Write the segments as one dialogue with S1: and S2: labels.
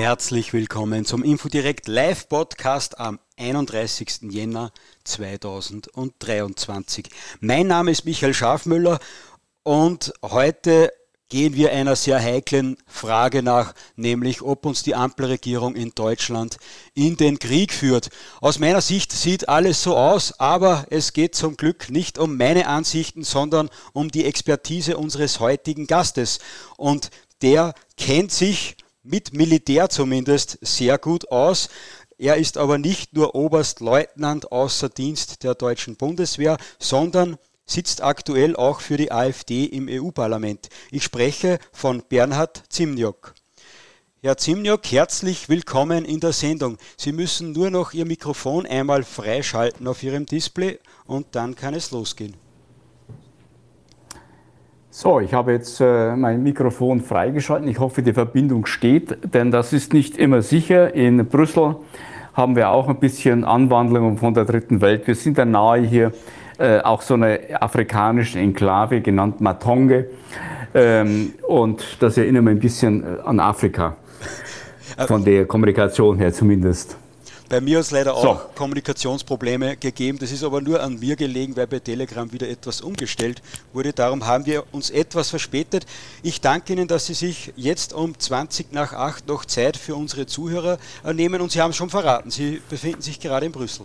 S1: Herzlich willkommen zum Infodirect Live Podcast am 31. Jänner 2023. Mein Name ist Michael Schafmüller und heute gehen wir einer sehr heiklen Frage nach, nämlich ob uns die Ampelregierung in Deutschland in den Krieg führt. Aus meiner Sicht sieht alles so aus, aber es geht zum Glück nicht um meine Ansichten, sondern um die Expertise unseres heutigen Gastes. Und der kennt sich mit Militär zumindest sehr gut aus. Er ist aber nicht nur Oberstleutnant außer Dienst der deutschen Bundeswehr, sondern sitzt aktuell auch für die AfD im EU-Parlament. Ich spreche von Bernhard Zimniok. Herr Zimniok, herzlich willkommen in der Sendung. Sie müssen nur noch Ihr Mikrofon einmal freischalten auf Ihrem Display und dann kann es losgehen.
S2: So, ich habe jetzt äh, mein Mikrofon freigeschalten. Ich hoffe, die Verbindung steht, denn das ist nicht immer sicher. In Brüssel haben wir auch ein bisschen Anwandlungen von der dritten Welt. Wir sind da nahe hier äh, auch so eine afrikanische Enklave genannt Matonge. Ähm, und das erinnert mich ein bisschen äh, an Afrika. Von der Kommunikation her zumindest.
S1: Bei mir hat es leider auch so. Kommunikationsprobleme gegeben. Das ist aber nur an mir gelegen, weil bei Telegram wieder etwas umgestellt wurde. Darum haben wir uns etwas verspätet. Ich danke Ihnen, dass Sie sich jetzt um 20 nach 8 noch Zeit für unsere Zuhörer nehmen. Und Sie haben es schon verraten, Sie befinden sich gerade in Brüssel.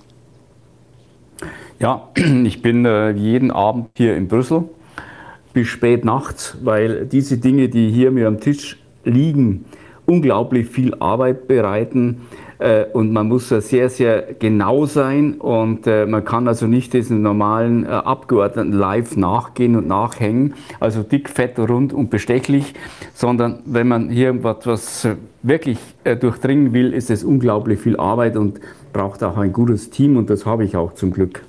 S2: Ja, ich bin äh, jeden Abend hier in Brüssel bis spät nachts, weil diese Dinge, die hier mir am Tisch liegen, unglaublich viel Arbeit bereiten und man muss sehr, sehr genau sein und äh, man kann also nicht diesen normalen äh, Abgeordneten live nachgehen und nachhängen, also dick, fett, rund und bestechlich, sondern wenn man hier etwas wirklich durchdringen will, ist es unglaublich viel Arbeit und braucht auch ein gutes Team und das habe ich auch zum Glück.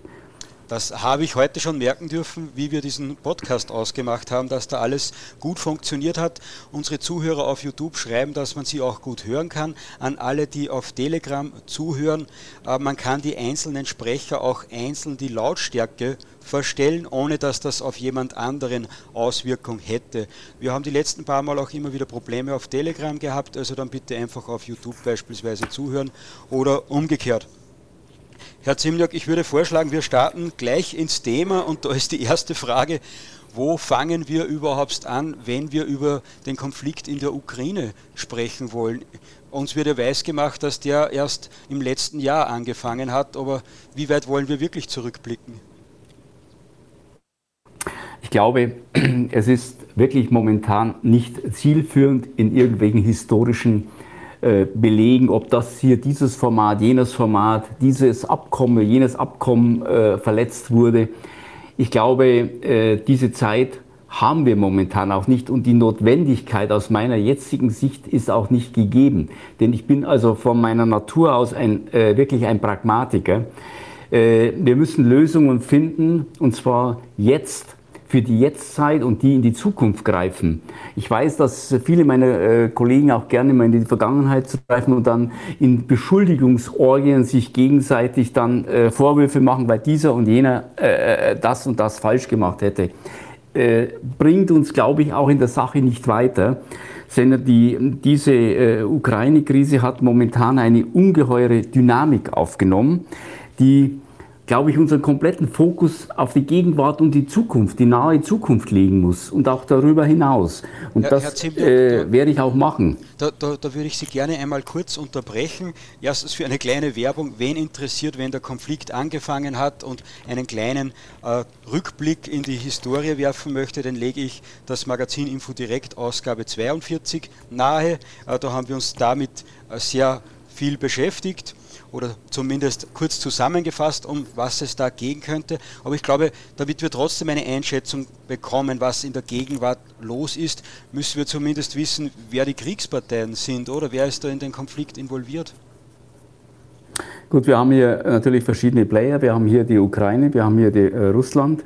S1: Das habe ich heute schon merken dürfen, wie wir diesen Podcast ausgemacht haben, dass da alles gut funktioniert hat. Unsere Zuhörer auf YouTube schreiben, dass man sie auch gut hören kann. An alle, die auf Telegram zuhören, äh, man kann die einzelnen Sprecher auch einzeln die Lautstärke verstellen, ohne dass das auf jemand anderen Auswirkung hätte. Wir haben die letzten paar Mal auch immer wieder Probleme auf Telegram gehabt, also dann bitte einfach auf YouTube beispielsweise zuhören oder umgekehrt. Herr Zimniak, ich würde vorschlagen, wir starten gleich ins Thema und da ist die erste Frage, wo fangen wir überhaupt an, wenn wir über den Konflikt in der Ukraine sprechen wollen? Uns wird ja weiß gemacht, dass der erst im letzten Jahr angefangen hat, aber wie weit wollen wir wirklich zurückblicken?
S2: Ich glaube, es ist wirklich momentan nicht zielführend in irgendwelchen historischen äh, belegen, ob das hier dieses Format, jenes Format, dieses Abkommen, jenes Abkommen äh, verletzt wurde. Ich glaube, äh, diese Zeit haben wir momentan auch nicht und die Notwendigkeit aus meiner jetzigen Sicht ist auch nicht gegeben. Denn ich bin also von meiner Natur aus ein, äh, wirklich ein Pragmatiker. Äh, wir müssen Lösungen finden und zwar jetzt für die Jetztzeit und die in die Zukunft greifen. Ich weiß, dass viele meiner äh, Kollegen auch gerne mal in die Vergangenheit greifen und dann in Beschuldigungsorgien sich gegenseitig dann äh, Vorwürfe machen, weil dieser und jener äh, das und das falsch gemacht hätte. Bringt uns, glaube ich, auch in der Sache nicht weiter, sondern die, diese Ukraine-Krise hat momentan eine ungeheure Dynamik aufgenommen, die glaube ich, unseren kompletten Fokus auf die Gegenwart und die Zukunft, die nahe Zukunft legen muss und auch darüber hinaus. Und ja, das äh, werde ich auch machen.
S1: Da, da, da, würde ich Sie gerne einmal kurz unterbrechen. Erstens für eine kleine Werbung, wen interessiert, wenn der Konflikt angefangen hat und einen kleinen äh, Rückblick in die Historie werfen möchte, dann lege ich das Magazin Info Direkt Ausgabe 42 nahe. Äh, da haben wir uns damit äh, sehr viel beschäftigt oder zumindest kurz zusammengefasst, um was es da gehen könnte. Aber ich glaube, damit wir trotzdem eine Einschätzung bekommen, was in der Gegenwart los ist, müssen wir zumindest wissen, wer die Kriegsparteien sind oder wer ist da in den Konflikt involviert.
S2: Gut, wir haben hier natürlich verschiedene Player. Wir haben hier die Ukraine, wir haben hier die, äh, Russland.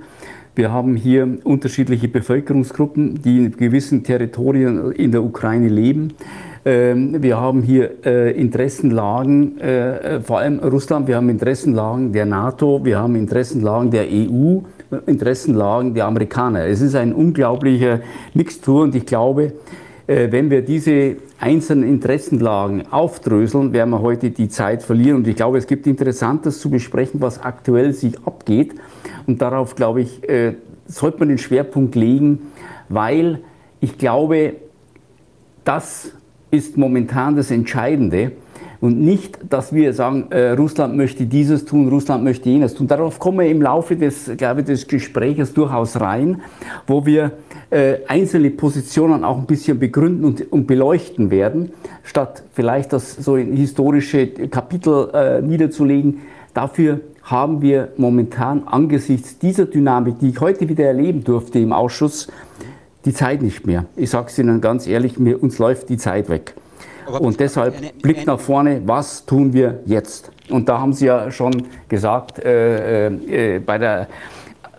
S2: Wir haben hier unterschiedliche Bevölkerungsgruppen, die in gewissen Territorien in der Ukraine leben. Ähm, wir haben hier äh, Interessenlagen, äh, vor allem Russland, wir haben Interessenlagen der NATO, wir haben Interessenlagen der EU, Interessenlagen der Amerikaner. Es ist eine unglaubliche Mixtur und ich glaube, äh, wenn wir diese einzelnen Interessenlagen aufdröseln, werden wir heute die Zeit verlieren. Und ich glaube, es gibt Interessantes zu besprechen, was aktuell sich abgeht. Und darauf, glaube ich, äh, sollte man den Schwerpunkt legen, weil ich glaube, das ist momentan das Entscheidende. Und nicht, dass wir sagen, äh, Russland möchte dieses tun, Russland möchte jenes tun. Darauf kommen wir im Laufe des, glaube ich, des Gesprächs durchaus rein, wo wir äh, einzelne Positionen auch ein bisschen begründen und, und, beleuchten werden, statt vielleicht das so in historische Kapitel äh, niederzulegen. Dafür haben wir momentan angesichts dieser Dynamik, die ich heute wieder erleben durfte im Ausschuss, die Zeit nicht mehr. Ich sage es Ihnen ganz ehrlich, mir, uns läuft die Zeit weg. Und deshalb Blick nach vorne, was tun wir jetzt? Und da haben Sie ja schon gesagt, äh, äh, bei, der,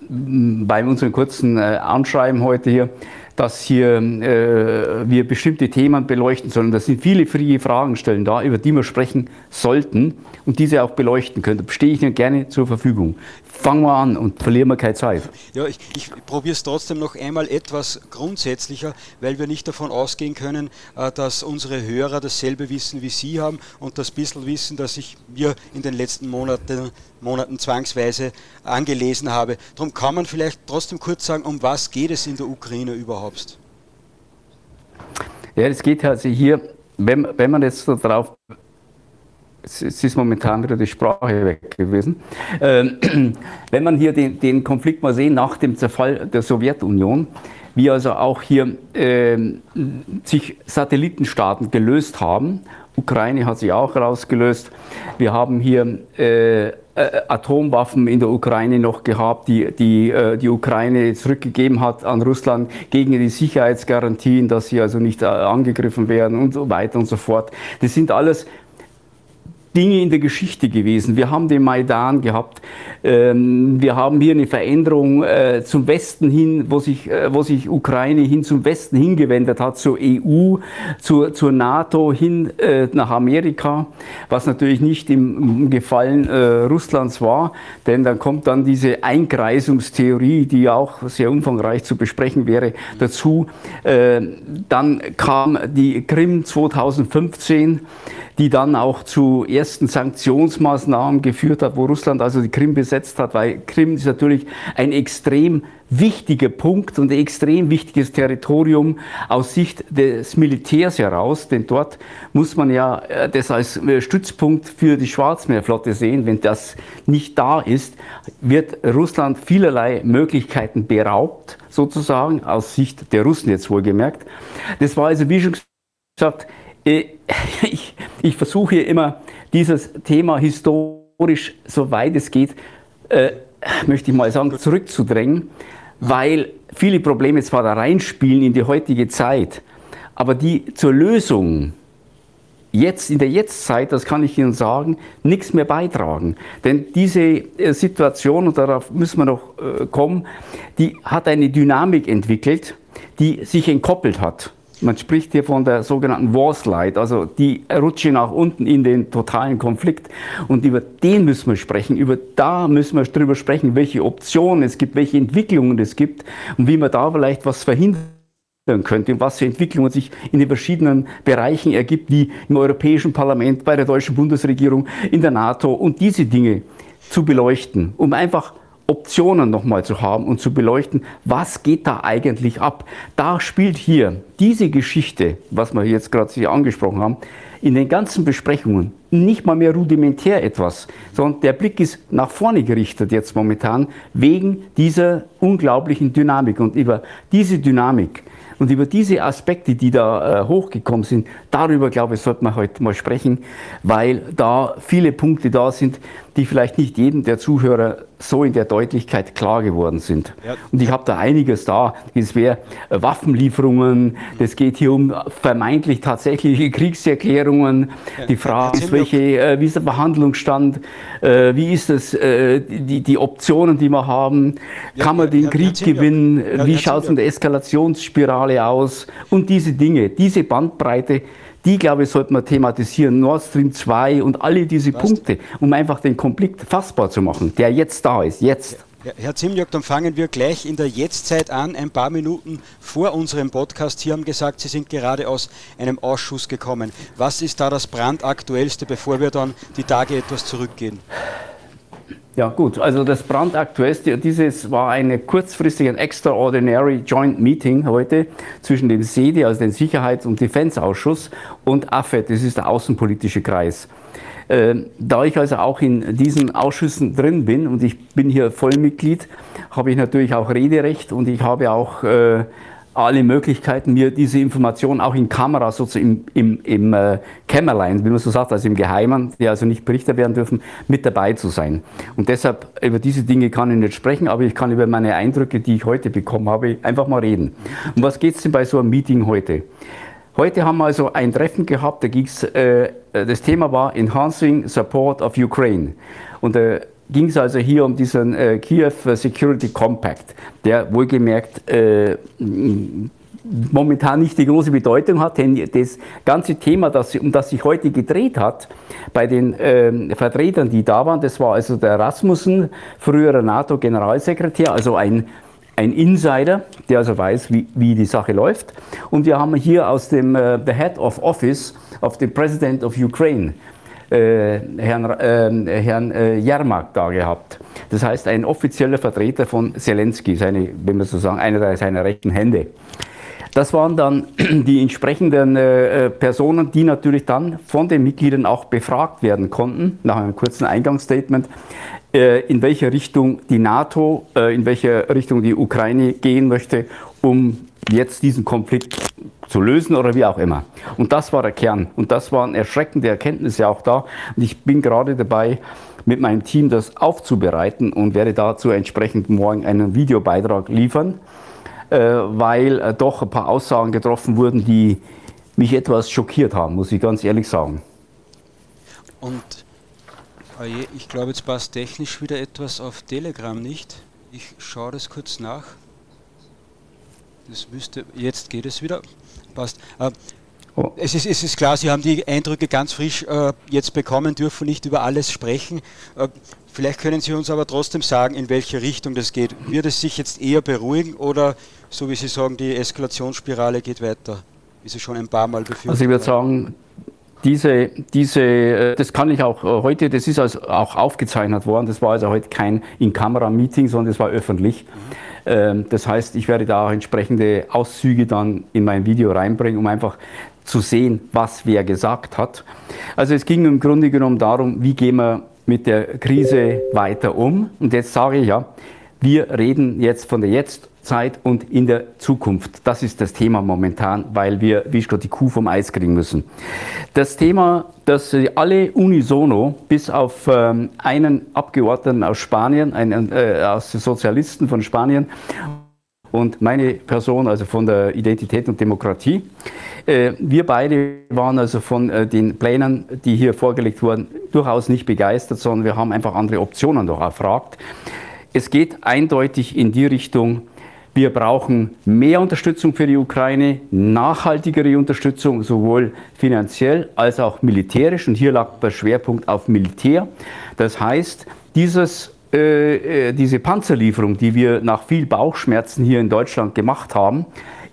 S2: bei unserem kurzen äh, Anschreiben heute hier, dass hier äh, wir bestimmte Themen beleuchten sollen. Das sind viele frie Fragenstellen da, über die wir sprechen sollten und diese auch beleuchten können. Da stehe ich Ihnen gerne zur Verfügung. Fangen wir an und verlieren wir keine Zeit.
S1: Ja, ich, ich probiere es trotzdem noch einmal etwas grundsätzlicher, weil wir nicht davon ausgehen können, äh, dass unsere Hörer dasselbe Wissen wie Sie haben und das bisschen Wissen, das ich mir in den letzten Monaten, Monaten zwangsweise angelesen habe. Darum kann man vielleicht trotzdem kurz sagen, um was geht es in der Ukraine überhaupt?
S2: Ja, es geht also hier, wenn, wenn man jetzt so drauf es ist momentan wieder die Sprache weg gewesen. Ähm, wenn man hier den, den, Konflikt mal sehen nach dem Zerfall der Sowjetunion, wie also auch hier äh, sich Satellitenstaaten gelöst haben, Ukraine hat sich auch rausgelöst. Wir haben hier äh, äh, Atomwaffen in der Ukraine noch gehabt, die, die äh, die Ukraine zurückgegeben hat an Russland gegen die Sicherheitsgarantien, dass sie also nicht äh, angegriffen werden und so weiter und so fort. Das sind alles Dinge in der Geschichte gewesen. Wir haben den Maidan gehabt. Ähm, wir haben hier eine Veränderung äh, zum Westen hin, wo sich, äh, wo sich Ukraine hin zum Westen hingewendet hat, zur EU, zur, zur NATO, hin äh, nach Amerika, was natürlich nicht im, Gefallen Russlands war, denn dann kommt dann diese Einkreisungstheorie, die auch sehr umfangreich zu besprechen wäre, dazu. Dann kam die Krim 2015 die dann auch zu ersten Sanktionsmaßnahmen geführt hat, wo Russland also die Krim besetzt hat, weil Krim ist natürlich ein extrem wichtiger Punkt und ein extrem wichtiges Territorium aus Sicht des Militärs heraus, denn dort muss man ja äh, das als äh, Stützpunkt für die Schwarzmeerflotte sehen. Wenn das nicht da ist, wird Russland vielerlei Möglichkeiten beraubt, sozusagen, aus Sicht der Russen jetzt wohlgemerkt. Das war also, wie schon gesagt, ich, ich versuche immer dieses Thema historisch, soweit es geht, äh, möchte ich mal sagen, zurückzudrängen, weil viele Probleme zwar da reinspielen in die heutige Zeit, aber die zur Lösung jetzt in der Jetztzeit, das kann ich Ihnen sagen, nichts mehr beitragen. Denn diese äh, Situation, und darauf müssen wir noch äh, kommen, die hat eine Dynamik entwickelt, die sich entkoppelt hat. Man spricht hier von der sogenannten Warslide, also die Rutsche nach unten in den totalen Konflikt. Und über den müssen wir sprechen. Über da müssen wir drüber sprechen, welche Optionen es gibt, welche Entwicklungen es gibt und wie man da vielleicht was verhindern könnte und was für Entwicklungen sich in den verschiedenen Bereichen ergibt, wie im Europäischen Parlament, bei der deutschen Bundesregierung, in der NATO und diese Dinge zu beleuchten, um einfach Optionen nochmal zu haben und zu beleuchten, was geht da eigentlich ab. Da spielt hier diese Geschichte, was wir jetzt gerade hier angesprochen haben, in den ganzen Besprechungen nicht mal mehr rudimentär etwas, sondern der Blick ist nach vorne gerichtet jetzt momentan wegen dieser unglaublichen Dynamik. Und über diese Dynamik und über diese Aspekte, die da äh, hochgekommen sind, darüber, glaube ich, sollte man heute mal sprechen, weil da viele Punkte da sind, die vielleicht nicht jedem der Zuhörer so in der Deutlichkeit klar geworden sind. Ja. Und ich habe da einiges da. Es wäre Waffenlieferungen, das geht hier um vermeintlich tatsächliche Kriegserklärungen. Ja. Die Frage ist, welche, äh, wie ist der Verhandlungsstand, äh, wie ist das, äh, die, die Optionen, die wir haben, ja, kann man den Krieg gewinnen, wie schaut es in der Eskalationsspirale aus und diese Dinge, diese Bandbreite die, glaube ich, sollten wir thematisieren. Nord Stream 2 und alle diese Was? Punkte, um einfach den Konflikt fassbar zu machen, der jetzt da ist. Jetzt.
S1: Ja, Herr Zimniak, dann fangen wir gleich in der Jetztzeit an. Ein paar Minuten vor unserem Podcast. Sie haben gesagt, Sie sind gerade aus einem Ausschuss gekommen. Was ist da das brandaktuellste, bevor wir dann die Tage etwas zurückgehen?
S2: Ja gut, also das brandaktuellste, dieses war eine kurzfristige Extraordinary Joint Meeting heute zwischen dem SEDI, also dem Sicherheits- und Defense-Ausschuss, und AFED, das ist der außenpolitische Kreis. Ähm, da ich also auch in diesen Ausschüssen drin bin und ich bin hier Vollmitglied, habe ich natürlich auch Rederecht und ich habe auch äh, alle Möglichkeiten, mir diese Informationen auch in Kamera, sozusagen im, im, im äh, Kämmerlein, wie man so sagt, also im Geheimen, die also nicht berichtet werden dürfen, mit dabei zu sein. Und deshalb, über diese Dinge kann ich nicht sprechen, aber ich kann über meine Eindrücke, die ich heute bekommen habe, einfach mal reden. Um was geht es denn bei so einem Meeting heute? Heute haben wir also ein Treffen gehabt, da ging's, äh, das Thema war Enhancing Support of Ukraine. Und da äh, ging es also hier um diesen äh, Kiew Security Compact, der wohlgemerkt äh, momentan nicht die große Bedeutung hat, denn das ganze Thema, das, um das sich heute gedreht hat, bei den äh, Vertretern, die da waren, das war also der Rasmussen, früherer NATO-Generalsekretär, also ein ein Insider, der also weiß, wie, wie die Sache läuft. Und wir haben hier aus dem äh, the Head of Office of the President of Ukraine, äh, Herrn, äh, Herrn äh, Jermak da gehabt. Das heißt, ein offizieller Vertreter von Zelensky, seine, wenn man so sagen, einer seiner rechten Hände. Das waren dann die entsprechenden äh, Personen, die natürlich dann von den Mitgliedern auch befragt werden konnten, nach einem kurzen Eingangsstatement, äh, in welche Richtung die NATO, äh, in welche Richtung die Ukraine gehen möchte, um jetzt diesen Konflikt zu lösen oder wie auch immer. Und das war der Kern. Und das waren erschreckende Erkenntnisse auch da. Und ich bin gerade dabei, mit meinem Team das aufzubereiten und werde dazu entsprechend morgen einen Videobeitrag liefern, äh, weil doch ein paar Aussagen getroffen wurden, die mich etwas schockiert haben, muss ich ganz ehrlich sagen.
S1: Und Oh ich glaube, jetzt passt technisch wieder etwas auf Telegram nicht. Ich schaue das kurz nach. Das müsste, jetzt geht es wieder. Passt. Äh, oh. Es, ist, es ist klar, Sie haben die Eindrücke ganz frisch äh, jetzt bekommen, dürfen nicht über alles sprechen. Äh, vielleicht können Sie uns aber trotzdem sagen, in welche Richtung das geht. Wird es sich jetzt eher beruhigen oder, so wie Sie sagen, die Eskalationsspirale geht weiter, wie Sie schon ein paar Mal befürchtet
S2: Also ich würde sagen, diese, diese, äh, das kann ich auch äh, heute, das ist also auch aufgezeichnet worden, das war also heute kein In-Kamera-Meeting, sondern es war öffentlich. Mhm. Das heißt, ich werde da auch entsprechende Auszüge dann in mein Video reinbringen, um einfach zu sehen, was wer gesagt hat. Also es ging im Grunde genommen darum, wie gehen wir mit der Krise weiter um. Und jetzt sage ich ja, wir reden jetzt von der Jetzt- Zeit und in der Zukunft. Das ist das Thema momentan, weil wir, wie ich gerade, die Kuh vom Eis kriegen müssen. Das Thema, das alle unisono, bis auf ähm, einen Abgeordneten aus Spanien, einen äh, aus Sozialisten von Spanien und meine Person, also von der Identität und Demokratie, äh, wir beide waren also von äh, den Plänen, die hier vorgelegt wurden, durchaus nicht begeistert, sondern wir haben einfach andere Optionen noch erfragt. Es geht eindeutig in die Richtung, wir brauchen mehr Unterstützung für die Ukraine, nachhaltigere Unterstützung, sowohl finanziell als auch militärisch. Und hier lag der Schwerpunkt auf Militär. Das heißt, dieses, äh, äh, diese Panzerlieferung, die wir nach viel Bauchschmerzen hier in Deutschland gemacht haben,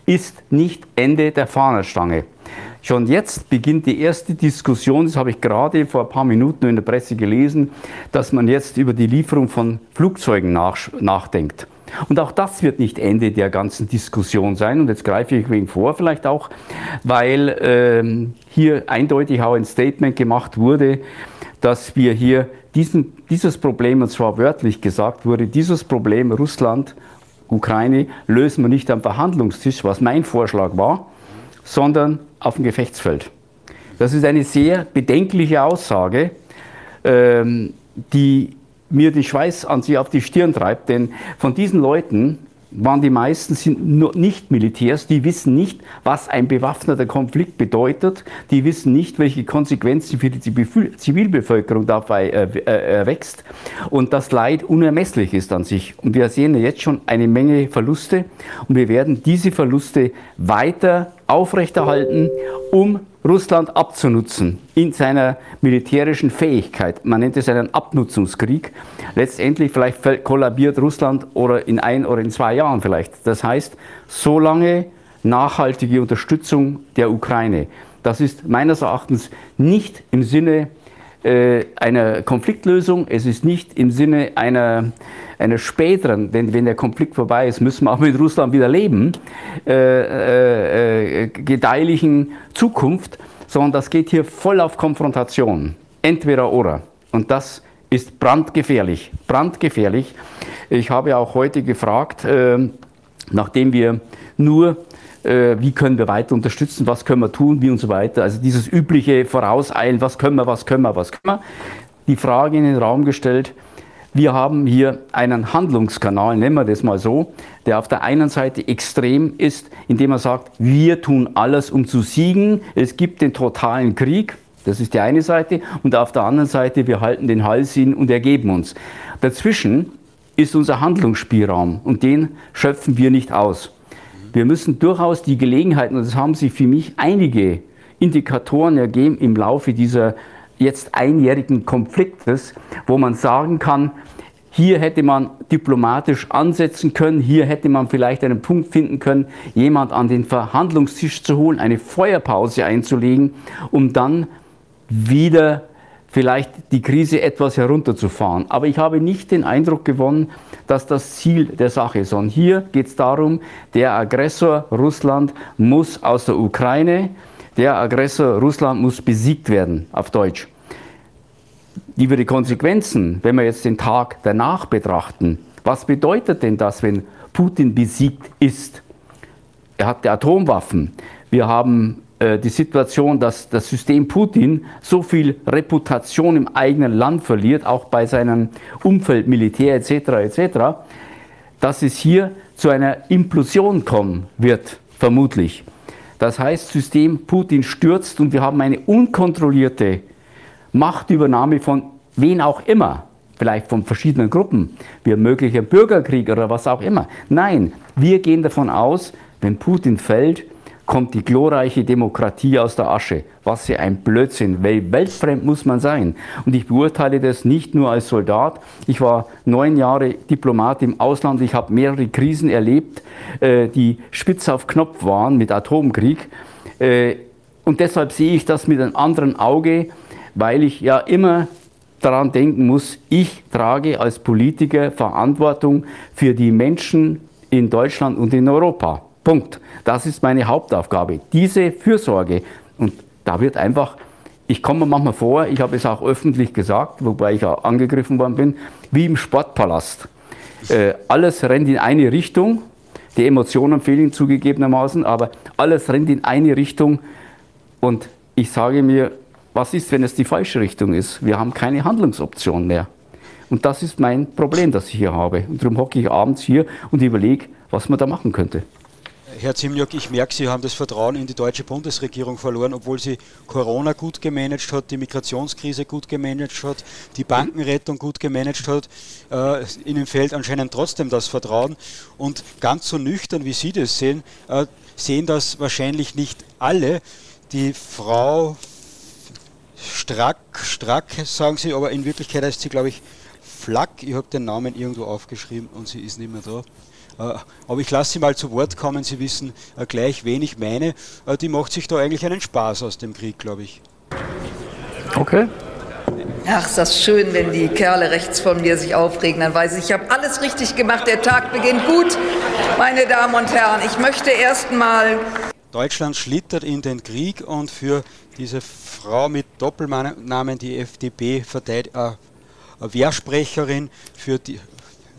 S2: ist nicht Ende der Fahnenstange. Schon jetzt beginnt die erste Diskussion, das habe ich gerade vor ein paar Minuten in der Presse gelesen, dass man jetzt über die Lieferung von Flugzeugen nach, nachdenkt. Und auch das wird nicht Ende der ganzen Diskussion sein. Und jetzt greife ich wegen vor, vielleicht auch, weil ähm, hier eindeutig auch ein Statement gemacht wurde, dass wir hier diesen, dieses Problem, und zwar wörtlich gesagt wurde, dieses Problem Russland, Ukraine, lösen wir nicht am Verhandlungstisch, was mein Vorschlag war, sondern auf dem Gefechtsfeld. Das ist eine sehr bedenkliche Aussage, ähm, die mir die Schweiß an sich auf die Stirn treibt, denn von diesen Leuten waren die meisten sind nicht Militärs, die wissen nicht, was ein bewaffneter Konflikt bedeutet, die wissen nicht, welche Konsequenzen für die Zivilbevölkerung dabei äh, äh, erwächst und das Leid unermesslich ist an sich. Und wir sehen jetzt schon eine Menge Verluste und wir werden diese Verluste weiter aufrechterhalten, um Russland abzunutzen in seiner militärischen Fähigkeit. Man nennt es einen Abnutzungskrieg. Letztendlich vielleicht kollabiert Russland oder in ein oder in zwei Jahren vielleicht. Das heißt, solange nachhaltige Unterstützung der Ukraine. Das ist meines Erachtens nicht im Sinne einer Konfliktlösung, es ist nicht im Sinne einer, einer späteren, denn wenn der Konflikt vorbei ist, müssen wir auch mit Russland wieder leben, äh, äh, äh, gedeihlichen Zukunft, sondern das geht hier voll auf Konfrontation. Entweder oder. Und das ist brandgefährlich. Brandgefährlich. Ich habe auch heute gefragt, äh, nachdem wir nur äh, wie können wir weiter unterstützen, was können wir tun, wie und so weiter. Also dieses übliche Vorauseilen, was können wir, was können wir, was können wir. Die Frage in den Raum gestellt, wir haben hier einen Handlungskanal, nennen wir das mal so, der auf der einen Seite extrem ist, indem er sagt, wir tun alles, um zu siegen. Es gibt den totalen Krieg, das ist die eine Seite, und auf der anderen Seite, wir halten den Hals hin und ergeben uns. Dazwischen ist unser Handlungsspielraum und den schöpfen wir nicht aus. Wir müssen durchaus die Gelegenheiten, und das haben sich für mich einige Indikatoren ergeben im Laufe dieser jetzt einjährigen Konfliktes, wo man sagen kann, hier hätte man diplomatisch ansetzen können, hier hätte man vielleicht einen Punkt finden können, jemand an den Verhandlungstisch zu holen, eine Feuerpause einzulegen, um dann wieder vielleicht die Krise etwas herunterzufahren. Aber ich habe nicht den Eindruck gewonnen, dass das Ziel der Sache ist, sondern hier geht es darum, der Aggressor Russland muss aus der Ukraine, der Aggressor Russland muss besiegt werden, auf Deutsch. Über die Konsequenzen, wenn wir jetzt den Tag danach betrachten, was bedeutet denn das, wenn Putin besiegt ist? Er hat Atomwaffen. Wir haben die Situation, dass das System Putin so viel Reputation im eigenen Land verliert, auch bei seinem Umfeld, Militär etc. etc., dass es hier zu einer Implosion kommen wird, vermutlich. Das heißt, System Putin stürzt und wir haben eine unkontrollierte Machtübernahme von wen auch immer, vielleicht von verschiedenen Gruppen, wie ein möglicher Bürgerkrieg oder was auch immer. Nein, wir gehen davon aus, wenn Putin fällt, kommt die glorreiche Demokratie aus der Asche. Was für ein Blödsinn. Weltfremd muss man sein. Und ich beurteile das nicht nur als Soldat. Ich war neun Jahre Diplomat im Ausland. Ich habe mehrere Krisen erlebt, äh, die spitz auf Knopf waren mit Atomkrieg. Äh, und deshalb sehe ich das mit einem anderen Auge, weil ich ja immer daran denken muss, ich trage als Politiker Verantwortung für die Menschen in Deutschland und in Europa. Punkt. Das ist meine Hauptaufgabe. Diese Fürsorge. Und da wird einfach, ich komme manchmal vor, ich habe es auch öffentlich gesagt, wobei ich auch angegriffen worden bin, wie im Sportpalast. Äh, alles rennt in eine Richtung. Die Emotionen fehlen zugegebenermaßen, aber alles rennt in eine Richtung. Und ich sage mir, was ist, wenn es die falsche Richtung ist? Wir haben keine Handlungsoption mehr. Und das ist mein Problem, das ich hier habe. Und darum hocke ich abends hier und überlege, was man da machen könnte.
S1: Herr Zimniok, ich merke, Sie haben das Vertrauen in die deutsche Bundesregierung verloren, obwohl sie Corona gut gemanagt hat, die Migrationskrise gut gemanagt hat, die Bankenrettung gut gemanagt hat. Äh, Ihnen fehlt anscheinend trotzdem das Vertrauen. Und ganz so nüchtern, wie Sie das sehen, äh, sehen das wahrscheinlich nicht alle. Die Frau Strack, Strack sagen Sie, aber in Wirklichkeit heißt sie, glaube ich, Flack. Ich habe den Namen irgendwo aufgeschrieben und sie ist nicht mehr da. Äh, aber ich lasse Sie mal zu Wort kommen. Sie wissen äh, gleich, wen ich meine. Äh, die macht sich da eigentlich einen Spaß aus dem Krieg, glaube ich.
S3: Okay. Ach, ist das schön, wenn die Kerle rechts von mir sich aufregen. Dann weiß ich, ich habe alles richtig gemacht. Der Tag beginnt gut. Meine Damen und Herren, ich möchte erst mal.
S1: Deutschland schlittert in den Krieg und für diese Frau mit Doppelnamen, die FDP, äh, Wehrsprecherin, für die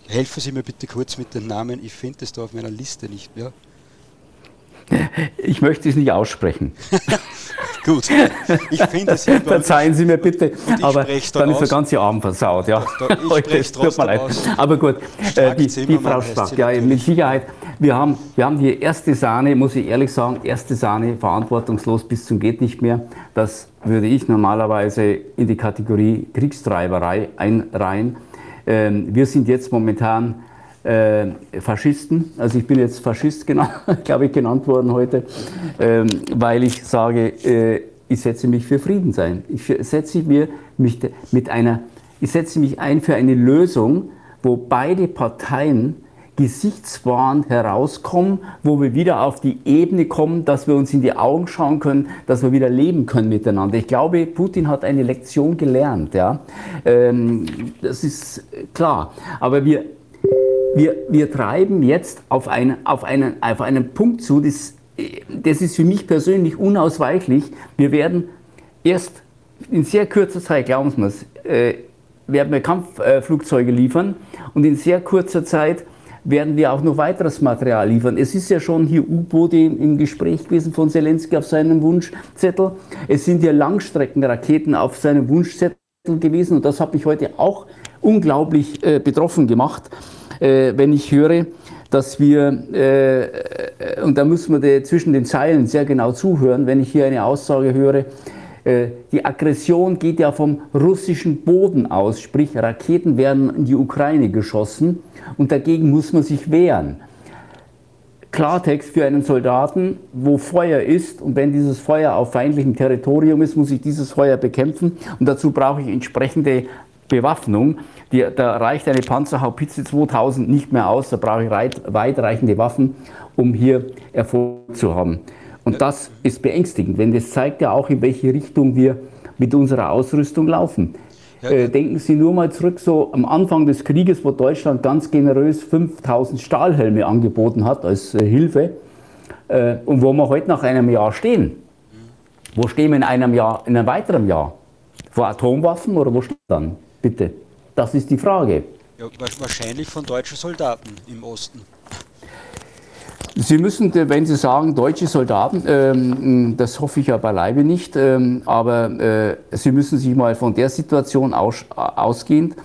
S1: Helfen Sie mir bitte kurz mit den Namen. Ich finde es da auf meiner Liste nicht mehr.
S2: Ich möchte es nicht aussprechen.
S1: Gut,
S2: ich finde es Verzeihen Sie mir bitte, aber dann, ist der ganze Abend versaut. Ja. Ich tut mir leid. Aber gut, äh, die, die Frau Stark, ja, mit Sicherheit. Wir haben, wir haben die erste Sahne, muss ich ehrlich sagen, erste Sahne verantwortungslos bis zum geht nicht mehr. Das würde ich normalerweise in die Kategorie Kriegstreiberei einreihen. Ähm, wir sind jetzt momentan äh, Faschisten. Also ich bin jetzt Faschist, genannt, glaube ich, genannt worden heute, ähm, weil ich sage, äh, ich setze mich für Frieden sein. Ich setze mich mit einer, ich setze mich ein für eine Lösung, wo beide Parteien gesichtswahrend herauskommen, wo wir wieder auf die Ebene kommen, dass wir uns in die Augen schauen können, dass wir wieder leben können miteinander. Ich glaube, Putin hat eine Lektion gelernt. Ja? Ähm, das ist klar. Aber wir, wir, wir treiben jetzt auf, eine, auf, einen, auf einen Punkt zu, das, das ist für mich persönlich unausweichlich. Wir werden erst in sehr kurzer Zeit, glauben Sie mir, äh, werden wir Kampfflugzeuge liefern und in sehr kurzer Zeit werden wir auch noch weiteres Material liefern. Es ist ja schon hier U-Boote im Gespräch gewesen von Zelensky auf seinem Wunschzettel. Es sind ja Langstreckenraketen auf seinem Wunschzettel gewesen und das hat mich heute auch unglaublich äh, betroffen gemacht, äh, wenn ich höre, dass wir, äh, und da müssen wir zwischen den Zeilen sehr genau zuhören, wenn ich hier eine Aussage höre, äh, die Aggression geht ja vom russischen Boden aus, sprich Raketen werden in die Ukraine geschossen und dagegen muss man sich wehren. Klartext für einen Soldaten, wo Feuer ist und wenn dieses Feuer auf feindlichem Territorium ist, muss ich dieses Feuer bekämpfen und dazu brauche ich entsprechende Bewaffnung. Die, da reicht eine Panzerhaubitze 2000 nicht mehr aus, da brauche ich weitreichende Waffen, um hier Erfolg zu haben. Und das ist beängstigend, denn das zeigt ja auch, in welche Richtung wir mit unserer Ausrüstung laufen. Ja. Äh, denken Sie nur mal zurück, so am Anfang des Krieges, wo Deutschland ganz generös 5000 Stahlhelme angeboten hat als äh, Hilfe äh, und wo wir heute nach einem Jahr stehen. Wo stehen wir in einem Jahr, in einem weiteren Jahr? Vor Atomwaffen oder wo stehen wir dann? Bitte. Das ist die Frage.
S1: Ja, wahrscheinlich von deutschen Soldaten im Osten.
S2: Sie müssen, wenn Sie sagen, deutsche Soldaten, ähm, das hoffe ich ja beileibe nicht, ähm, aber äh, Sie müssen sich mal von der Situation aus, ausgehend,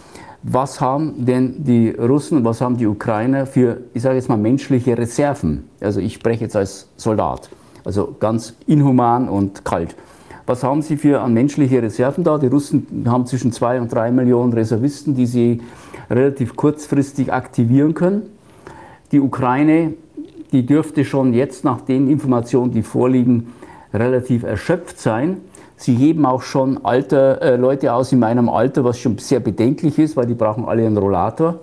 S2: was haben denn die Russen, was haben die Ukrainer für, ich sage jetzt mal, menschliche Reserven? Also ich spreche jetzt als Soldat, also ganz inhuman und kalt. Was haben sie für an menschliche Reserven da? Die Russen haben zwischen zwei und drei Millionen Reservisten, die sie relativ kurzfristig aktivieren können. Die Ukraine die dürfte schon jetzt nach den Informationen, die vorliegen, relativ erschöpft sein. Sie heben auch schon Alter, äh, Leute aus in meinem Alter, was schon sehr bedenklich ist, weil die brauchen alle einen Rollator.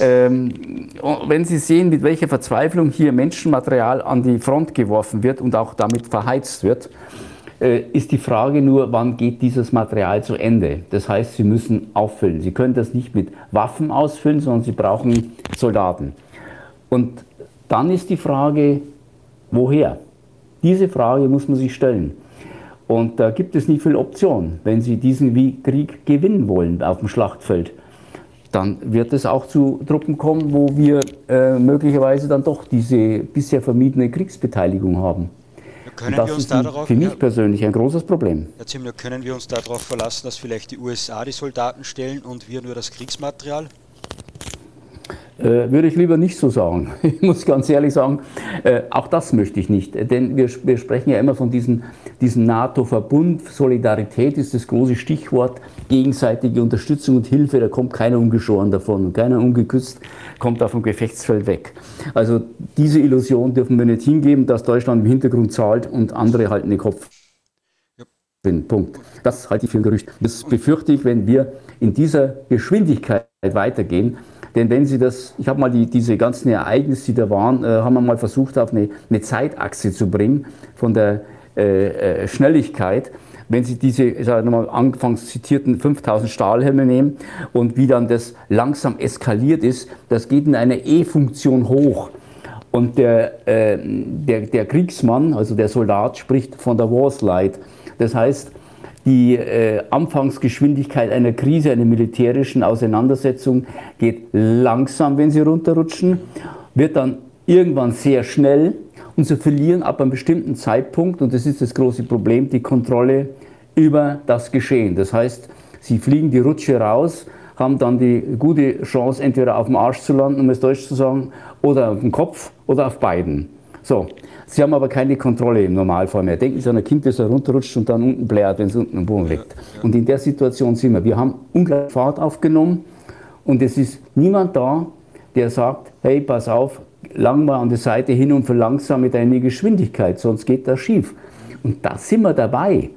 S2: Ähm, wenn Sie sehen, mit welcher Verzweiflung hier Menschenmaterial an die Front geworfen wird und auch damit verheizt wird, äh, ist die Frage nur, wann geht dieses Material zu Ende? Das heißt, Sie müssen auffüllen. Sie können das nicht mit Waffen ausfüllen, sondern Sie brauchen Soldaten. Und dann ist die Frage, woher? Diese Frage muss man sich stellen. Und da gibt es nicht viele Optionen. Wenn Sie diesen Krieg gewinnen wollen auf dem Schlachtfeld, dann wird es auch zu Truppen kommen, wo wir äh, möglicherweise dann doch diese bisher vermiedene Kriegsbeteiligung haben.
S1: Können das wir uns ist
S2: da darauf, für mich ja, persönlich ein großes Problem.
S1: Herr Zimmler, können wir uns darauf verlassen, dass vielleicht die USA die Soldaten stellen und wir nur das Kriegsmaterial?
S2: Äh, würde ich lieber nicht so sagen. Ich muss ganz ehrlich sagen, äh, auch das möchte ich nicht. Denn wir, wir sprechen ja immer von diesem, diesem NATO-Verbund. Solidarität ist das große Stichwort. Gegenseitige Unterstützung und Hilfe, da kommt keiner ungeschoren davon. Und keiner ungeküsst kommt auf dem Gefechtsfeld weg. Also diese Illusion dürfen wir nicht hingeben, dass Deutschland im Hintergrund zahlt und andere halten den Kopf. Punkt. Das halte ich für ein Gerücht. Das befürchte ich, wenn wir in dieser Geschwindigkeit weitergehen, denn wenn Sie das, ich habe mal die, diese ganzen Ereignisse, die da waren, äh, haben wir mal versucht, auf eine, eine Zeitachse zu bringen von der äh, äh Schnelligkeit. Wenn Sie diese, ich sage nochmal, anfangs zitierten 5000 Stahlhelme nehmen und wie dann das langsam eskaliert ist, das geht in einer E-Funktion hoch. Und der, äh, der, der Kriegsmann, also der Soldat, spricht von der Warslide. Das heißt, die äh, Anfangsgeschwindigkeit einer Krise, einer militärischen Auseinandersetzung geht langsam, wenn sie runterrutschen, wird dann irgendwann sehr schnell und sie verlieren ab einem bestimmten Zeitpunkt, und das ist das große Problem, die Kontrolle über das Geschehen. Das heißt, sie fliegen die Rutsche raus, haben dann die gute Chance, entweder auf dem Arsch zu landen, um es deutsch zu sagen, oder auf dem Kopf oder auf beiden. So, Sie haben aber keine Kontrolle im Normalfall mehr. Denken Sie an ein Kind, das da runterrutscht und dann unten blärt, wenn es unten am Boden liegt. Und in der Situation sind wir. Wir haben unglaublich Fahrt aufgenommen und es ist niemand da, der sagt, hey, pass auf, lang mal an der Seite hin und verlangsame deine Geschwindigkeit, sonst geht das schief. Und da sind wir dabei.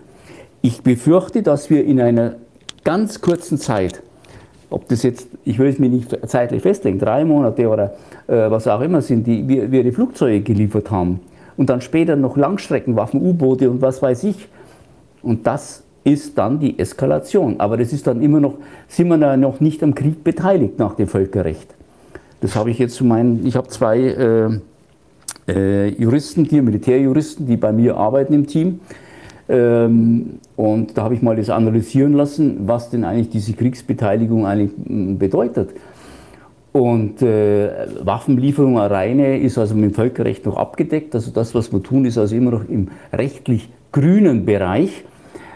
S2: ich befürchte, dass wir in einer ganz kurzen Zeit, ob das jetzt, ich will es mir nicht zeitlich festlegen, drei Monate oder äh, was auch immer sind, die wir, wir die Flugzeuge geliefert haben und dann später noch Langstreckenwaffen, U-Boote und was weiß ich. Und das ist dann die Eskalation. Aber das ist dann immer noch, sind wir da noch nicht am Krieg beteiligt nach dem Völkerrecht. Das habe ich jetzt zu meinen, ich habe zwei äh, äh, Juristen hier, Militärjuristen, die bei mir arbeiten im Team. Ähm, und da habe ich mal das analysieren lassen, was denn eigentlich diese Kriegsbeteiligung eigentlich hm, bedeutet. Und äh, Waffenlieferung reine ist also mit dem Völkerrecht noch abgedeckt. Also das, was wir tun, ist also immer noch im rechtlich grünen Bereich.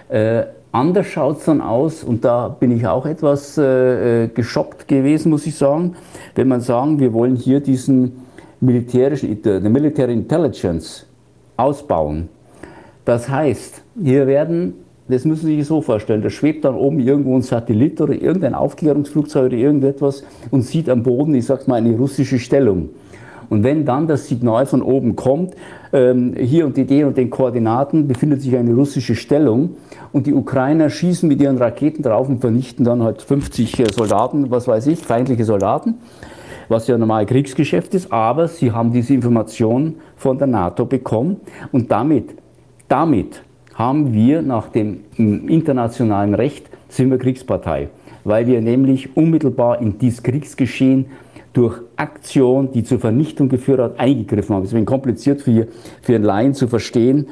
S2: Äh, anders schaut es dann aus, und da bin ich auch etwas äh, äh, geschockt gewesen, muss ich sagen, wenn man sagen, wir wollen hier diesen militärischen, the Military Intelligence ausbauen. Das heißt, hier werden, das müssen Sie sich so vorstellen, da schwebt dann oben irgendwo ein Satellit oder irgendein Aufklärungsflugzeug oder irgendetwas und sieht am Boden, ich sag's mal, eine russische Stellung. Und wenn dann das Signal von oben kommt, ähm, hier und die D und den Koordinaten befindet sich eine russische Stellung und die Ukrainer schießen mit ihren Raketen drauf und vernichten dann halt 50 äh, Soldaten, was weiß ich, feindliche Soldaten, was ja normal Kriegsgeschäft ist, aber sie haben diese Information von der NATO bekommen und damit, damit haben wir nach dem internationalen Recht sind wir Kriegspartei, weil wir nämlich unmittelbar in dieses Kriegsgeschehen durch Aktion, die zur Vernichtung geführt hat, eingegriffen haben. Es ist kompliziert für, für einen Laien zu verstehen,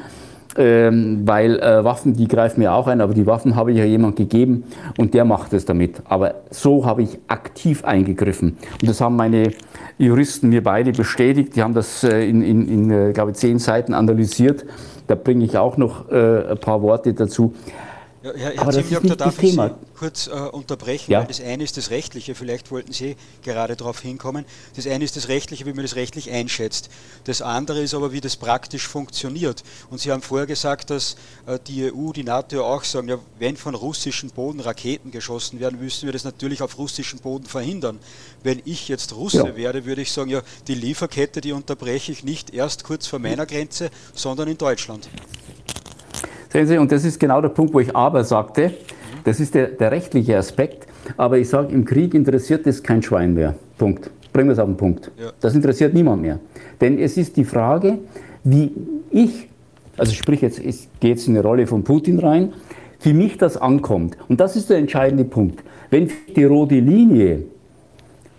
S2: ähm, weil äh, Waffen, die greifen mir auch ein, aber die Waffen habe ich ja jemand gegeben und der macht es damit. Aber so habe ich aktiv eingegriffen. Und das haben meine Juristen mir beide bestätigt. Die haben das äh, in, in, in äh, glaube ich, zehn Seiten analysiert. Da bringe ich auch noch äh, ein paar Worte dazu.
S1: Ja, Herr, Herr Zimjok, da darf ich Sie kurz äh, unterbrechen, ja. weil das eine ist das Rechtliche, vielleicht wollten Sie gerade darauf hinkommen. Das eine ist das Rechtliche, wie man das rechtlich einschätzt. Das andere ist aber, wie das praktisch funktioniert. Und Sie haben vorher gesagt, dass äh, die EU, die NATO auch sagen, ja, wenn von russischem Boden Raketen geschossen werden, müssen wir das natürlich auf russischem Boden verhindern. Wenn ich jetzt Russe ja. wäre, würde ich sagen, ja, die Lieferkette, die unterbreche ich nicht erst kurz vor meiner Grenze, sondern in Deutschland.
S2: Sehen Sie, und das ist genau der Punkt, wo ich aber sagte, das ist der, der rechtliche Aspekt, aber ich sage, im Krieg interessiert es kein Schwein mehr. Punkt. Bringen wir es auf den Punkt. Ja. Das interessiert niemand mehr. Denn es ist die Frage, wie ich, also sprich jetzt, es geht jetzt in eine Rolle von Putin rein, wie mich das ankommt. Und das ist der entscheidende Punkt. Wenn die rote Linie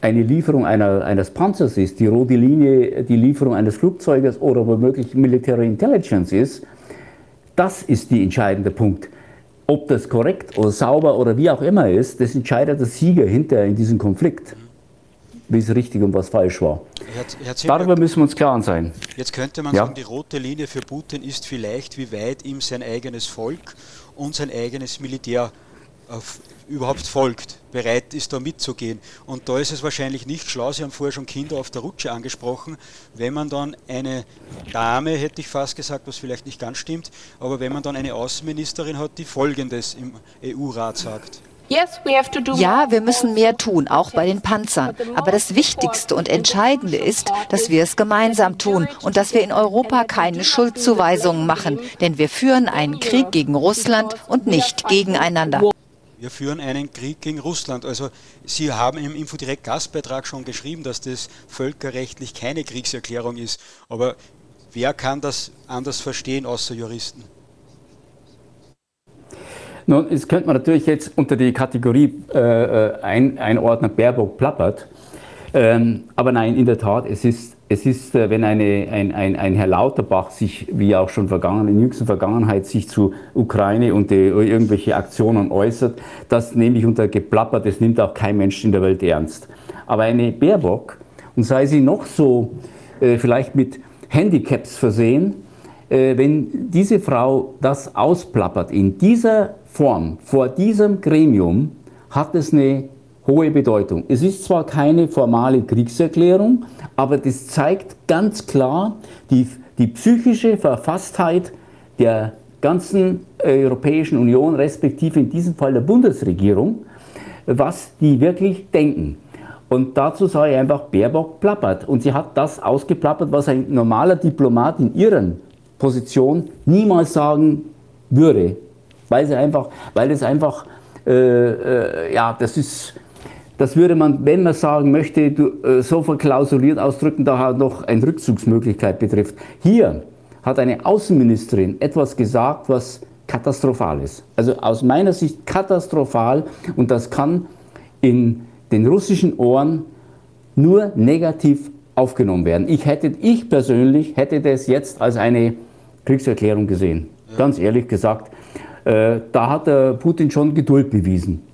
S2: eine Lieferung einer, eines Panzers ist, die rote Linie die Lieferung eines Flugzeuges oder womöglich Military Intelligence ist, das ist der entscheidende Punkt. Ob das korrekt oder sauber oder wie auch immer ist, das entscheidet der Sieger hinterher in diesem Konflikt. Wie es richtig und was falsch war. Herr, Herr Darüber müssen wir uns klar sein.
S1: Jetzt könnte man ja. sagen, die rote Linie für Putin ist vielleicht, wie weit ihm sein eigenes Volk und sein eigenes Militär überhaupt folgt, bereit ist, da mitzugehen. Und da ist es wahrscheinlich nicht schlau, Sie haben vorher schon Kinder auf der Rutsche angesprochen, wenn man dann eine Dame, hätte ich fast gesagt, was vielleicht nicht ganz stimmt, aber wenn man dann eine Außenministerin hat, die Folgendes im EU-Rat sagt.
S4: Ja, wir müssen mehr tun, auch bei den Panzern. Aber das Wichtigste und Entscheidende ist, dass wir es gemeinsam tun und dass wir in Europa keine Schuldzuweisungen machen, denn wir führen einen Krieg gegen Russland und nicht gegeneinander.
S1: Wir führen einen Krieg gegen Russland. Also Sie haben im Infodirekt Gastbeitrag schon geschrieben, dass das völkerrechtlich keine Kriegserklärung ist. Aber wer kann das anders verstehen außer Juristen?
S2: Nun, das könnte man natürlich jetzt unter die Kategorie äh, äh ein, einordnen, Baerbock plappert. Ähm, aber nein, in der Tat, es ist es ist, äh, wenn eine, ein, ein, ein Herr Lauterbach sich, wie auch schon vergangen, in jüngster Vergangenheit, sich zu Ukraine und die, irgendwelche Aktionen äußert, das nehme ich unter Geplapper, das nimmt auch kein Mensch in der Welt ernst. Aber eine Baerbock, und sei sie noch so äh, vielleicht mit Handicaps versehen, äh, wenn diese Frau das ausplappert in dieser Form, vor diesem Gremium, hat es eine hohe Bedeutung. Es ist zwar keine formale Kriegserklärung, aber das zeigt ganz klar die, die psychische Verfasstheit der ganzen Europäischen Union, respektive in diesem Fall der Bundesregierung, was die wirklich denken. Und dazu ich einfach, Baerbock plappert. Und sie hat das ausgeplappert, was ein normaler Diplomat in ihren Position niemals sagen würde Weil, sie einfach, weil es einfach, äh, äh, ja, das ist, das würde man, wenn man sagen möchte, du, äh, so verklausuliert ausdrücken, da halt noch eine Rückzugsmöglichkeit betrifft. Hier hat eine Außenministerin etwas gesagt, was katastrophal ist. Also aus meiner Sicht katastrophal und das kann in den russischen Ohren nur negativ aufgenommen werden. Ich, hätte, ich persönlich hätte das jetzt als eine Kriegserklärung gesehen. Ganz ehrlich gesagt, äh, da hat der Putin schon Geduld bewiesen.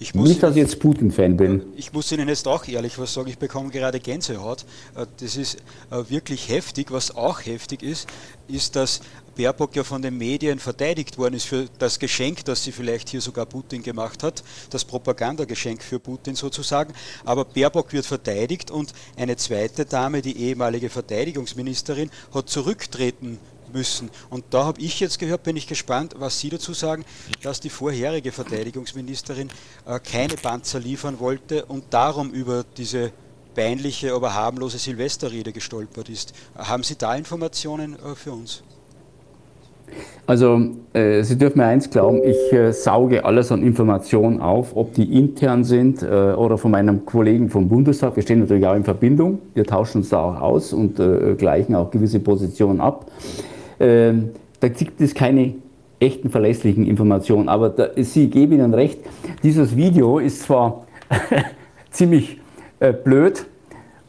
S2: Nicht, dass ich jetzt Putin-Fan bin.
S1: Ich muss Ihnen jetzt auch ehrlich was sagen, ich bekomme gerade Gänsehaut. Äh, das ist äh, wirklich heftig. Was auch heftig ist, ist, dass Baerbock ja von den Medien verteidigt worden ist für das Geschenk, das sie vielleicht hier sogar Putin gemacht hat, das Propagandageschenk für Putin sozusagen. Aber Baerbock wird verteidigt und eine zweite Dame, die ehemalige Verteidigungsministerin, hat zurücktreten müssen. Und da habe ich jetzt gehört, bin ich gespannt, was Sie dazu sagen, dass die vorherige Verteidigungsministerin äh, keine Panzer liefern wollte und darum über diese peinliche, aber harmlose Silvesterrede gestolpert ist. Haben Sie da Informationen äh, für uns?
S2: Also äh, Sie dürfen mir eins glauben, ich äh, sauge alles an Informationen auf, ob die intern sind äh, oder von meinem Kollegen vom Bundestag. Wir stehen natürlich auch in Verbindung, wir tauschen uns da auch aus und äh, gleichen auch gewisse Positionen ab. Ähm, da gibt es keine echten verlässlichen Informationen. Aber da, Sie geben Ihnen recht, dieses Video ist zwar ziemlich äh, blöd,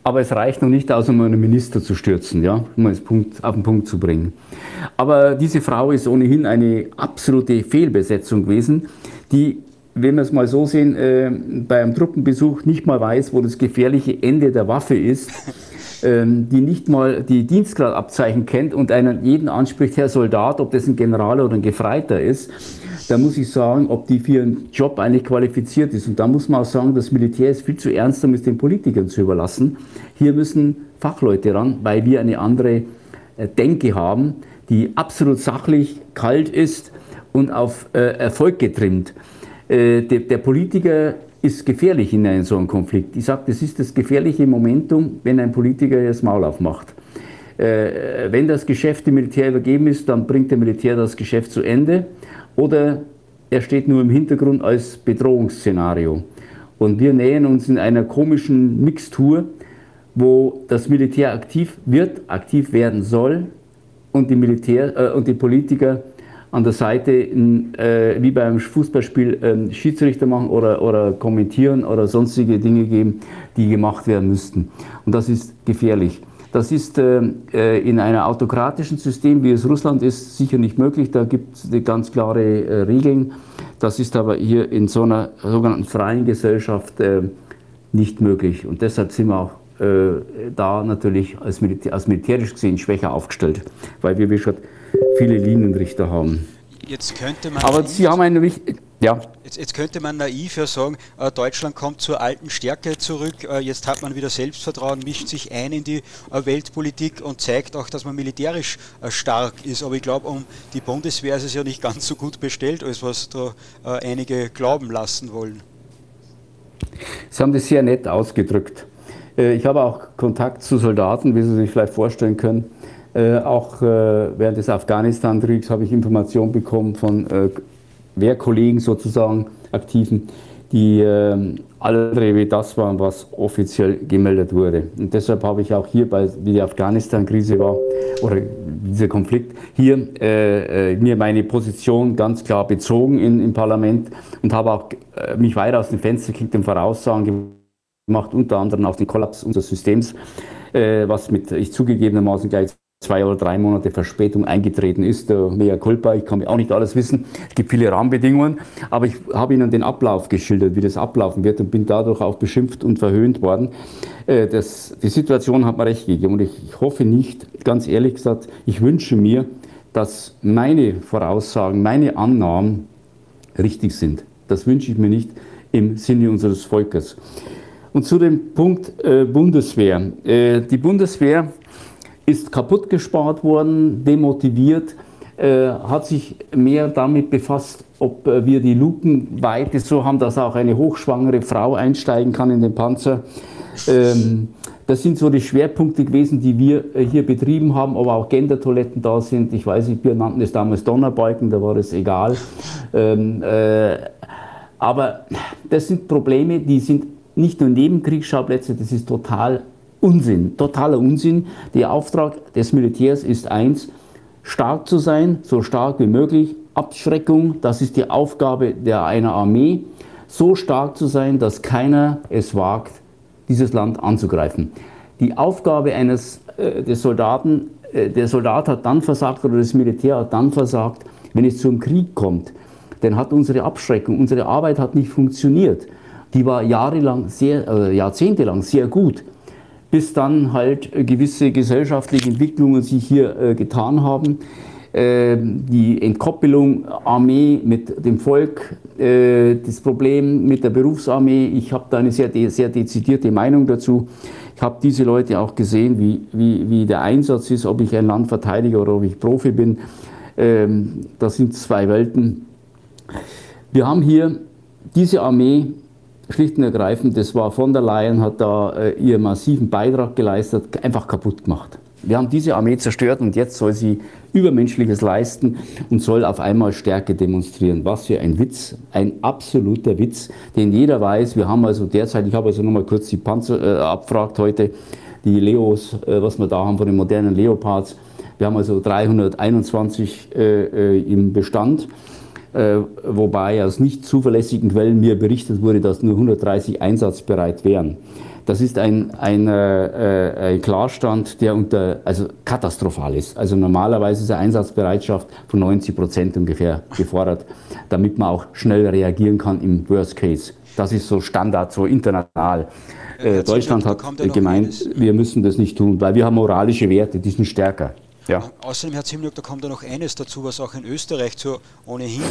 S2: aber es reicht noch nicht aus, um einen Minister zu stürzen, ja, um es auf den Punkt zu bringen. Aber diese Frau ist ohnehin eine absolute Fehlbesetzung gewesen, die, wenn wir es mal so sehen, äh, bei einem Truppenbesuch nicht mal weiß, wo das gefährliche Ende der Waffe ist. Ähm, die nicht mal die Dienstgradabzeichen kennt und einen jeden anspricht, Herr Soldat, ob das ein General oder ein Gefreiter ist, da muss ich sagen, ob die für ihren Job eigentlich qualifiziert ist. Und da muss man auch sagen, das Militär ist viel zu ernst, um es den Politikern zu überlassen. Hier müssen Fachleute ran, weil wir eine andere äh, Denke haben, die absolut sachlich, kalt ist und auf äh, Erfolg getrimmt. Äh, der, der Politiker ist gefährlich in einem so einem Konflikt. Ich sage, das ist das gefährliche Momentum, wenn ein Politiker das Maul aufmacht. Äh, wenn das Geschäft dem Militär übergeben ist, dann bringt der Militär das Geschäft zu Ende oder er steht nur im Hintergrund als Bedrohungsszenario. Und wir nähern uns in einer komischen Mixtur, wo das Militär aktiv wird, aktiv werden soll und die, Militär, äh, und die Politiker an der Seite äh, wie beim Fußballspiel äh, Schiedsrichter machen oder, oder kommentieren oder sonstige Dinge geben, die gemacht werden müssten. Und das ist gefährlich. Das ist äh, äh in einem autokratischen System, wie es Russland ist, sicher nicht möglich. Da gibt es ganz klare äh, Regeln. Das ist aber hier in so einer sogenannten freien Gesellschaft äh, nicht möglich. Und deshalb sind wir auch da natürlich als, Militär, als militärisch gesehen schwächer aufgestellt, weil wir, wie schon viele Linienrichter haben.
S1: Jetzt könnte man
S2: Aber Sie haben eine
S1: ja. Jetzt, jetzt, könnte man naiv ja sagen, äh, Deutschland kommt zur alten Stärke zurück, äh, jetzt hat man wieder Selbstvertrauen, mischt sich ein in die äh, Weltpolitik und zeigt auch, dass man militärisch äh, stark ist. Aber ich glaube, um die Bundeswehr ist es ja nicht ganz so gut bestellt, als was da äh, einige glauben lassen wollen.
S2: Sie haben das sehr nett ausgedrückt. Äh, ich habe auch Kontakt zu Soldaten, wie Sie sich vielleicht vorstellen können. Äh, auch äh, während des Afghanistan-Kriegs habe ich Informationen bekommen von äh, Wehrkollegen sozusagen, Aktiven, die äh, alle wie das waren, was offiziell gemeldet wurde. Und deshalb habe ich auch hier, bei, wie die Afghanistan-Krise war, oder dieser Konflikt, hier äh, äh, mir meine Position ganz klar bezogen in, im Parlament und habe auch mich weiter aus dem Fenster gekickt und Voraussagen gemacht, unter anderem auch den Kollaps unseres Systems, was mit, ich zugegebenermaßen gleich zwei oder drei Monate Verspätung eingetreten ist. Mea culpa, ich kann auch nicht alles wissen. Es gibt viele Rahmenbedingungen, aber ich habe Ihnen den Ablauf geschildert, wie das ablaufen wird und bin dadurch auch beschimpft und verhöhnt worden. Äh, das, die Situation hat mir recht gegeben und ich, ich hoffe nicht, ganz ehrlich gesagt, ich wünsche mir, dass meine Voraussagen, meine Annahmen richtig sind. Das wünsche ich mir nicht im Sinne unseres Volkes. Und zu dem Punkt äh, Bundeswehr. Äh, die Bundeswehr ist kaputt gespart worden, demotiviert. äh, hat sich mehr damit befasst, ob äh, wir die Lukenweite so haben, dass auch eine hochschwangere Frau einsteigen kann in den Panzer. Ähm, das sind so die Schwerpunkte gewesen, die wir äh, hier betrieben haben, aber auch Gendertoiletten da sind. Ich weiß nicht, wir nannten es damals Donnerbalken, da war es egal. Ähm, äh, aber das sind Probleme, die sind nicht nur Nebenkriegsschauplätze, das ist total Unsinn, totaler Unsinn. Der Auftrag des Militärs ist eins, stark zu sein, so stark wie möglich. Abschreckung, das ist die Aufgabe der einer Armee, so stark zu sein, dass keiner es wagt, dieses Land anzugreifen. Die Aufgabe eines äh, des Soldaten, äh, der Soldat hat dann versagt oder das Militär hat dann versagt, wenn es zum Krieg kommt. Dann hat unsere Abschreckung, unsere Arbeit hat nicht funktioniert. Die war jahrelang, sehr, äh, jahrzehntelang sehr gut bis dann halt gewisse gesellschaftliche Entwicklungen sich hier äh, getan haben. Äh, die Entkoppelung Armee mit dem Volk, äh, das Problem mit der Berufsarmee. Ich habe da eine sehr, sehr dezidierte Meinung dazu. Ich habe diese Leute auch gesehen, wie, wie, wie der Einsatz ist, ob ich ein Land verteidige oder ob ich Profi bin. Ähm, das sind zwei Welten. Wir haben hier diese Armee schlicht und ergreifend, das war von der Leyen, hat da äh, ihren massiven Beitrag geleistet, einfach kaputt gemacht. Wir haben diese Armee zerstört und jetzt soll sie Übermenschliches leisten und soll auf einmal Stärke demonstrieren. Was für ein Witz, ein absoluter Witz, den jeder weiß. Wir haben also derzeit, ich habe also nochmal kurz die Panzer äh, abfragt heute, die Leos, äh, was wir da haben von den modernen Leopards. Wir haben also 321 äh, äh, im Bestand. Äh, wobei aus nicht zuverlässigen Quellen mir berichtet wurde, dass nur 130 einsatzbereit wären. Das ist ein, ein, äh, ein Klarstand, der unter, also katastrophal ist. Also normalerweise ist eine Einsatzbereitschaft von 90 Prozent ungefähr gefordert, damit man auch schnell reagieren kann im Worst Case. Das ist so Standard, so international. Äh, Deutschland hat gemeint, wir müssen das nicht tun, weil wir haben moralische Werte, die sind stärker.
S1: Ja. Außerdem, Herr Zimniok, da kommt ja noch eines dazu, was auch in Österreich zur ohnehin,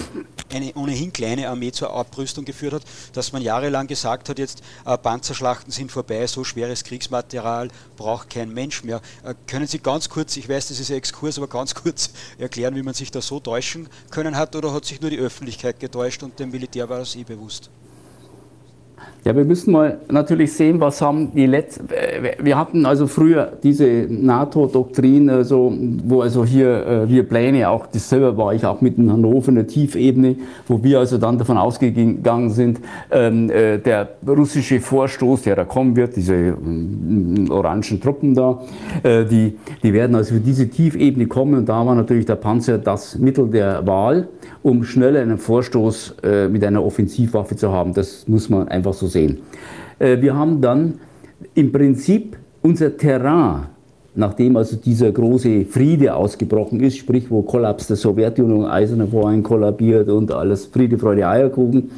S1: eine ohnehin kleine Armee zur Abrüstung geführt hat, dass man jahrelang gesagt hat, jetzt äh, Panzerschlachten sind vorbei, so schweres Kriegsmaterial braucht kein Mensch mehr. Äh, können Sie ganz kurz, ich weiß, das ist ein Exkurs, aber ganz kurz erklären, wie man sich da so täuschen können hat oder hat sich nur die Öffentlichkeit getäuscht und dem Militär war das eh bewusst?
S2: Ja, wir müssen mal natürlich sehen, was haben die letzten. Wir hatten also früher diese NATO-Doktrin, also, wo also hier äh, wir Pläne, auch das selber war ich auch mit in Hannover, eine Tiefebene, wo wir also dann davon ausgegangen sind, ähm, äh, der russische Vorstoß, der da kommen wird, diese äh, orangen Truppen da, äh, die, die werden also für diese Tiefebene kommen und da war natürlich der Panzer das Mittel der Wahl, um schneller einen Vorstoß mit einer Offensivwaffe zu haben. Das muss man einfach so sehen sehen. Äh, wir haben dann im Prinzip unser Terrain, nachdem also dieser große Friede ausgebrochen ist, sprich wo Kollaps der Sowjetunion, Eiserner Vorhang kollabiert und alles Friede, Freude, Eierkuchen,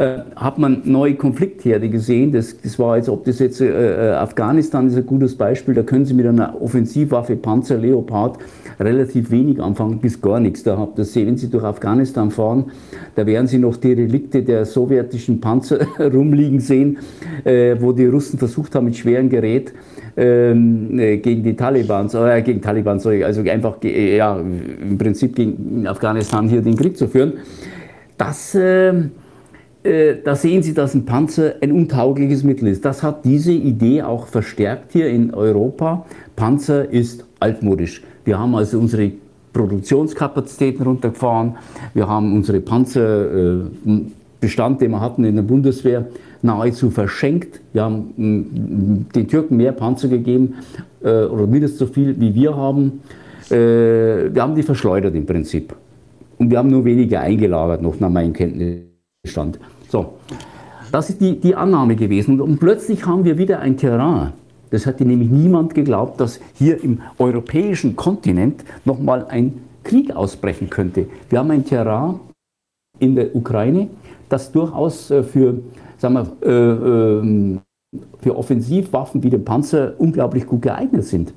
S2: äh, hat man neue Konfliktherde gesehen. Das, das war, als ob das jetzt äh, äh, Afghanistan ist ein gutes Beispiel. Da können Sie mit einer Offensivwaffe Panzer Leopard relativ wenig anfangen, bis gar nichts. Da habt das, wenn Sie durch Afghanistan fahren, da werden Sie noch die Relikte der sowjetischen Panzer rumliegen sehen, äh, wo die Russen versucht haben, mit schwerem Gerät ähm, äh, gegen die Taliban, äh, gegen Taliban, sorry, also einfach, ja, im Prinzip gegen Afghanistan hier den Krieg zu führen. Das, ähm, äh, da sehen Sie, dass ein Panzer ein untaugliches Mittel ist. Das hat diese Idee auch verstärkt hier in Europa. Panzer ist altmodisch. Wir haben also unsere Produktionskapazitäten runtergefahren. Wir haben unsere Panzerbestand, den wir hatten in der Bundeswehr, nahezu verschenkt. Wir haben mm, den Türken mehr Panzer gegeben äh, oder mindestens so viel, wie wir haben. Äh, wir haben die verschleudert im Prinzip. Und wir haben nur weniger eingelagert, noch nach meinem Kenntnisstand. So, das ist die, die Annahme gewesen. Und plötzlich haben wir wieder ein Terrain, das hatte nämlich niemand geglaubt, dass hier im europäischen Kontinent nochmal ein Krieg ausbrechen könnte. Wir haben ein Terrain in der Ukraine, das durchaus äh, für, sagen wir, äh, ähm, für Offensivwaffen wie den Panzer unglaublich gut geeignet sind.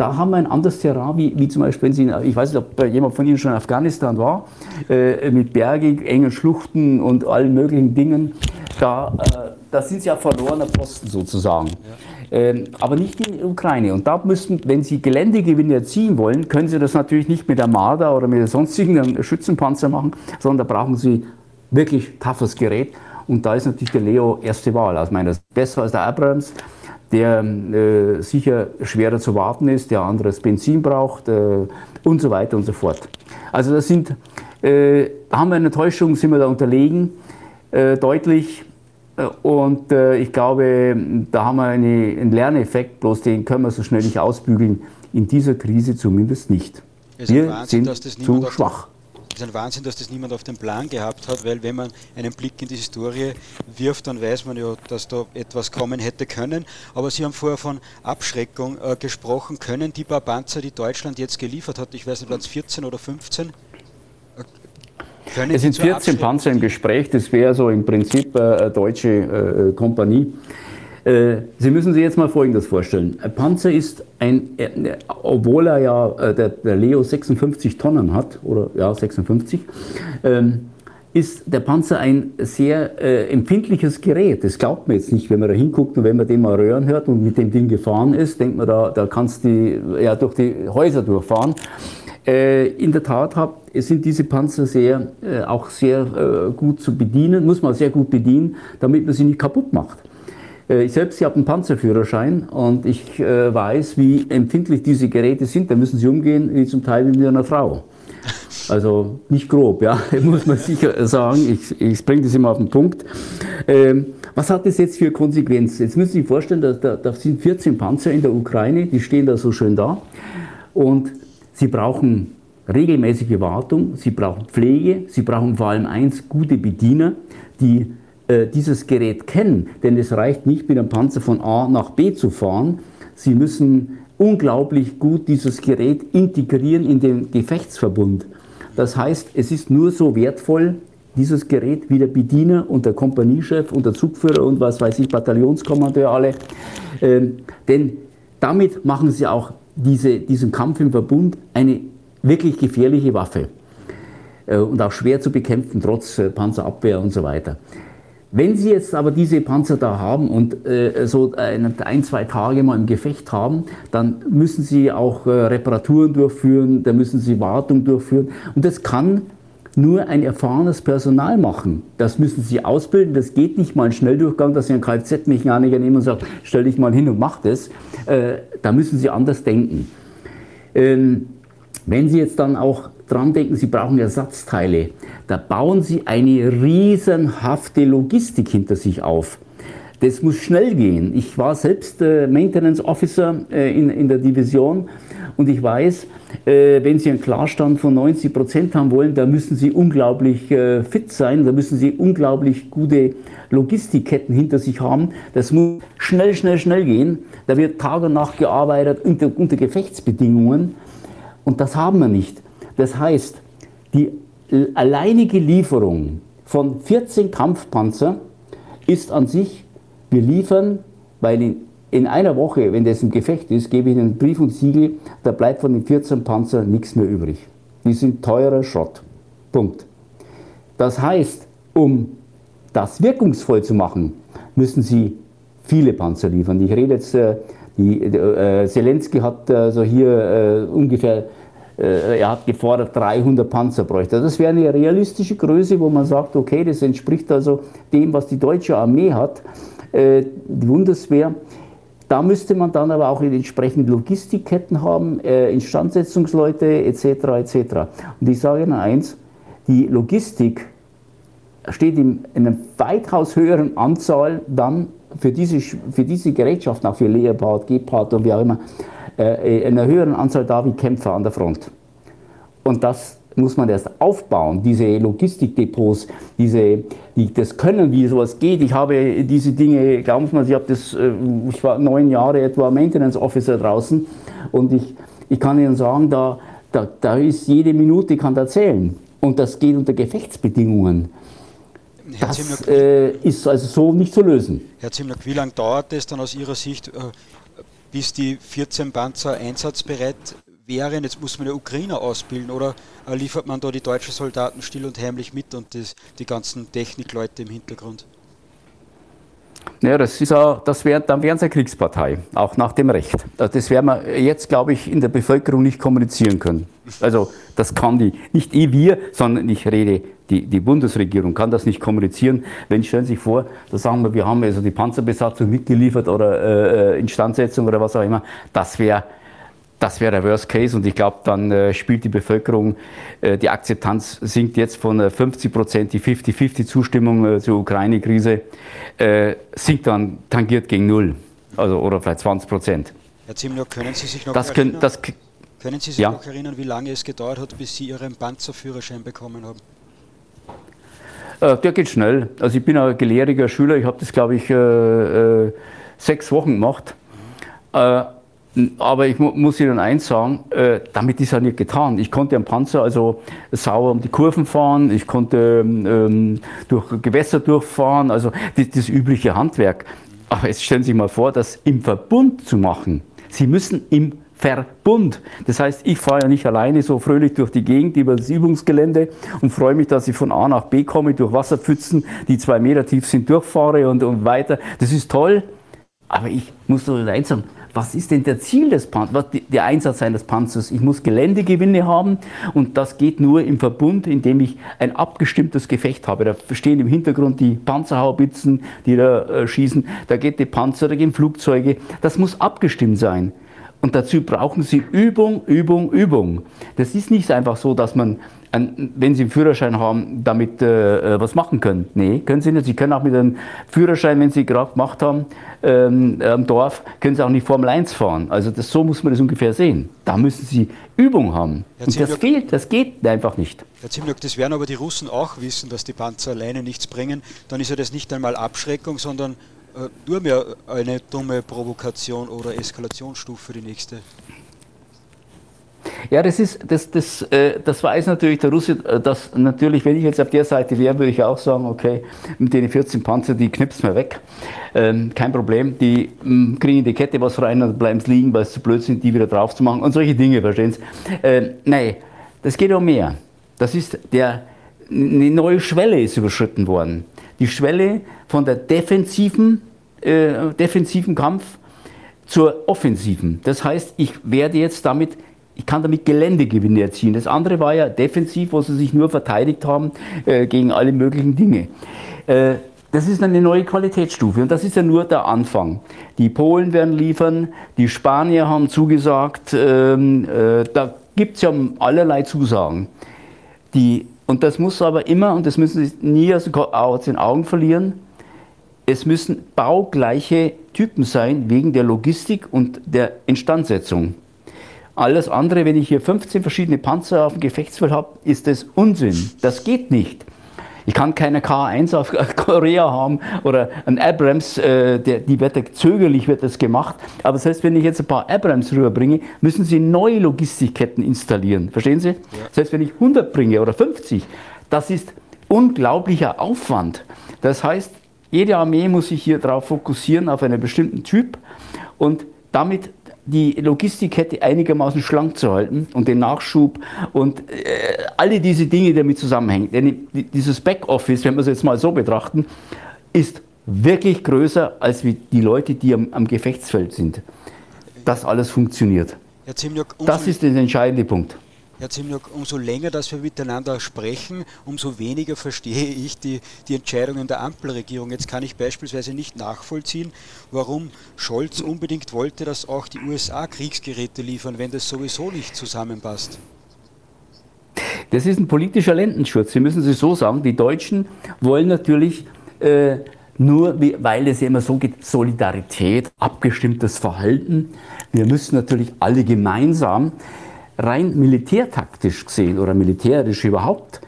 S2: Da haben wir ein anderes Terrain, wie, wie zum Beispiel, wenn Sie, ich weiß nicht, ob jemand von Ihnen schon in Afghanistan war, äh, mit bergig, engen Schluchten und allen möglichen Dingen. Da, äh, da sind Sie ja verlorener Posten sozusagen. Ja. Ähm, aber nicht in der Ukraine. Und da müssen, wenn Sie Geländegewinne erzielen wollen, können Sie das natürlich nicht mit der Marder oder mit sonstigen Schützenpanzer machen, sondern da brauchen Sie wirklich toughes Gerät. Und da ist natürlich der Leo erste Wahl aus meiner Sicht. Besser als der Abrams, der äh, sicher schwerer zu warten ist, der anderes Benzin braucht äh, und so weiter und so fort. Also das sind, äh, haben wir eine Täuschung, sind wir da unterlegen, äh, deutlich. Äh, und äh, ich glaube, da haben wir eine, einen Lerneffekt, bloß den können wir so schnell nicht ausbügeln. In dieser Krise zumindest nicht. Wir Wahnsinn, sind zu schwach.
S1: Es ist ein Wahnsinn, dass das niemand auf dem Plan gehabt hat, weil wenn man einen Blick in die Historie wirft, dann weiß man ja, dass da etwas kommen hätte können. Aber Sie haben vorher von Abschreckung äh, gesprochen. Können die paar Panzer, die Deutschland jetzt geliefert hat, ich weiß nicht, waren es 14 oder 15,
S2: können es sind 14 Panzer im Gespräch, das wäre so im Prinzip äh, eine deutsche äh, Kompanie. Äh, Sie müssen sich jetzt mal Folgendes vorstellen. Ein Panzer ist ein, äh, obwohl er ja äh, der, der, Leo 56 Tonnen hat, oder ja 56, ähm, ist der Panzer ein sehr äh, empfindliches Gerät. Das glaubt man jetzt nicht, wenn man da hinguckt und wenn man den mal röhren hört und mit dem Ding gefahren ist, denkt man, da, da kannst du ja durch die Häuser durchfahren. Äh, in der Tat hab, sind diese Panzer sehr, äh, auch sehr äh, gut zu bedienen, muss man sehr gut bedienen, damit man sie nicht kaputt macht. Ich selbst habe einen Panzerführerschein und ich weiß, wie empfindlich diese Geräte sind. Da müssen sie umgehen, wie zum Teil wie mit einer Frau. Also nicht grob, ja, muss man sicher sagen. Ich, ich bringe das immer auf den Punkt. Ähm, was hat das jetzt für Konsequenzen? Jetzt müssen Sie sich vorstellen, da, da, da sind 14 Panzer in der Ukraine, die stehen da so schön da. Und Sie brauchen regelmäßige Wartung, Sie brauchen Pflege, Sie brauchen vor allem eins, gute Bediener, die äh, dieses Gerät kennen. Denn es reicht nicht, mit einem Panzer von A nach B zu fahren. Sie müssen unglaublich gut dieses Gerät integrieren in den Gefechtsverbund. Das heißt, es ist nur so wertvoll, dieses Gerät wie der Bediener und der Kompaniechef und der Zugführer und was weiß ich, Bataillonskommandeur alle. Ähm, denn damit machen sie auch diese, diesen Kampf im Verbund eine wirklich gefährliche Waffe äh, und auch schwer zu bekämpfen, trotz äh, Panzerabwehr und so weiter. Wenn Sie jetzt aber diese Panzer da haben und äh, so ein, ein, zwei Tage mal im Gefecht haben, dann müssen Sie auch äh, Reparaturen durchführen, da müssen Sie Wartung durchführen. Und das kann nur ein erfahrenes Personal machen. Das müssen Sie ausbilden. Das geht nicht mal ein Schnelldurchgang, dass Sie einen Kfz-Mechaniker nehmen und sagen, stell dich mal hin und mach das. Äh, da müssen Sie anders denken. Ähm, wenn Sie jetzt dann auch dran denken, Sie brauchen Ersatzteile, da bauen Sie eine riesenhafte Logistik hinter sich auf. Das muss schnell gehen. Ich war selbst äh, Maintenance Officer äh, in, in der Division und ich weiß, äh, wenn Sie einen Klarstand von 90 Prozent haben wollen, da müssen Sie unglaublich äh, fit sein, da müssen Sie unglaublich gute Logistikketten hinter sich haben. Das muss schnell, schnell, schnell gehen. Da wird Tag und Nacht gearbeitet unter, unter Gefechtsbedingungen und das haben wir nicht. Das heißt, die alleinige Lieferung von 14 Kampfpanzer ist an sich wir liefern, weil in, in einer Woche, wenn das ein Gefecht ist, gebe ich Ihnen einen Brief und Siegel, da bleibt von den 14 Panzer nichts mehr übrig. Die sind teurer Schrott. Punkt. Das heißt, um das wirkungsvoll zu machen, müssen Sie viele Panzer liefern. Ich rede jetzt, äh, die, äh, Zelensky hat also hier äh, ungefähr, äh, er hat gefordert, 300 Panzer bräuchte. Das wäre eine realistische Größe, wo man sagt, okay, das entspricht also dem, was die deutsche Armee hat. Äh, die Bundeswehr. Da müsste man dann aber auch entsprechend Logistikketten haben, äh, Instandsetzungsleute etc. etc. Und ich sage Ihnen eins, die Logistik steht in, einer weitaus höheren Anzahl dann für diese, für diese Gerätschaften, auch für Leopard, Gepard und wie auch immer, äh, in einer höheren Anzahl da wie Kämpfer an der Front. Und das muss man erst aufbauen, diese Logistikdepots, diese, die, das Können, wie sowas geht. Ich habe diese Dinge, glauben Sie mal, ich, habe das, äh, ich war neun Jahre etwa Maintenance Officer draußen und ich, ich kann Ihnen sagen, da, da, da ist jede Minute, kann da zählen. Und das geht unter Gefechtsbedingungen. Herr das Zimnock, äh, ist also so nicht zu lösen.
S1: Herr Zimnock, wie lange dauert es dann aus Ihrer Sicht, äh, bis die 14 Panzer einsatzbereit wären, jetzt muss man ja Ukrainer ausbilden oder liefert man da die deutschen Soldaten still und heimlich mit und das, die ganzen Technikleute im Hintergrund?
S2: Ja, das ist auch, das wär, dann wären sie eine Kriegspartei, auch nach dem Recht. Also das werden wir jetzt, glaube ich, in der Bevölkerung nicht kommunizieren können. Also das kann die, nicht eh wir, sondern ich rede, die, die Bundesregierung kann das nicht kommunizieren. Wenn stellen Sie sich vor, da sagen wir, wir haben also die Panzerbesatzung mitgeliefert oder äh, Instandsetzung oder was auch immer, das wäre das wäre der Worst Case und ich glaube, dann äh, spielt die Bevölkerung, äh, die Akzeptanz sinkt jetzt von äh, 50 Prozent, die 50-50 Zustimmung äh, zur Ukraine-Krise äh, sinkt dann, tangiert gegen Null, also oder vielleicht 20 Prozent.
S1: Herr Zimnock, können Sie sich noch
S2: das erinnern, können, das,
S1: können Sie sich ja. noch erinnern, wie lange es gedauert hat, bis Sie Ihren Panzerführerschein bekommen haben?
S2: Äh, der geht schnell. Also ich bin ein gelehriger Schüler, ich habe das, glaube ich, sechs Wochen gemacht. Mhm. Aber ich mu muss Ihnen eins sagen, äh, damit ist ja nicht getan. Ich konnte am Panzer also sauber um die Kurven fahren, ich konnte ähm, durch Gewässer durchfahren, also das, das übliche Handwerk. Aber jetzt stellen Sie sich mal vor, das im Verbund zu machen. Sie müssen im Verbund. Das heißt, ich fahre ja nicht alleine so fröhlich durch die Gegend über das Übungsgelände und freue mich, dass ich von A nach B komme, durch Wasserpfützen, die zwei Meter tief sind, durchfahre und, und weiter. Das ist toll. Aber ich muss doch eins sagen, was ist denn der Ziel des Panzers, was der Einsatz eines Panzers? Ich muss Geländegewinne haben und das geht nur im Verbund, indem ich ein abgestimmtes Gefecht habe. Da stehen im Hintergrund die Panzerhaubitzen, die da äh, schießen, da geht die Panzer, da gehen Flugzeuge. Das muss abgestimmt sein. Und dazu brauchen Sie Übung, Übung, Übung. Das ist nicht einfach so, dass man wenn Sie einen Führerschein haben, damit äh, äh, was machen können. Nee, können Sie nicht. Sie können auch mit einem Führerschein, wenn Sie gerade gemacht haben, ähm, am Dorf, können Sie auch nicht Formel 1 fahren. Also das, so muss man das ungefähr sehen. Da müssen Sie Übung haben. Herr Und das fehlt, das geht einfach nicht.
S1: Herr Zimnock, das werden aber die Russen auch wissen, dass die Panzer alleine nichts bringen. Dann ist ja das nicht einmal Abschreckung, sondern äh, nur mehr eine dumme Provokation oder Eskalationsstufe für die nächste.
S2: Ja, das ist, das, das, äh, das weiß natürlich der Russe, äh, dass natürlich, wenn ich jetzt auf der Seite wäre, würde ich auch sagen, okay, mit den 14 Panzer, die knipsen wir weg. Ähm, kein Problem, die mh, mm, kriegen in die Kette was rein und bleiben liegen, weil es zu blöd sind, die wieder drauf zu machen und solche Dinge, verstehen Sie? Ähm, nein, das geht um mehr. Das ist der, eine neue Schwelle ist überschritten worden. Die Schwelle von der defensiven, äh, defensiven Kampf zur offensiven. Das heißt, ich werde jetzt damit ich kann damit Geländegewinne erzielen. Das andere war ja defensiv, wo sie sich nur verteidigt haben äh, gegen alle möglichen Dinge. Äh, das ist eine neue Qualitätsstufe und das ist ja nur der Anfang. Die Polen werden liefern, die Spanier haben zugesagt, ähm, äh, da gibt es ja allerlei Zusagen. Die, und das muss aber immer, und das müssen Sie nie aus den Augen verlieren, es müssen baugleiche Typen sein wegen der Logistik und der Instandsetzung. Alles andere, wenn ich hier 15 verschiedene Panzer auf dem Gefechtsfeld habe, ist das Unsinn. Das geht nicht. Ich kann keine K1 auf Korea haben oder ein Abrams, äh, der, die wird zögerlich wird das gemacht. Aber selbst wenn ich jetzt ein paar Abrams rüberbringe, müssen Sie neue Logistikketten installieren. Verstehen Sie? Ja. Selbst wenn ich 100 bringe oder 50, das ist unglaublicher Aufwand. Das heißt, jede Armee muss sich hier darauf fokussieren, auf einen bestimmten Typ und damit die Logistikkette einigermaßen schlank zu halten und den Nachschub und äh, alle diese Dinge, die damit zusammenhängen. Denn dieses Backoffice, wenn wir es jetzt mal so betrachten, ist wirklich größer als die Leute, die am, am Gefechtsfeld sind. Das alles funktioniert. das ist der entscheidende Punkt.
S1: Herr Zimnock, umso länger, dass wir miteinander sprechen, umso weniger verstehe ich die, die Entscheidungen der Ampelregierung. Jetzt kann ich beispielsweise nicht nachvollziehen, warum Scholz unbedingt wollte, dass auch die USA Kriegsgeräte liefern, wenn das sowieso nicht zusammenpasst.
S2: Das ist ein politischer Lendenschutz. Sie müssen es so sagen. Die Deutschen wollen natürlich äh, nur, weil es ja immer so geht, Solidarität, abgestimmtes Verhalten. Wir müssen natürlich alle gemeinsam rein militärtaktisch gesehen oder militärisch überhaupt,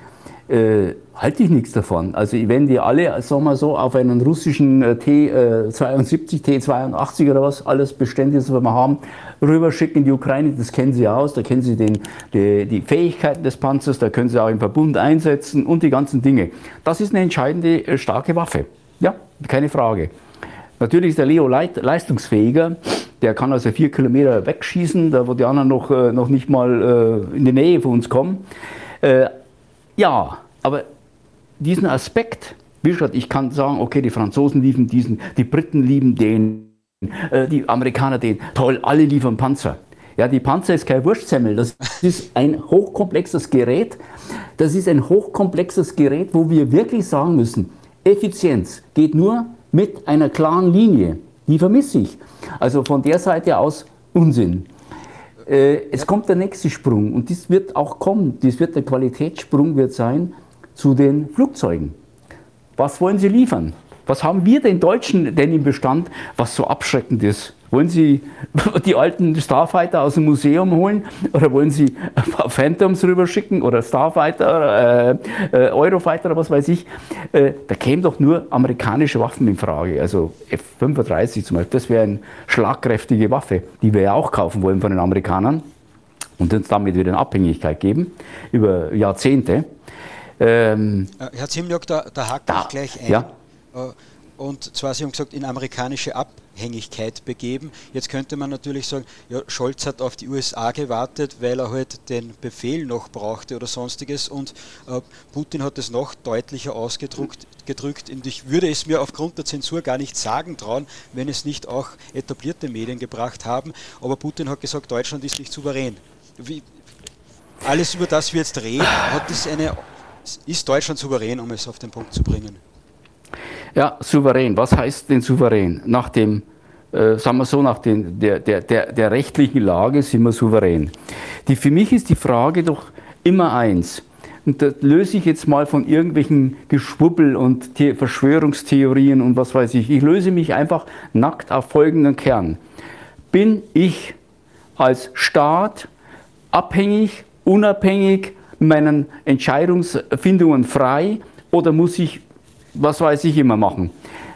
S2: äh, halte ich nichts davon. Also wenn die alle, sagen wir so, auf einen russischen äh, T-72, äh, T-82 oder was, alles Beständiges, was wir haben, rüberschicken in die Ukraine, das kennen sie aus, da kennen sie den, die, die Fähigkeiten des Panzers, da können sie auch im Verbund einsetzen und die ganzen Dinge. Das ist eine entscheidende, äh, starke Waffe. Ja, keine Frage. Natürlich ist der Leo leistungsfähiger. Der kann also vier Kilometer wegschießen, da wo die anderen noch, äh, noch nicht mal äh, in die Nähe von uns kommen. Äh, ja, aber diesen Aspekt Wie gesagt, ich kann sagen, okay, die Franzosen lieben diesen, die Briten lieben den, die Amerikaner den. Toll, alle liefern Panzer. Ja, die Panzer ist kein Wurstsemmel, das ist ein hochkomplexes Gerät. Das ist ein hochkomplexes Gerät, wo wir wirklich sagen müssen, Effizienz geht nur mit einer klaren Linie. Die vermisse ich. Also von der Seite aus Unsinn. Äh, es kommt der nächste Sprung und dies wird auch kommen. Dies wird der Qualitätssprung wird sein zu den Flugzeugen. Was wollen Sie liefern? Was haben wir den Deutschen denn im Bestand, was so abschreckend ist? Wollen Sie die alten Starfighter aus dem Museum holen oder wollen Sie ein paar Phantoms rüberschicken oder Starfighter, äh, äh, Eurofighter oder was weiß ich? Äh, da kämen doch nur amerikanische Waffen in Frage. Also F-35 zum Beispiel, das wäre eine schlagkräftige Waffe, die wir ja auch kaufen wollen von den Amerikanern und uns damit wieder eine Abhängigkeit geben über Jahrzehnte.
S1: Ähm, äh, Herr Zimniok, da, da hakt da, ich gleich ein. Ja. Äh, und zwar, Sie haben gesagt, in amerikanische Abhängigkeit begeben. Jetzt könnte man natürlich sagen, ja, Scholz hat auf die USA gewartet, weil er halt den Befehl noch brauchte oder sonstiges und äh, Putin hat es noch deutlicher ausgedrückt. Gedrückt. Und ich würde es mir aufgrund der Zensur gar nicht sagen trauen, wenn es nicht auch etablierte Medien gebracht haben. Aber Putin hat gesagt, Deutschland ist nicht souverän. Wie, alles, über das wir jetzt reden, hat es eine, ist Deutschland souverän, um es auf den Punkt zu bringen?
S2: Ja, souverän. Was heißt denn souverän? Nach dem, äh, sagen wir so, nach den, der, der, der, der rechtlichen Lage sind wir souverän. Die, für mich ist die Frage doch immer eins. Und das löse ich jetzt mal von irgendwelchen Geschwubbel und The Verschwörungstheorien und was weiß ich. Ich löse mich einfach nackt auf folgenden Kern. Bin ich als Staat abhängig, unabhängig, meinen Entscheidungsfindungen frei oder muss ich was weiß ich immer machen.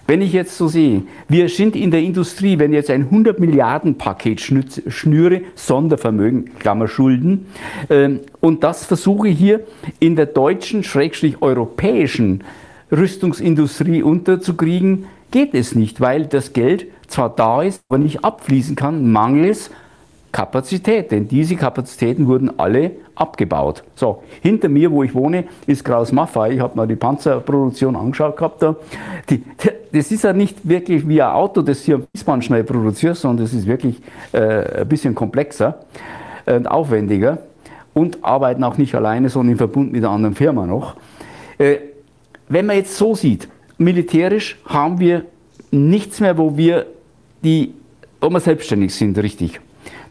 S2: Wenn ich jetzt so sehe, wir sind in der Industrie, wenn ich jetzt ein 100 Milliarden Paket schnüre, Sondervermögen, Klammer Schulden, äh, und das versuche hier in der deutschen, schrägstrich europäischen Rüstungsindustrie unterzukriegen, geht es nicht, weil das Geld zwar da ist, aber nicht abfließen kann, mangels Kapazität, denn diese Kapazitäten wurden alle abgebaut. So, hinter mir, wo ich wohne, ist Kraus Maffei. Ich habe mal die Panzerproduktion angeschaut gehabt da. Die, das ist ja nicht wirklich wie ein Auto, das hier am Fließband schnell produziert, sondern das ist wirklich äh, ein bisschen komplexer und aufwendiger und arbeiten auch nicht alleine, sondern im Verbund mit einer anderen Firma noch. Äh, wenn man jetzt so sieht, militärisch haben wir nichts mehr, wo wir die, wo wir selbstständig sind, richtig.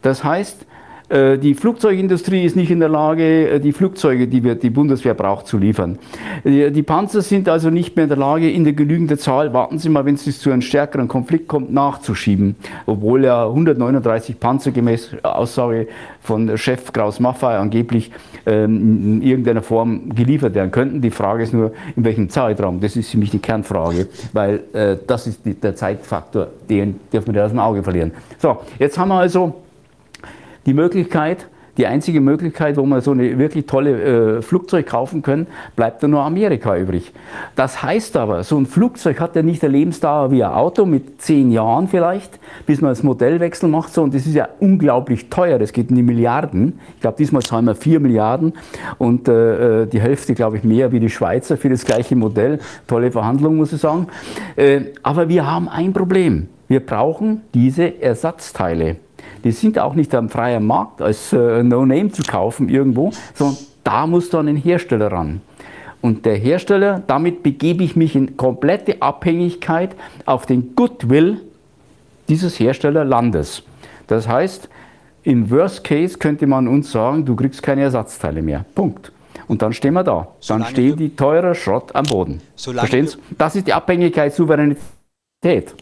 S2: Das heißt, äh, die Flugzeugindustrie ist nicht in der Lage, äh, die Flugzeuge, die wir, die Bundeswehr braucht, zu liefern. Die Panzer sind also nicht mehr in der Lage, in der genügenden Zahl, warten Sie mal, wenn es zu einem stärkeren Konflikt kommt, nachzuschieben. Obwohl ja 139 Panzer gemäß Aussage von Chef Kraus Maffei angeblich ähm, in irgendeiner Form geliefert werden könnten. Die Frage ist nur, in welchem Zeitraum. Das ist für mich die Kernfrage, weil äh, das ist der Zeitfaktor, den dürfen wir aus dem Auge verlieren. So, jetzt haben wir also die Möglichkeit, die einzige Möglichkeit, wo man so eine wirklich tolle äh, Flugzeug kaufen können, bleibt dann nur Amerika übrig. Das heißt aber, so ein Flugzeug hat ja nicht eine Lebensdauer wie ein Auto mit zehn Jahren vielleicht, bis man das Modellwechsel macht. So, und das ist ja unglaublich teuer. Das geht in die Milliarden. Ich glaube, diesmal zahlen wir vier Milliarden und äh, äh, die Hälfte, glaube ich, mehr wie die Schweizer für das gleiche Modell. Tolle Verhandlung, muss ich sagen. Äh, aber wir haben ein Problem. Wir brauchen diese Ersatzteile. Die sind auch nicht am freien Markt als äh, No-Name zu kaufen irgendwo, sondern da muss dann ein Hersteller ran. Und der Hersteller, damit begebe ich mich in komplette Abhängigkeit auf den Goodwill dieses Herstellerlandes. Das heißt, im Worst Case könnte man uns sagen, du kriegst keine Ersatzteile mehr. Punkt. Und dann stehen wir da. Dann stehen die teurer Schrott am Boden. Verstehen Sie? Das ist die Abhängigkeit, Souveränität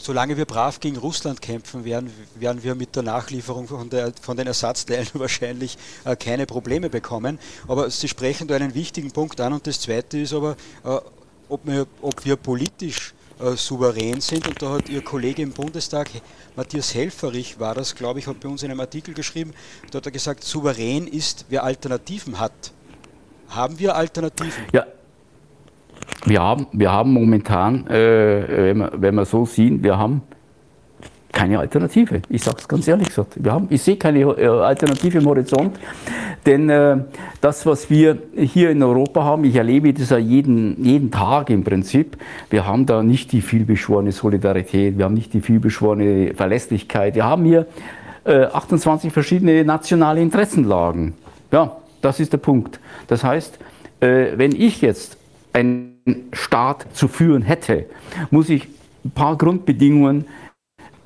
S1: solange wir brav gegen Russland kämpfen werden, werden wir mit der Nachlieferung von, der, von den Ersatzteilen wahrscheinlich äh, keine Probleme bekommen. Aber Sie sprechen da einen wichtigen Punkt an und das Zweite ist aber, äh, ob, wir, ob wir politisch äh, souverän sind. Und da hat Ihr Kollege im Bundestag, Matthias Helferich, war das, glaube ich, hat bei uns in einem Artikel geschrieben, da hat er gesagt, souverän ist, wer Alternativen hat. Haben wir Alternativen?
S2: Ja, wir haben, wir haben momentan, äh, wenn, wir, wenn wir so sehen, wir haben keine Alternative. Ich sage es ganz ehrlich gesagt. Wir haben, ich sehe keine äh, Alternative im Horizont. Denn äh, das, was wir hier in Europa haben, ich erlebe das ja jeden, jeden Tag im Prinzip, wir haben da nicht die vielbeschworene Solidarität, wir haben nicht die vielbeschworene Verlässlichkeit, wir haben hier äh, 28 verschiedene nationale Interessenlagen. Ja, das ist der Punkt. Das heißt, äh, wenn ich jetzt einen Staat zu führen hätte, muss ich ein paar Grundbedingungen,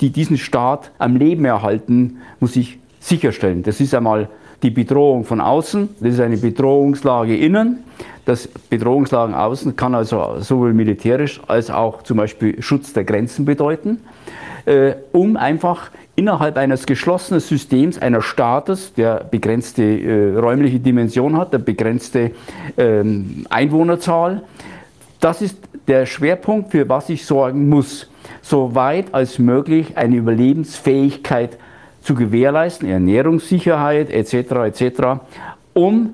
S2: die diesen Staat am Leben erhalten, muss ich sicherstellen. Das ist einmal die Bedrohung von außen, das ist eine Bedrohungslage innen. Das Bedrohungslagen außen kann also sowohl militärisch als auch zum Beispiel Schutz der Grenzen bedeuten, äh, um einfach innerhalb eines geschlossenen Systems, einer Staates, der begrenzte äh, räumliche Dimension hat, der begrenzte ähm, Einwohnerzahl, das ist der Schwerpunkt, für was ich sorgen muss, so weit als möglich eine Überlebensfähigkeit zu gewährleisten, Ernährungssicherheit etc. etc., um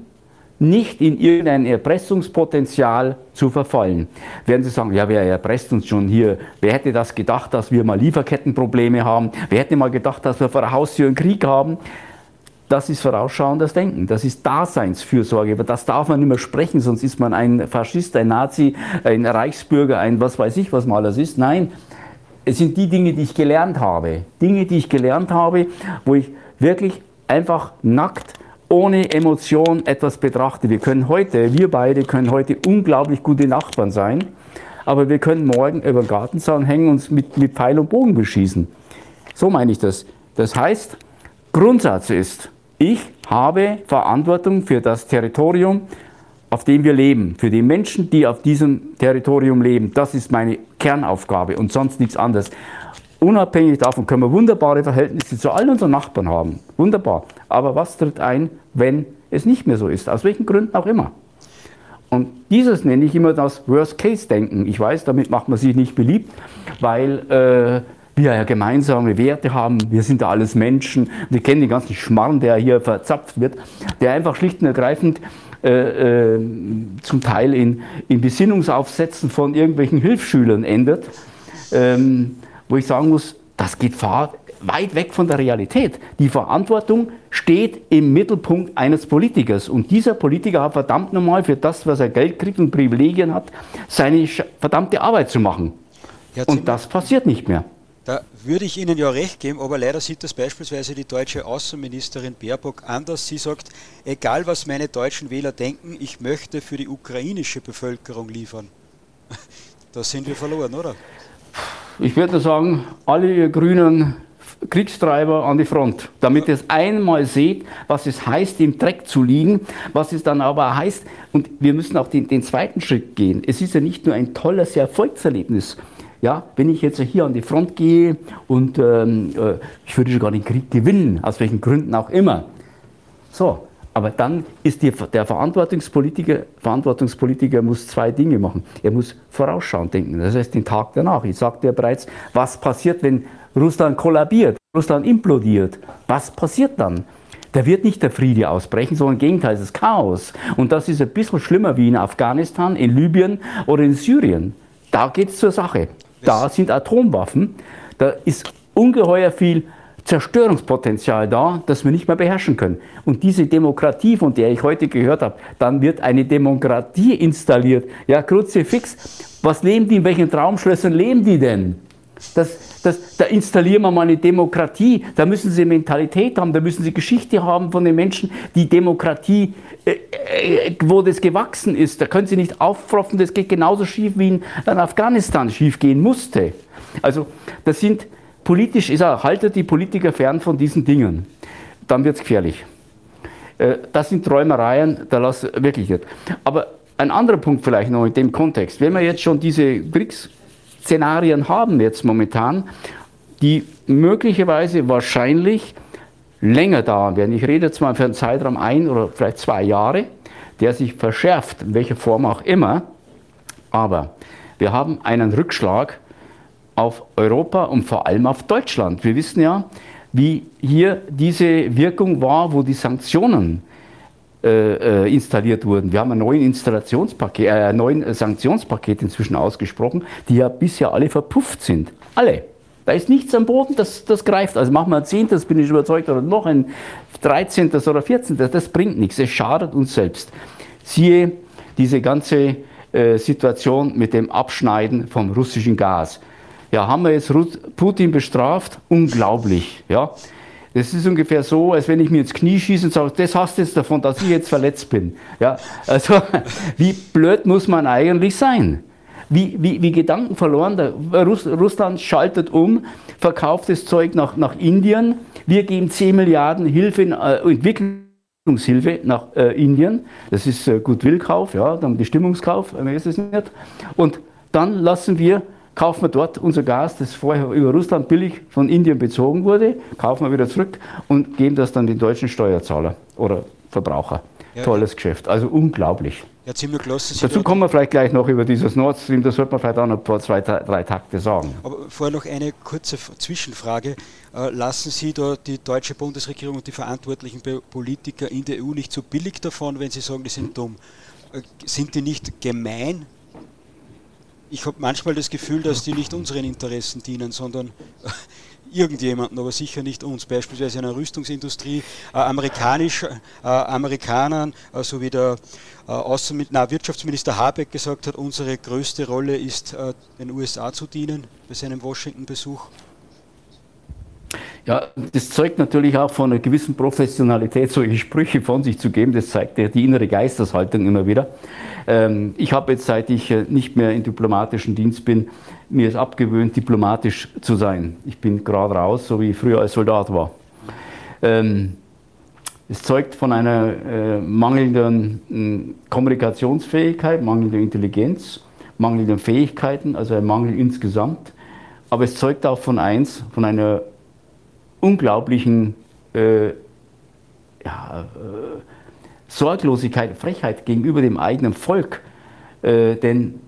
S2: nicht in irgendein Erpressungspotenzial zu verfallen. Werden Sie sagen, ja, wer erpresst uns schon hier? Wer hätte das gedacht, dass wir mal Lieferkettenprobleme haben? Wer hätte mal gedacht, dass wir vor der Haustür einen Krieg haben? Das ist vorausschauendes Denken, das ist Daseinsfürsorge. Über das darf man nicht mehr sprechen, sonst ist man ein Faschist, ein Nazi, ein Reichsbürger, ein was weiß ich, was mal das ist. Nein, es sind die Dinge, die ich gelernt habe. Dinge, die ich gelernt habe, wo ich wirklich einfach nackt, ohne Emotion etwas betrachte. Wir können heute, wir beide können heute unglaublich gute Nachbarn sein, aber wir können morgen über den Gartenzaun hängen und uns mit, mit Pfeil und Bogen beschießen. So meine ich das. Das heißt, Grundsatz ist, ich habe Verantwortung für das Territorium, auf dem wir leben, für die Menschen, die auf diesem Territorium leben. Das ist meine Kernaufgabe und sonst nichts anderes. Unabhängig davon können wir wunderbare Verhältnisse zu allen unseren Nachbarn haben. Wunderbar. Aber was tritt ein, wenn es nicht mehr so ist? Aus welchen Gründen auch immer. Und dieses nenne ich immer das Worst-Case-Denken. Ich weiß, damit macht man sich nicht beliebt, weil äh, wir ja gemeinsame Werte haben. Wir sind da alles Menschen. Wir kennen den ganzen Schmarrn, der hier verzapft wird, der einfach schlicht und ergreifend äh, äh, zum Teil in, in Besinnungsaufsätzen von irgendwelchen Hilfsschülern endet, ähm, wo ich sagen muss, das geht weit weg von der Realität. Die Verantwortung steht im Mittelpunkt eines Politikers. Und dieser Politiker hat verdammt nochmal für das, was er Geld kriegt und Privilegien hat, seine verdammte Arbeit zu machen. Und das passiert nicht mehr.
S1: Da würde ich Ihnen ja recht geben, aber leider sieht das beispielsweise die deutsche Außenministerin Baerbock anders. Sie sagt, egal was meine deutschen Wähler denken, ich möchte für die ukrainische Bevölkerung liefern. Da sind wir verloren, oder?
S2: Ich würde sagen, alle ihr grünen Kriegstreiber an die Front, damit ihr es einmal seht, was es heißt, im Dreck zu liegen, was es dann aber heißt. Und wir müssen auch den, den zweiten Schritt gehen. Es ist ja nicht nur ein tolles Erfolgserlebnis, ja, wenn ich jetzt hier an die Front gehe und ähm, äh, ich würde sogar den Krieg gewinnen, aus welchen Gründen auch immer. So, aber dann ist die, der Verantwortungspolitiker, Verantwortungspolitiker muss zwei Dinge machen. Er muss vorausschauend denken, das heißt den Tag danach. Ich sagte ja bereits, was passiert, wenn Russland kollabiert, Russland implodiert? Was passiert dann? Da wird nicht der Friede ausbrechen, sondern im Gegenteil, es ist Chaos. Und das ist ein bisschen schlimmer wie in Afghanistan, in Libyen oder in Syrien. Da geht es zur Sache. Da sind Atomwaffen, da ist ungeheuer viel Zerstörungspotenzial da, das wir nicht mehr beherrschen können. Und diese Demokratie, von der ich heute gehört habe, dann wird eine Demokratie installiert. Ja, Kruzifix, was leben die, in welchen Traumschlössern leben die denn? Das, das, da installieren wir mal eine Demokratie, da müssen sie Mentalität haben, da müssen sie Geschichte haben von den Menschen, die Demokratie, äh, äh, wo das gewachsen ist. Da können sie nicht auffropfen, das geht genauso schief wie in, Afghanistan schief gehen musste. Also das sind politisch, ist auch, haltet die Politiker fern von diesen Dingen, dann wird es gefährlich. Äh, das sind Träumereien, da lass wirklich nicht. Aber ein anderer Punkt vielleicht noch in dem Kontext, wenn wir jetzt schon diese BRICS Szenarien haben jetzt momentan, die möglicherweise wahrscheinlich länger dauern werden. Ich rede jetzt mal für einen Zeitraum ein oder vielleicht zwei Jahre, der sich verschärft, in welcher Form auch immer. Aber wir haben einen Rückschlag auf Europa und vor allem auf Deutschland. Wir wissen ja, wie hier diese Wirkung war, wo die Sanktionen äh, äh, installiert wurden. Wir haben ein neues Installationspaket, äh, neuen Sanktionspaket inzwischen ausgesprochen, die ja bisher alle verpufft sind. Alle. Da ist nichts am Boden, das, das greift. Also machen wir ein Zehntes, bin ich überzeugt, oder noch ein Dreizehntes oder Vierzehntes, das bringt nichts. Es schadet uns selbst. Siehe diese ganze äh, Situation mit dem Abschneiden vom russischen Gas. Ja, haben wir jetzt Putin bestraft? Unglaublich. Ja. Das ist ungefähr so, als wenn ich mir ins Knie schieße und sage, das hast du jetzt davon, dass ich jetzt verletzt bin. Ja, also wie blöd muss man eigentlich sein? Wie, wie, wie Gedanken verloren. Russ, Russland schaltet um, verkauft das Zeug nach, nach Indien. Wir geben 10 Milliarden Hilfe in, äh, Entwicklungshilfe nach äh, Indien. Das ist äh, Gutwillkauf, ja, dann Bestimmungskauf, mehr ist es nicht. Und dann lassen wir kaufen wir dort unser Gas, das vorher über Russland billig von Indien bezogen wurde, kaufen wir wieder zurück und geben das dann den deutschen Steuerzahler oder Verbraucher. Ja, Tolles ja. Geschäft, also unglaublich. Ja, ziemlich klasse. Dazu kommen wir vielleicht gleich noch über dieses Nord Stream, da sollte man vielleicht auch noch ein paar, zwei, drei Takte sagen.
S1: Aber vorher noch eine kurze Zwischenfrage. Äh, lassen Sie da die deutsche Bundesregierung und die verantwortlichen Politiker in der EU nicht so billig davon, wenn Sie sagen, die sind dumm? Äh, sind die nicht gemein ich habe manchmal das Gefühl, dass die nicht unseren Interessen dienen, sondern irgendjemanden, aber sicher nicht uns. Beispielsweise in der Rüstungsindustrie, äh, amerikanisch, äh, Amerikanern, äh, so wie der äh, Außen na, Wirtschaftsminister Habeck gesagt hat, unsere größte Rolle ist, äh, den USA zu dienen bei seinem Washington-Besuch.
S2: Ja, das zeugt natürlich auch von einer gewissen Professionalität, solche Sprüche von sich zu geben. Das zeigt ja die innere Geisteshaltung immer wieder. Ähm, ich habe jetzt, seit ich äh, nicht mehr im diplomatischen Dienst bin, mir es abgewöhnt, diplomatisch zu sein. Ich bin gerade raus, so wie ich früher als Soldat war. Ähm, es zeugt von einer äh, mangelnden äh, Kommunikationsfähigkeit, mangelnder Intelligenz, mangelnden Fähigkeiten, also ein Mangel insgesamt. Aber es zeugt auch von eins, von einer unglaublichen äh, ja, äh, Sorglosigkeit, Frechheit gegenüber dem eigenen Volk. Äh, denn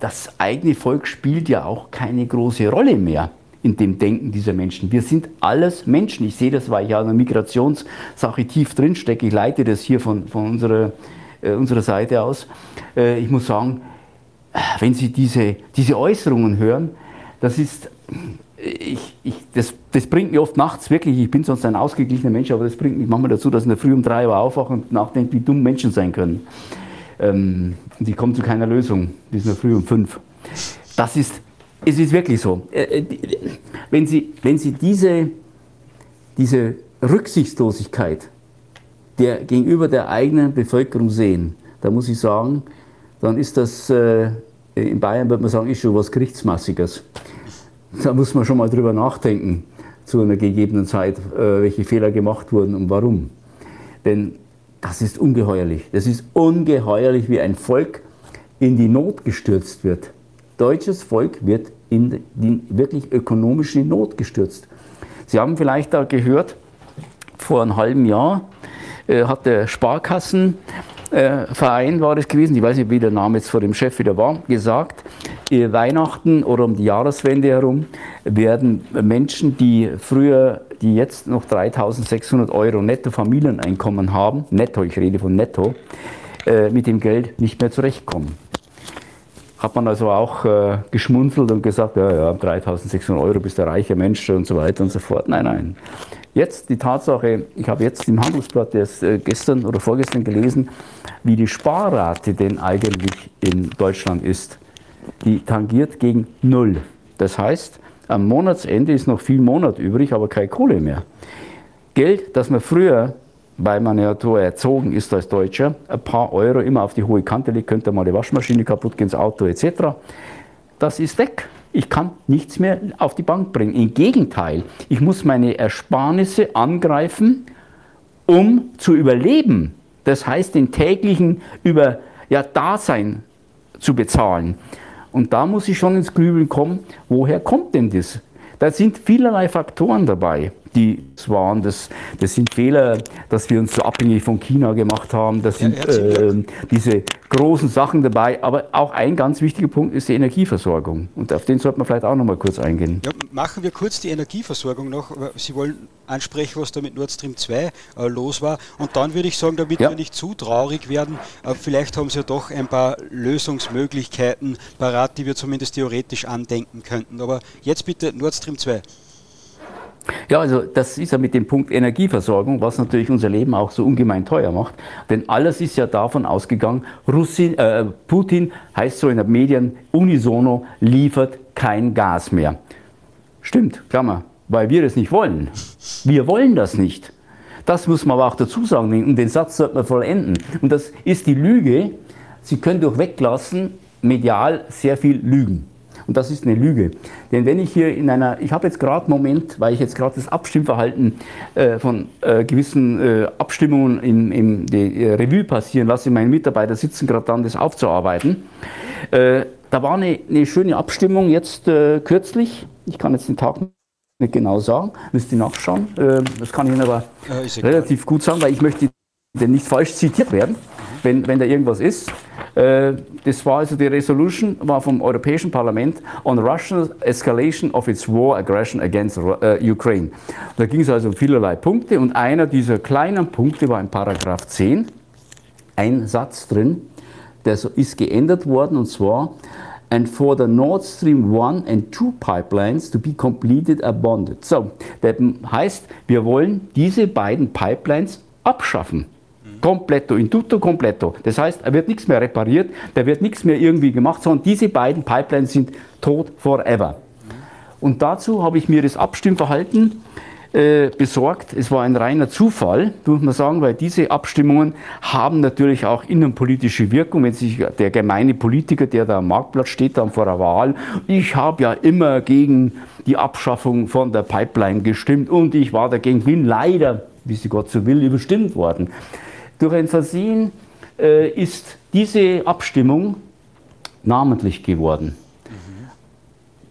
S2: das eigene Volk spielt ja auch keine große Rolle mehr in dem Denken dieser Menschen. Wir sind alles Menschen. Ich sehe das, weil ich ja in der Migrationssache tief drin stecke. Ich leite das hier von, von unserer, äh, unserer Seite aus. Äh, ich muss sagen, wenn Sie diese, diese Äußerungen hören, das ist ich, ich, das, das, bringt mich oft nachts wirklich, ich bin sonst ein ausgeglichener Mensch, aber das bringt mich manchmal dazu, dass ich in der Früh um drei Uhr aufwache und nachdenke, wie dumm Menschen sein können. Ähm, die kommen zu keiner Lösung, die sind in der Früh um fünf. Das ist, es ist wirklich so. Äh, äh wenn Sie, wenn Sie diese, diese Rücksichtslosigkeit der, gegenüber der eigenen Bevölkerung sehen, da muss ich sagen, dann ist das, äh, in Bayern würde man sagen, ist schon was Gerichtsmassiges. Da muss man schon mal drüber nachdenken, zu einer gegebenen Zeit, äh, welche Fehler gemacht wurden und warum. Denn das ist ungeheuerlich. Das ist ungeheuerlich, wie ein Volk in die Not gestürzt wird. Deutsches Volk wird in die wirklich ökonomische Not gestürzt. Sie haben vielleicht da gehört, vor einem halben Jahr äh, hat der Sparkassenverein, äh, war das gewesen, ich weiß nicht, wie der Name jetzt vor dem Chef wieder war, gesagt, Weihnachten oder um die Jahreswende herum werden Menschen, die früher, die jetzt noch 3600 Euro netto Familieneinkommen haben, netto, ich rede von netto, äh, mit dem Geld nicht mehr zurechtkommen. Hat man also auch äh, geschmunzelt und gesagt, ja, ja, 3600 Euro bist der reiche Mensch und so weiter und so fort. Nein, nein. Jetzt die Tatsache, ich habe jetzt im Handelsblatt erst äh, gestern oder vorgestern gelesen, wie die Sparrate denn eigentlich in Deutschland ist die tangiert gegen Null. Das heißt, am Monatsende ist noch viel Monat übrig, aber keine Kohle mehr. Geld, das man früher, weil man ja so erzogen ist als Deutscher, ein paar Euro immer auf die hohe Kante legt, könnte mal die Waschmaschine kaputt gehen, das Auto etc., das ist weg. Ich kann nichts mehr auf die Bank bringen. Im Gegenteil, ich muss meine Ersparnisse angreifen, um zu überleben. Das heißt, den täglichen über, ja, Dasein zu bezahlen. Und da muss ich schon ins Grübeln kommen, woher kommt denn das? Da sind vielerlei Faktoren dabei. Die waren. Das, das sind Fehler, dass wir uns so abhängig von China gemacht haben. Das sind äh, diese großen Sachen dabei. Aber auch ein ganz wichtiger Punkt ist die Energieversorgung. Und auf den sollte man vielleicht auch noch mal kurz eingehen.
S1: Ja, machen wir kurz die Energieversorgung noch. Sie wollen ansprechen, was da mit Nord Stream 2 äh, los war. Und dann würde ich sagen, damit ja. wir nicht zu traurig werden, äh, vielleicht haben Sie ja doch ein paar Lösungsmöglichkeiten parat, die wir zumindest theoretisch andenken könnten. Aber jetzt bitte Nord Stream 2.
S2: Ja, also das ist ja mit dem Punkt Energieversorgung, was natürlich unser Leben auch so ungemein teuer macht. Denn alles ist ja davon ausgegangen, Russin, äh, Putin heißt so in den Medien unisono, liefert kein Gas mehr. Stimmt, Klammer, weil wir das nicht wollen. Wir wollen das nicht. Das muss man aber auch dazu sagen und den Satz sollte man vollenden. Und das ist die Lüge. Sie können durch Weglassen medial sehr viel lügen. Und das ist eine Lüge. Denn wenn ich hier in einer, ich habe jetzt gerade einen Moment, weil ich jetzt gerade das Abstimmverhalten äh, von äh, gewissen äh, Abstimmungen in, in die äh, Revue passieren lasse, meine Mitarbeiter sitzen gerade dran, das aufzuarbeiten. Äh, da war eine, eine, schöne Abstimmung jetzt äh, kürzlich. Ich kann jetzt den Tag nicht genau sagen, müsst ihr nachschauen. das kann ich Ihnen aber relativ gut sagen, weil ich möchte nicht falsch zitiert werden, wenn, wenn da irgendwas ist. Äh, das war also die Resolution war vom Europäischen Parlament on Russian escalation of its war aggression against uh, Ukraine. Da ging es also um vielerlei Punkte und einer dieser kleinen Punkte war in Paragraph 10 ein Satz drin, der so ist geändert worden und zwar and for the Nord Stream 1 and 2 pipelines to be completed bonded. So, das heißt, wir wollen diese beiden Pipelines abschaffen. Kompletto, in tutto completo. Das heißt, er wird nichts mehr repariert, da wird nichts mehr irgendwie gemacht, sondern diese beiden Pipelines sind tot forever. Und dazu habe ich mir das Abstimmverhalten äh, besorgt. Es war ein reiner Zufall, muss man sagen, weil diese Abstimmungen haben natürlich auch innenpolitische Wirkung. Wenn sich der gemeine Politiker, der da am Marktplatz steht, dann vor der Wahl, ich habe ja immer gegen die Abschaffung von der Pipeline gestimmt und ich war dagegen, bin leider, wie sie Gott so will, überstimmt worden. Durch ein Versehen äh, ist diese Abstimmung namentlich geworden.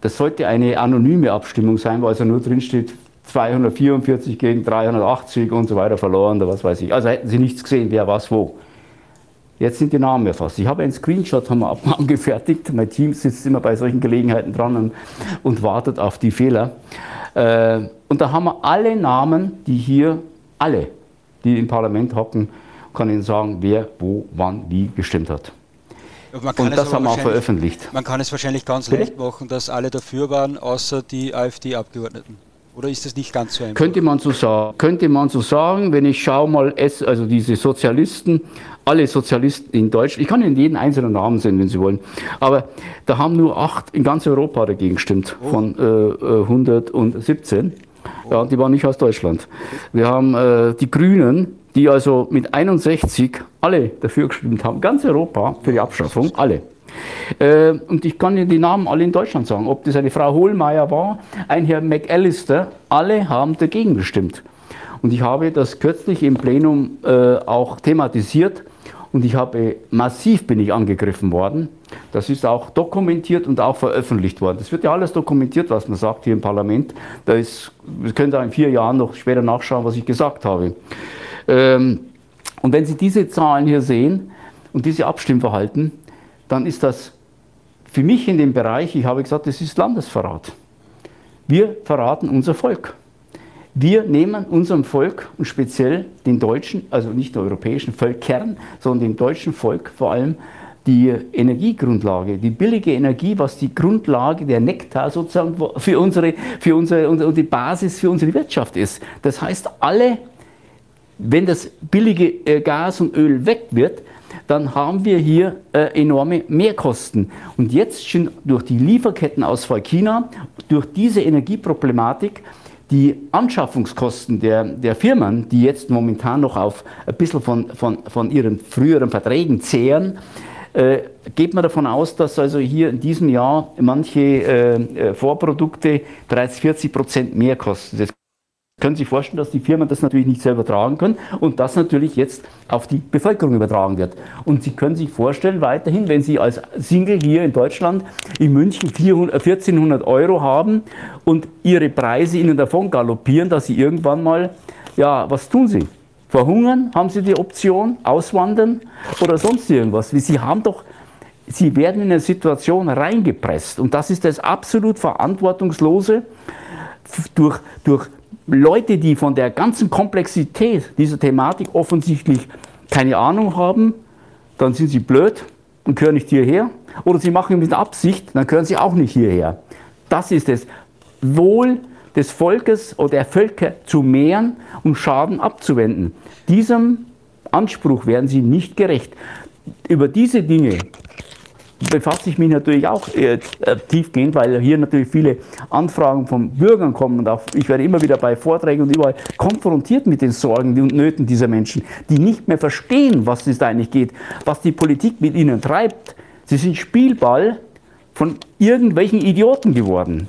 S2: Das sollte eine anonyme Abstimmung sein, weil also nur drin steht 244 gegen 380 und so weiter verloren oder was weiß ich. Also hätten Sie nichts gesehen, wer was wo. Jetzt sind die Namen erfasst. Ich habe einen Screenshot haben wir angefertigt. Mein Team sitzt immer bei solchen Gelegenheiten dran und, und wartet auf die Fehler. Äh, und da haben wir alle Namen, die hier, alle, die im Parlament hocken, kann Ihnen sagen, wer, wo, wann, wie gestimmt hat.
S1: Und das haben wir auch veröffentlicht. Man kann es wahrscheinlich ganz Bitte? leicht machen, dass alle dafür waren, außer die AfD-Abgeordneten. Oder ist das nicht ganz so einfach?
S2: Könnte man so sagen. Könnte man so sagen, wenn ich schaue mal, also diese Sozialisten, alle Sozialisten in Deutschland, ich kann Ihnen jeden einzelnen Namen sehen, wenn Sie wollen, aber da haben nur acht in ganz Europa dagegen gestimmt, oh. von äh, 117. Oh. Ja, die waren nicht aus Deutschland. Wir haben äh, die Grünen, die also mit 61 alle dafür gestimmt haben, ganz Europa für die Abschaffung, alle. Äh, und ich kann Ihnen die Namen alle in Deutschland sagen, ob das eine Frau Hohlmeier war, ein Herr McAllister, alle haben dagegen gestimmt. Und ich habe das kürzlich im Plenum äh, auch thematisiert und ich habe massiv bin ich angegriffen worden. Das ist auch dokumentiert und auch veröffentlicht worden. Das wird ja alles dokumentiert, was man sagt hier im Parlament. Da ist, können da in vier Jahren noch später nachschauen, was ich gesagt habe. Ähm, und wenn Sie diese Zahlen hier sehen und diese Abstimmverhalten, dann ist das für mich in dem Bereich, ich habe gesagt, das ist Landesverrat. Wir verraten unser Volk. Wir nehmen unserem Volk und speziell den deutschen, also nicht den europäischen Völkern, sondern dem deutschen Volk vor allem die Energiegrundlage, die billige Energie, was die Grundlage, der Nektar sozusagen für unsere, für unsere und die Basis für unsere Wirtschaft ist. Das heißt, alle wenn das billige äh, Gas und Öl weg wird, dann haben wir hier äh, enorme Mehrkosten. Und jetzt schon durch die Lieferkettenausfall China, durch diese Energieproblematik, die Anschaffungskosten der, der Firmen, die jetzt momentan noch auf ein bisschen von, von, von ihren früheren Verträgen zehren, äh, geht man davon aus, dass also hier in diesem Jahr manche äh, äh Vorprodukte bereits 40 Prozent mehr kosten. Das Können Sie sich vorstellen, dass die Firmen das natürlich nicht selber tragen können und das natürlich jetzt auf die Bevölkerung übertragen wird. Und Sie können sich vorstellen, weiterhin, wenn Sie als Single hier in Deutschland in München 400, 1400 Euro haben und Ihre Preise Ihnen davon galoppieren, dass Sie irgendwann mal, ja, was tun Sie? Verhungern? Haben Sie die Option? Auswandern? Oder sonst irgendwas? Sie haben doch Sie werden in eine Situation reingepresst. Und das ist das absolut Verantwortungslose durch, durch Leute, die von der ganzen Komplexität dieser Thematik offensichtlich keine Ahnung haben, dann sind sie blöd und gehören nicht hierher. Oder sie machen mit Absicht, dann gehören sie auch nicht hierher. Das ist es. Wohl des Volkes oder der Völker zu mehren und Schaden abzuwenden. Diesem Anspruch werden sie nicht gerecht. Über diese Dinge befasse ich mich natürlich auch äh, tiefgehend, weil hier natürlich viele Anfragen von Bürgern kommen und auch ich werde immer wieder bei Vorträgen und überall konfrontiert mit den Sorgen und Nöten dieser Menschen, die nicht mehr verstehen, was es da eigentlich geht, was die Politik mit ihnen treibt. Sie sind Spielball von irgendwelchen Idioten geworden.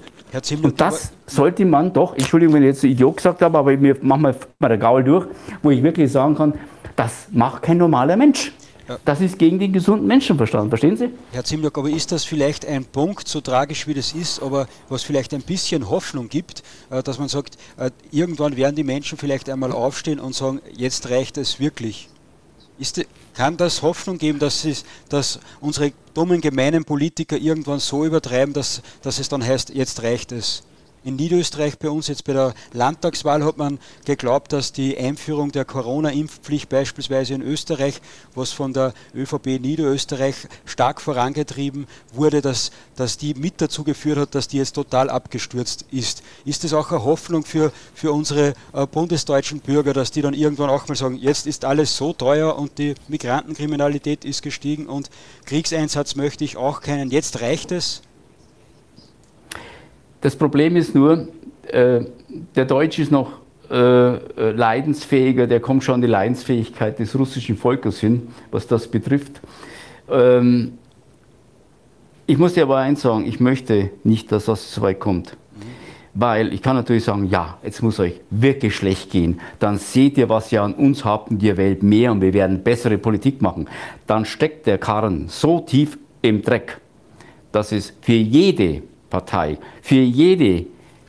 S2: und das sollte man doch, Entschuldigung, wenn ich jetzt Idiot gesagt habe, aber mir manchmal mal der Gaul durch, wo ich wirklich sagen kann, das macht kein normaler Mensch. Ja. Das ist gegen den gesunden Menschenverstand, verstehen Sie?
S1: Herr Zimlock, aber ist das vielleicht ein Punkt, so tragisch wie das ist, aber was vielleicht ein bisschen Hoffnung gibt, äh, dass man sagt, äh, irgendwann werden die Menschen vielleicht einmal aufstehen und sagen, jetzt reicht es wirklich? Ist, kann das Hoffnung geben, dass, es, dass unsere dummen, gemeinen Politiker irgendwann so übertreiben, dass, dass es dann heißt, jetzt reicht es? In Niederösterreich bei uns jetzt bei der Landtagswahl hat man geglaubt, dass die Einführung der Corona-Impfpflicht beispielsweise in Österreich, was von der ÖVP Niederösterreich stark vorangetrieben wurde, dass, dass die mit dazu geführt hat, dass die jetzt total abgestürzt ist. Ist das auch eine Hoffnung für, für unsere äh, bundesdeutschen Bürger, dass die dann irgendwann auch mal sagen, jetzt ist alles so teuer und die Migrantenkriminalität ist gestiegen und Kriegseinsatz möchte ich auch keinen, jetzt reicht es?
S2: Das Problem ist nur, äh, der Deutsche ist noch äh, äh, leidensfähiger, der kommt schon an die Leidensfähigkeit des russischen Volkes hin, was das betrifft. Ähm, ich muss dir aber eins sagen, ich möchte nicht, dass das so weit kommt. Weil ich kann natürlich sagen, ja, jetzt muss euch wirklich schlecht gehen. Dann seht ihr, was ihr an uns habt in der Welt mehr und wir werden bessere Politik machen. Dann steckt der Karren so tief im Dreck, dass es für jede Partei, für jede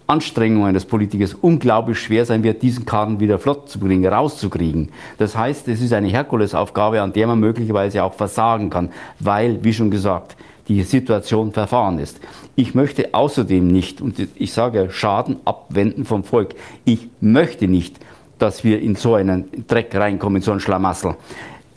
S2: Anstrengung eines Politikers unglaublich schwer sein wird, diesen Karren wieder flott zu bringen, rauszukriegen. Das heißt, es ist eine Herkulesaufgabe, an der man möglicherweise auch versagen kann, weil, wie schon gesagt, die Situation verfahren ist. Ich möchte außerdem nicht, und ich sage Schaden abwenden vom Volk, ich möchte nicht, dass wir in so einen Dreck reinkommen, in so einen Schlamassel.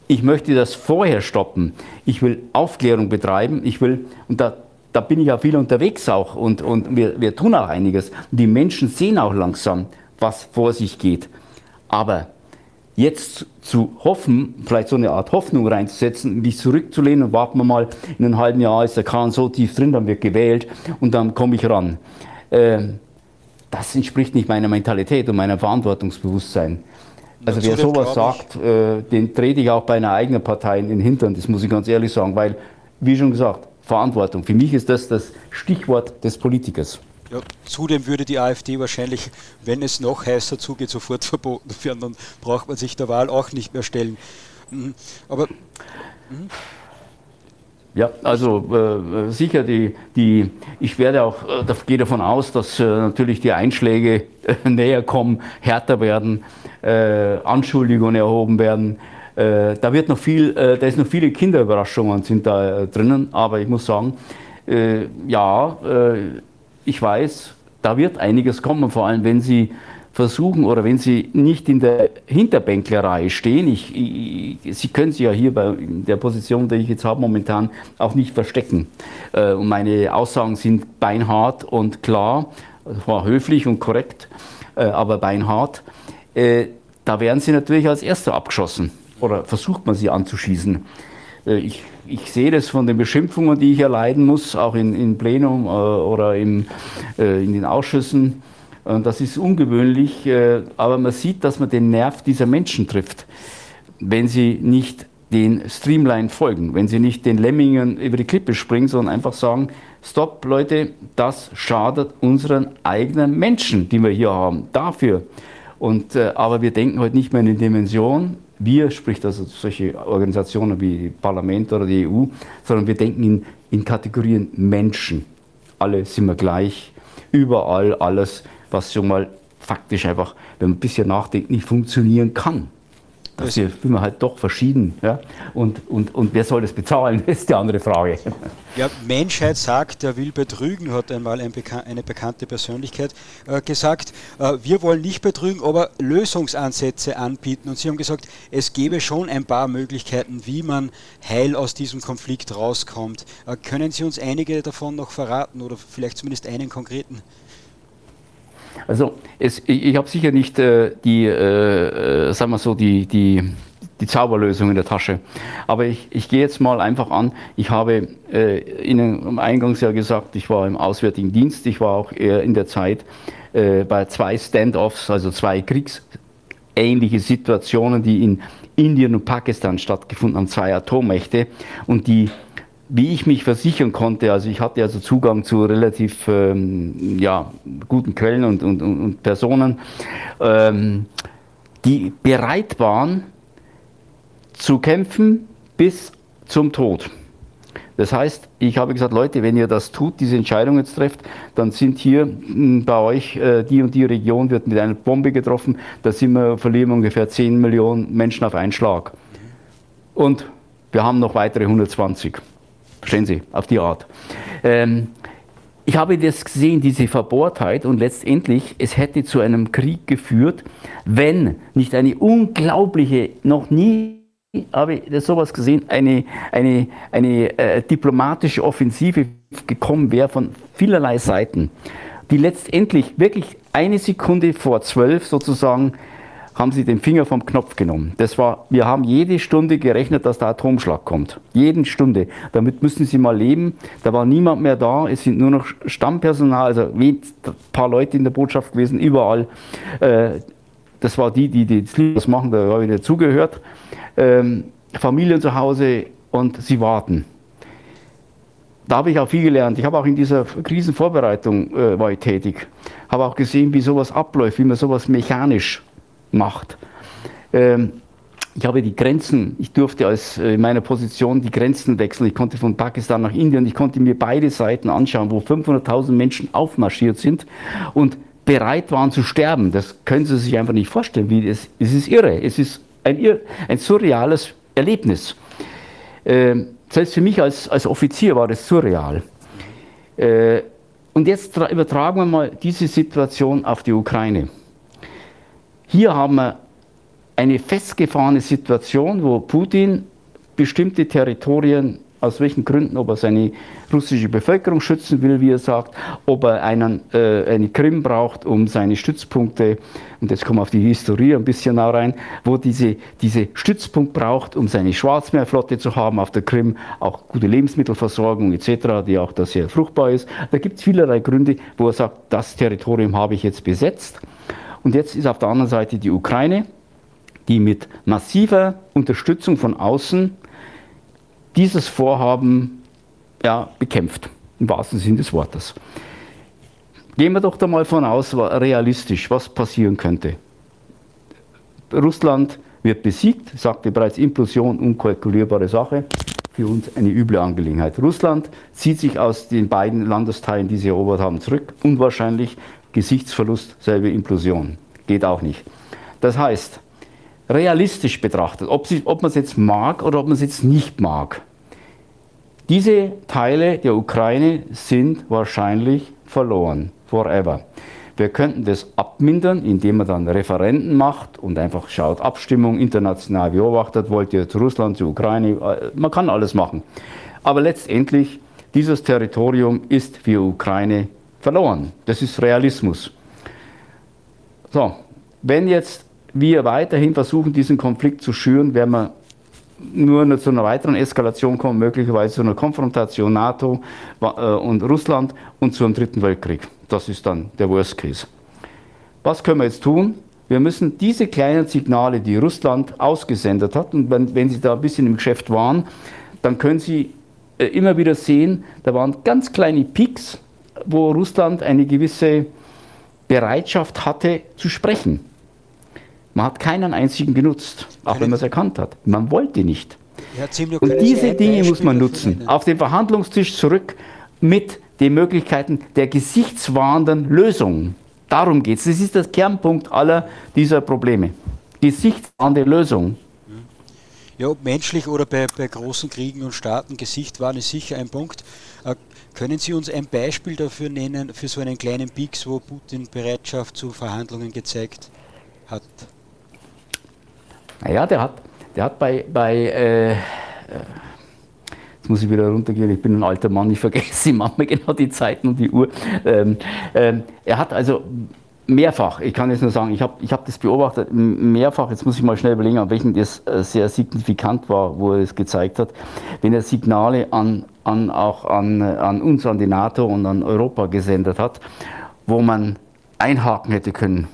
S2: Ich möchte das vorher stoppen. Ich will Aufklärung betreiben. Ich will, und da da bin ich ja viel unterwegs auch und, und wir, wir tun auch einiges. Die Menschen sehen auch langsam, was vor sich geht. Aber jetzt zu hoffen, vielleicht so eine Art Hoffnung reinzusetzen, mich zurückzulehnen und warten wir mal, in einem halben Jahr ist der Kahn so tief drin, dann wird gewählt und dann komme ich ran. Äh, das entspricht nicht meiner Mentalität und meinem Verantwortungsbewusstsein. Also wer sowas sagt, äh, den trete ich auch bei einer eigenen Partei in den Hintern, das muss ich ganz ehrlich sagen, weil, wie schon gesagt, Verantwortung. Für mich ist das das Stichwort des Politikers.
S1: Ja, zudem würde die AfD wahrscheinlich, wenn es noch heißer zugeht, sofort verboten werden. Dann braucht man sich der Wahl auch nicht mehr stellen. Mhm. Aber.
S2: Mhm. Ja, also äh, sicher, die, die, ich werde auch, äh, gehe davon aus, dass äh, natürlich die Einschläge äh, näher kommen, härter werden, äh, Anschuldigungen erhoben werden. Äh, da wird noch viel, äh, da ist noch viele Kinderüberraschungen sind da äh, drinnen, aber ich muss sagen, äh, ja, äh, ich weiß, da wird einiges kommen, vor allem wenn Sie versuchen oder wenn Sie nicht in der Hinterbänklerei stehen. Ich, ich, Sie können sich ja hier bei der Position, die ich jetzt habe, momentan auch nicht verstecken. Äh, und meine Aussagen sind beinhart und klar, war höflich und korrekt, aber beinhart. Da werden Sie natürlich als Erster abgeschossen oder versucht man sie anzuschießen. Äh, ich, ich sehe das von den Beschimpfungen, die ich erleiden muss, auch in, in Plenum äh, oder im, äh, in den Ausschüssen. Das ist ungewöhnlich, aber man sieht, dass man den Nerv dieser Menschen trifft. Wenn sie nicht den Streamline folgen, wenn sie nicht den Lemmingen über die Klippe springen, sondern einfach sagen, stopp Leute, das schadet unseren eigenen Menschen, die wir hier haben, dafür. Und, aber wir denken heute nicht mehr in den Dimensionen, wir, sprich also solche Organisationen wie Parlament oder die EU, sondern wir denken in, in Kategorien Menschen. Alle sind wir gleich, überall alles, was schon mal faktisch einfach, wenn man ein bisschen nachdenkt, nicht funktionieren kann. Das sind wir halt doch verschieden. Ja? Und, und, und wer soll das bezahlen, ist die andere Frage.
S1: Ja, Menschheit sagt, er will betrügen, hat einmal ein Bekan eine bekannte Persönlichkeit äh, gesagt. Äh, wir wollen nicht betrügen, aber Lösungsansätze anbieten. Und Sie haben gesagt, es gäbe schon ein paar Möglichkeiten, wie man heil aus diesem Konflikt rauskommt. Äh, können Sie uns einige davon noch verraten oder vielleicht zumindest einen konkreten?
S2: Also es, ich, ich habe sicher nicht äh, die, äh, äh, sagen wir so, die, die, die Zauberlösung in der Tasche. Aber ich, ich gehe jetzt mal einfach an. Ich habe äh, Ihnen Eingangs ja gesagt, ich war im Auswärtigen Dienst. Ich war auch eher in der Zeit äh, bei zwei Standoffs, also zwei kriegsähnliche Situationen, die in Indien und Pakistan stattgefunden haben, zwei Atommächte. Und die wie ich mich versichern konnte, also ich hatte also Zugang zu relativ ähm, ja, guten Quellen und, und, und Personen, ähm, die bereit waren zu kämpfen bis zum Tod. Das heißt, ich habe gesagt, Leute, wenn ihr das tut, diese Entscheidung jetzt trefft, dann sind hier hm, bei euch äh, die und die Region wird mit einer Bombe getroffen, da sind wir, verlieren wir ungefähr 10 Millionen Menschen auf einen Schlag. Und wir haben noch weitere 120. Verstehen Sie, auf die Art. Ähm, ich habe das gesehen, diese Verbohrtheit, und letztendlich, es hätte zu einem Krieg geführt, wenn nicht eine unglaubliche, noch nie habe ich sowas gesehen, eine, eine, eine äh, diplomatische Offensive gekommen wäre von vielerlei Seiten, die letztendlich wirklich eine Sekunde vor zwölf sozusagen haben sie den Finger vom Knopf genommen. Das war, wir haben jede Stunde gerechnet, dass der Atomschlag kommt. Jeden Stunde. Damit müssen sie mal leben. Da war niemand mehr da. Es sind nur noch Stammpersonal, also ein paar Leute in der Botschaft gewesen, überall. Äh, das war die, die das machen, da habe ich dazugehört. Ähm, Familien zu Hause und sie warten. Da habe ich auch viel gelernt. Ich habe auch in dieser Krisenvorbereitung äh, war ich tätig. Habe auch gesehen, wie sowas abläuft, wie man sowas mechanisch macht. Ähm, ich habe die Grenzen, ich durfte als äh, in meiner Position die Grenzen wechseln. Ich konnte von Pakistan nach Indien, ich konnte mir beide Seiten anschauen, wo 500.000 Menschen aufmarschiert sind und bereit waren zu sterben. Das können Sie sich einfach nicht vorstellen. Wie es, es ist irre. Es ist ein, ein surreales Erlebnis. Ähm, selbst für mich als, als Offizier war das surreal. Äh, und jetzt übertragen wir mal diese Situation auf die Ukraine. Hier haben wir eine festgefahrene Situation, wo Putin bestimmte Territorien, aus welchen Gründen, ob er seine russische Bevölkerung schützen will, wie er sagt, ob er einen, äh, eine Krim braucht, um seine Stützpunkte, und jetzt kommen wir auf die Historie ein bisschen nah rein, wo diese, diese Stützpunkt braucht, um seine Schwarzmeerflotte zu haben auf der Krim, auch gute Lebensmittelversorgung etc., die auch da sehr fruchtbar ist. Da gibt es vielerlei Gründe, wo er sagt, das Territorium habe ich jetzt besetzt. Und jetzt ist auf der anderen Seite die Ukraine, die mit massiver Unterstützung von außen dieses Vorhaben ja, bekämpft, im wahrsten Sinne des Wortes. Gehen wir doch da mal von aus, realistisch, was passieren könnte. Russland wird besiegt, sagte bereits Implosion, unkalkulierbare Sache, für uns eine üble Angelegenheit. Russland zieht sich aus den beiden Landesteilen, die sie erobert haben, zurück, unwahrscheinlich, Gesichtsverlust, selbe Implosion. Geht auch nicht. Das heißt, realistisch betrachtet, ob, sie, ob man es jetzt mag oder ob man es jetzt nicht mag, diese Teile der Ukraine sind wahrscheinlich verloren, forever. Wir könnten das abmindern, indem man dann Referenten macht und einfach schaut, Abstimmung international beobachtet, wollt ihr zu Russland, zu Ukraine, äh, man kann alles machen. Aber letztendlich, dieses Territorium ist für Ukraine verloren. Das ist Realismus. So, wenn jetzt wir weiterhin versuchen, diesen Konflikt zu schüren, werden wir nur zu einer weiteren Eskalation kommen, möglicherweise zu einer Konfrontation NATO äh, und Russland und zu einem dritten Weltkrieg. Das ist dann der Worst Case. Was können wir jetzt tun? Wir müssen diese kleinen Signale, die Russland ausgesendet hat, und wenn, wenn Sie da ein bisschen im Geschäft waren, dann können Sie äh, immer wieder sehen, da waren ganz kleine Peaks, wo Russland eine gewisse Bereitschaft hatte zu sprechen. Man hat keinen einzigen genutzt, auch wenn man es erkannt hat. Man wollte nicht. Und diese Dinge muss man nutzen. Auf den Verhandlungstisch zurück mit den Möglichkeiten der gesichtswahrenden Lösung. Darum geht es. Das ist das Kernpunkt aller dieser Probleme. Gesichtswahrende Lösung.
S1: Ja, ob menschlich oder bei, bei großen Kriegen und Staaten, Gesichtswahn ist sicher ein Punkt. Äh, können Sie uns ein Beispiel dafür nennen, für so einen kleinen Pix, wo Putin Bereitschaft zu Verhandlungen gezeigt hat?
S2: Naja, der hat, der hat bei, bei äh, Jetzt muss ich wieder runtergehen, ich bin ein alter Mann, ich vergesse manchmal genau die Zeiten und die Uhr. Ähm, ähm, er hat also mehrfach, ich kann jetzt nur sagen, ich habe ich hab das beobachtet, mehrfach, jetzt muss ich mal schnell überlegen, an welchen das äh, sehr signifikant war, wo er es gezeigt hat, wenn er Signale an, an, auch an, an uns, an die NATO und an Europa gesendet hat, wo man einhaken hätte können.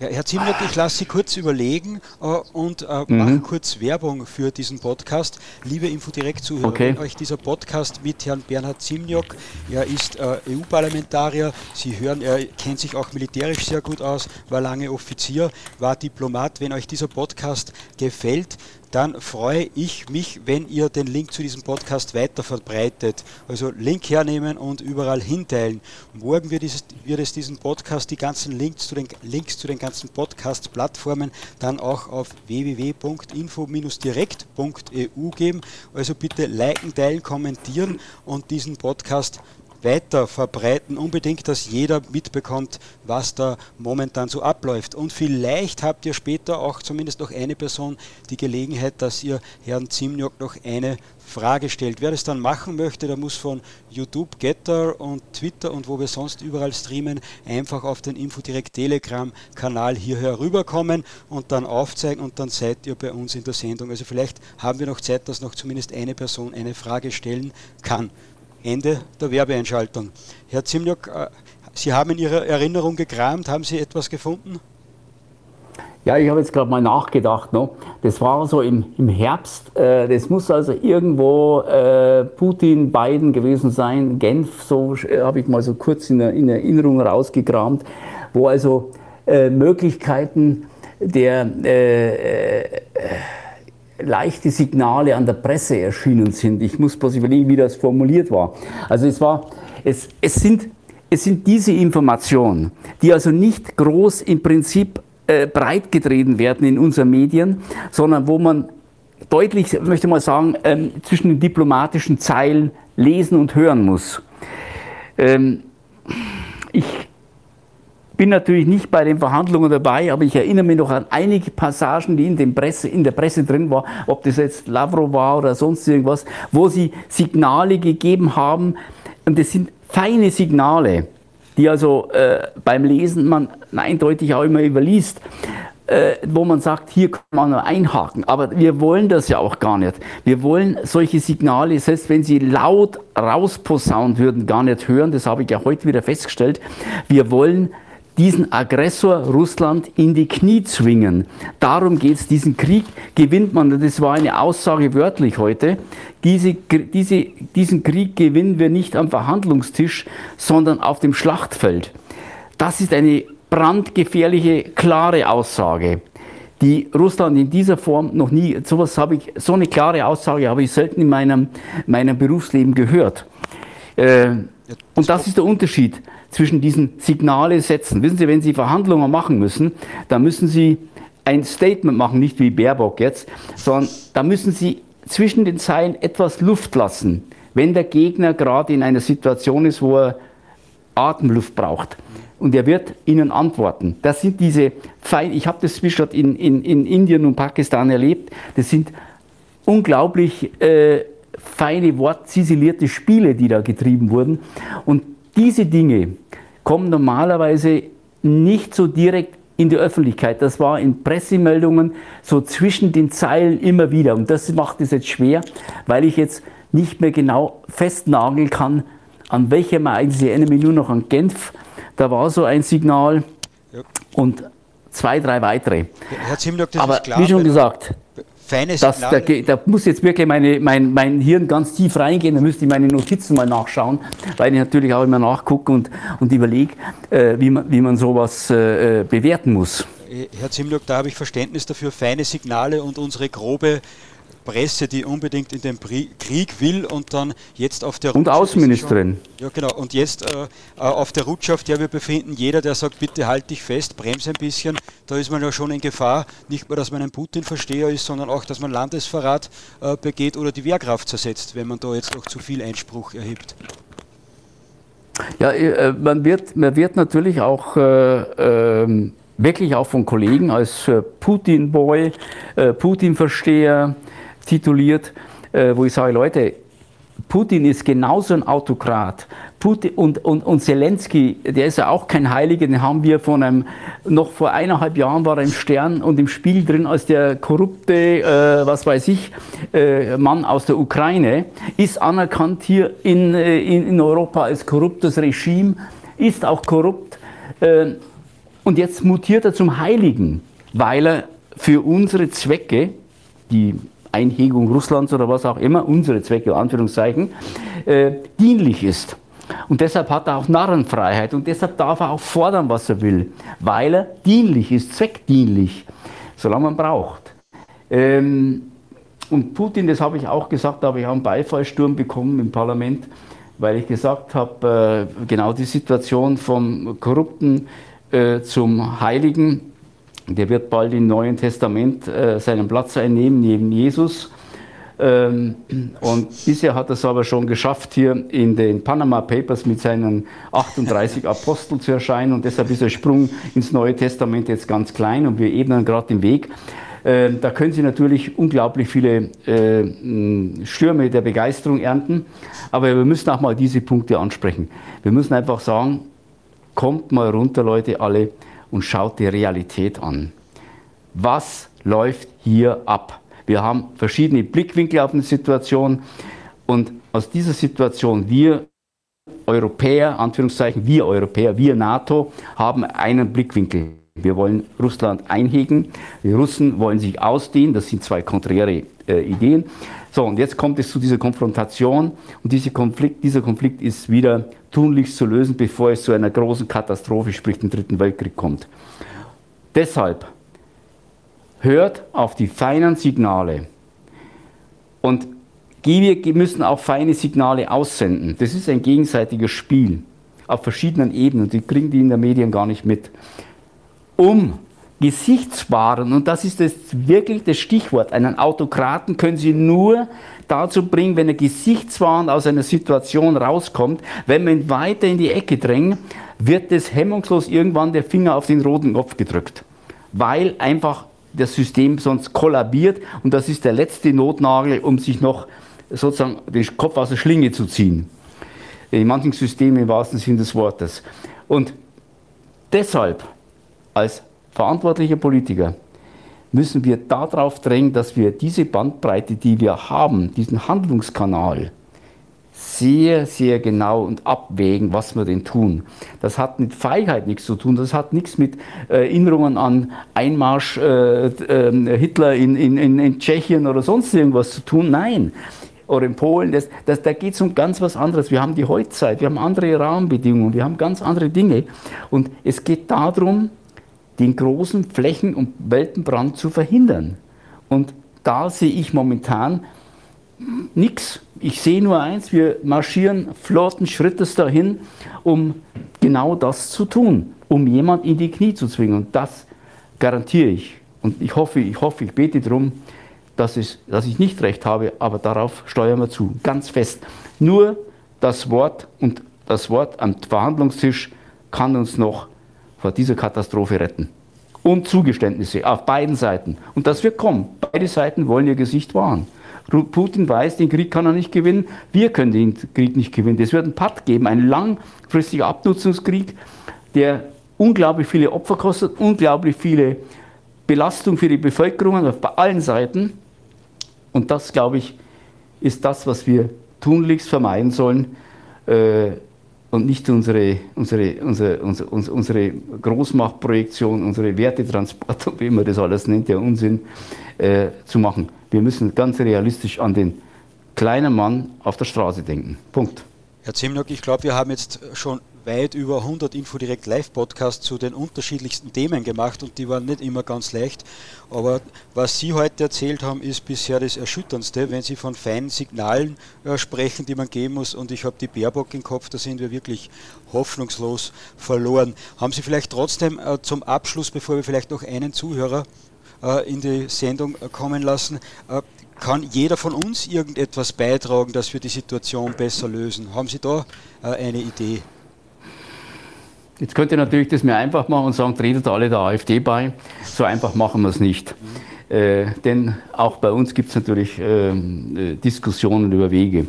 S1: Ja, Herr Zimnock, ich lasse Sie kurz überlegen äh, und äh, mhm. mache kurz Werbung für diesen Podcast. Liebe Infodirekt-Zuhörer, okay. wenn euch dieser Podcast mit Herrn Bernhard Zimniok, er ist äh, EU-Parlamentarier, Sie hören, er kennt sich auch militärisch sehr gut aus, war lange Offizier, war Diplomat. Wenn euch dieser Podcast gefällt, dann freue ich mich, wenn ihr den Link zu diesem Podcast weiter verbreitet. Also Link hernehmen und überall hinteilen. Morgen wird es, wird es diesen Podcast, die ganzen Links zu den, Links zu den ganzen Podcast-Plattformen dann auch auf www.info-direkt.eu geben. Also bitte liken, teilen, kommentieren und diesen Podcast weiter verbreiten, unbedingt, dass jeder mitbekommt, was da momentan so abläuft. Und vielleicht habt ihr später auch zumindest noch eine Person die Gelegenheit, dass ihr Herrn Zimniok noch eine Frage stellt. Wer das dann machen möchte, der muss von YouTube, Getter und Twitter und wo wir sonst überall streamen, einfach auf den Infodirekt Telegram-Kanal hierher rüberkommen und dann aufzeigen und dann seid ihr bei uns in der Sendung. Also vielleicht haben wir noch Zeit, dass noch zumindest eine Person eine Frage stellen kann. Ende der Werbeeinschaltung. Herr Zimniok, äh, Sie haben in Ihrer Erinnerung gekramt, haben Sie etwas gefunden?
S2: Ja, ich habe jetzt gerade mal nachgedacht. No? Das war so im, im Herbst. Äh, das muss also irgendwo äh, Putin, Biden gewesen sein. Genf, so äh, habe ich mal so kurz in, in Erinnerung rausgekramt, wo also äh, Möglichkeiten der äh, leichte Signale an der Presse erschienen sind. Ich muss bloß überlegen, wie das formuliert war. Also es war, es, es sind, es sind diese Informationen, die also nicht groß im Prinzip äh, breit getreten werden in unseren Medien, sondern wo man deutlich, möchte mal sagen, ähm, zwischen den diplomatischen Zeilen lesen und hören muss. Ähm, ich bin natürlich nicht bei den Verhandlungen dabei, aber ich erinnere mich noch an einige Passagen, die in, Presse, in der Presse drin waren, ob das jetzt Lavrov war oder sonst irgendwas, wo sie Signale gegeben haben. Und das sind feine Signale, die also äh, beim Lesen man eindeutig auch immer überliest äh, wo man sagt, hier kann man nur einhaken. Aber wir wollen das ja auch gar nicht. Wir wollen solche Signale, selbst wenn sie laut rausposaunt würden, gar nicht hören. Das habe ich ja heute wieder festgestellt. Wir wollen diesen Aggressor Russland in die Knie zwingen. Darum geht es. Diesen Krieg gewinnt man, das war eine Aussage wörtlich heute, diese, diese, diesen Krieg gewinnen wir nicht am Verhandlungstisch, sondern auf dem Schlachtfeld. Das ist eine brandgefährliche, klare Aussage die Russland in dieser Form noch nie, sowas habe ich, so eine klare Aussage habe ich selten in meinem, meinem Berufsleben gehört. Äh, und das ist der Unterschied zwischen diesen Signale setzen. Wissen Sie, wenn Sie Verhandlungen machen müssen, dann müssen Sie ein Statement machen, nicht wie Baerbock jetzt, sondern da müssen Sie zwischen den Zeilen etwas Luft lassen, wenn der Gegner gerade in einer Situation ist, wo er Atemluft braucht. Und er wird Ihnen antworten. Das sind diese fein, ich habe das in, in, in Indien und Pakistan erlebt, das sind unglaublich äh, feine, wortziselierte Spiele, die da getrieben wurden. Und diese Dinge kommen normalerweise nicht so direkt in die Öffentlichkeit. Das war in Pressemeldungen so zwischen den Zeilen immer wieder. Und das macht es jetzt schwer, weil ich jetzt nicht mehr genau festnageln kann, an welchem Ereignis. Ich erinnere mich nur noch an Genf. Da war so ein Signal. Ja. Und zwei, drei weitere.
S1: Herr Zimlock, das
S2: Aber
S1: ist klar,
S2: wie schon gesagt,
S1: feine
S2: das, da, da, muss jetzt wirklich meine, mein, mein Hirn ganz tief reingehen, da müsste ich meine Notizen mal nachschauen, weil ich natürlich auch immer nachgucke und, und überlege, äh, wie, man, wie man sowas äh, äh bewerten muss.
S1: Herr Zimlock, da habe ich Verständnis dafür, feine Signale und unsere grobe Presse, die unbedingt in den Krieg will und dann jetzt auf der
S2: Und Außenministerin.
S1: Schon, ja, genau. Und jetzt äh, äh, auf der Rutsche, auf der wir befinden, jeder, der sagt, bitte halt dich fest, bremse ein bisschen, da ist man ja schon in Gefahr, nicht nur, dass man ein Putin-Versteher ist, sondern auch, dass man Landesverrat äh, begeht oder die Wehrkraft zersetzt, wenn man da jetzt noch zu viel Einspruch erhebt.
S2: Ja, äh, man wird, man wird natürlich auch äh, ähm, wirklich auch von Kollegen als äh, Putin-Boy, Putin-Versteher, tituliert, äh, wo ich sage, Leute, Putin ist genauso ein Autokrat. Putin und, und, und Zelensky, der ist ja auch kein Heiliger, den haben wir von einem, noch vor eineinhalb Jahren war er im Stern und im Spiel drin als der korrupte, äh, was weiß ich, äh, Mann aus der Ukraine, ist anerkannt hier in, äh, in, in Europa als korruptes Regime, ist auch korrupt. Äh, und jetzt mutiert er zum Heiligen, weil er für unsere Zwecke, die Einhegung Russlands oder was auch immer, unsere Zwecke, Anführungszeichen, äh, dienlich ist. Und deshalb hat er auch Narrenfreiheit und deshalb darf er auch fordern, was er will, weil er dienlich ist, zweckdienlich, solange man braucht. Ähm, und Putin, das habe ich auch gesagt, da habe ich auch einen Beifallsturm bekommen im Parlament, weil ich gesagt habe, äh, genau die Situation vom Korrupten äh, zum Heiligen, der wird bald im Neuen Testament äh, seinen Platz einnehmen neben Jesus. Ähm, und bisher hat er es aber schon geschafft, hier in den Panama Papers mit seinen 38 Aposteln zu erscheinen. Und deshalb ist der Sprung ins Neue Testament jetzt ganz klein und wir ebnen gerade den Weg. Äh, da können Sie natürlich unglaublich viele äh, Stürme der Begeisterung ernten. Aber wir müssen auch mal diese Punkte ansprechen. Wir müssen einfach sagen, kommt mal runter, Leute, alle und schaut die Realität an. Was läuft hier ab? Wir haben verschiedene Blickwinkel auf eine Situation und aus dieser Situation wir Europäer, Anführungszeichen, wir Europäer, wir NATO, haben einen Blickwinkel. Wir wollen Russland einhegen, die Russen wollen sich ausdehnen, das sind zwei konträre äh, Ideen. So, und jetzt kommt es zu dieser Konfrontation und diese Konflikt, dieser Konflikt ist wieder tunlichst zu lösen, bevor es zu einer großen Katastrophe, sprich dem Dritten Weltkrieg kommt. Deshalb hört auf die feinen Signale und wir müssen auch feine Signale aussenden. Das ist ein gegenseitiges Spiel auf verschiedenen Ebenen. Die kriegen die in der Medien gar nicht mit. Um Gesichtswahren, und das ist das wirklich das Stichwort, einen Autokraten können Sie nur dazu bringen, wenn er gesichtswahrend aus einer Situation rauskommt, wenn man ihn weiter in die Ecke drängt, wird es hemmungslos irgendwann der Finger auf den roten Kopf gedrückt, weil einfach das System sonst kollabiert und das ist der letzte Notnagel, um sich noch sozusagen den Kopf aus der Schlinge zu ziehen. In manchen Systemen im wahrsten Sinne des Wortes. Und deshalb als verantwortliche Politiker, müssen wir darauf drängen, dass wir diese Bandbreite, die wir haben, diesen Handlungskanal, sehr, sehr genau und abwägen, was wir denn tun. Das hat mit Feigheit nichts zu tun, das hat nichts mit äh, Erinnerungen an Einmarsch äh, äh, Hitler in, in, in Tschechien oder sonst irgendwas zu tun. Nein, oder in Polen, das, das, da geht es um ganz was anderes. Wir haben die Heutzeit, wir haben andere Rahmenbedingungen, wir haben ganz andere Dinge. Und es geht darum, den großen Flächen- und Weltenbrand zu verhindern. Und da sehe ich momentan nichts. Ich sehe nur eins, wir marschieren flotten Schrittes dahin, um genau das zu tun, um jemand in die Knie zu zwingen. Und das garantiere ich. Und ich hoffe, ich hoffe, ich bete darum, dass, es, dass ich nicht recht habe, aber darauf steuern wir zu, ganz fest. Nur das Wort und das Wort am Verhandlungstisch kann uns noch vor dieser Katastrophe retten. Und Zugeständnisse auf beiden Seiten. Und das wird kommen. Beide Seiten wollen ihr Gesicht wahren. Putin weiß, den Krieg kann er nicht gewinnen. Wir können den Krieg nicht gewinnen. Es wird einen Patt geben, einen langfristigen Abnutzungskrieg, der unglaublich viele Opfer kostet, unglaublich viele Belastungen für die Bevölkerung auf allen Seiten. Und das, glaube ich, ist das, was wir tunlichst vermeiden sollen. Äh, und nicht unsere, unsere, unsere, unsere, unsere Großmachtprojektion, unsere Wertetransport, wie man das alles nennt, der Unsinn, äh, zu machen. Wir müssen ganz realistisch an den kleinen Mann auf der Straße denken. Punkt.
S1: Herr Zimnock, ich glaube, wir haben jetzt schon weit über 100 Infodirect Live-Podcasts zu den unterschiedlichsten Themen gemacht und die waren nicht immer ganz leicht. Aber was Sie heute erzählt haben, ist bisher das Erschütterndste, wenn Sie von feinen Signalen äh, sprechen, die man geben muss. Und ich habe die Baerbock im Kopf, da sind wir wirklich hoffnungslos verloren. Haben Sie vielleicht trotzdem äh, zum Abschluss, bevor wir vielleicht noch einen Zuhörer äh, in die Sendung kommen lassen, kann jeder von uns irgendetwas beitragen, dass wir die Situation besser lösen? Haben Sie da eine Idee?
S2: Jetzt könnt ihr natürlich das mir einfach machen und sagen, tretet alle der AfD bei. So einfach machen wir es nicht. Äh, denn auch bei uns gibt es natürlich ähm, äh, Diskussionen über Wege.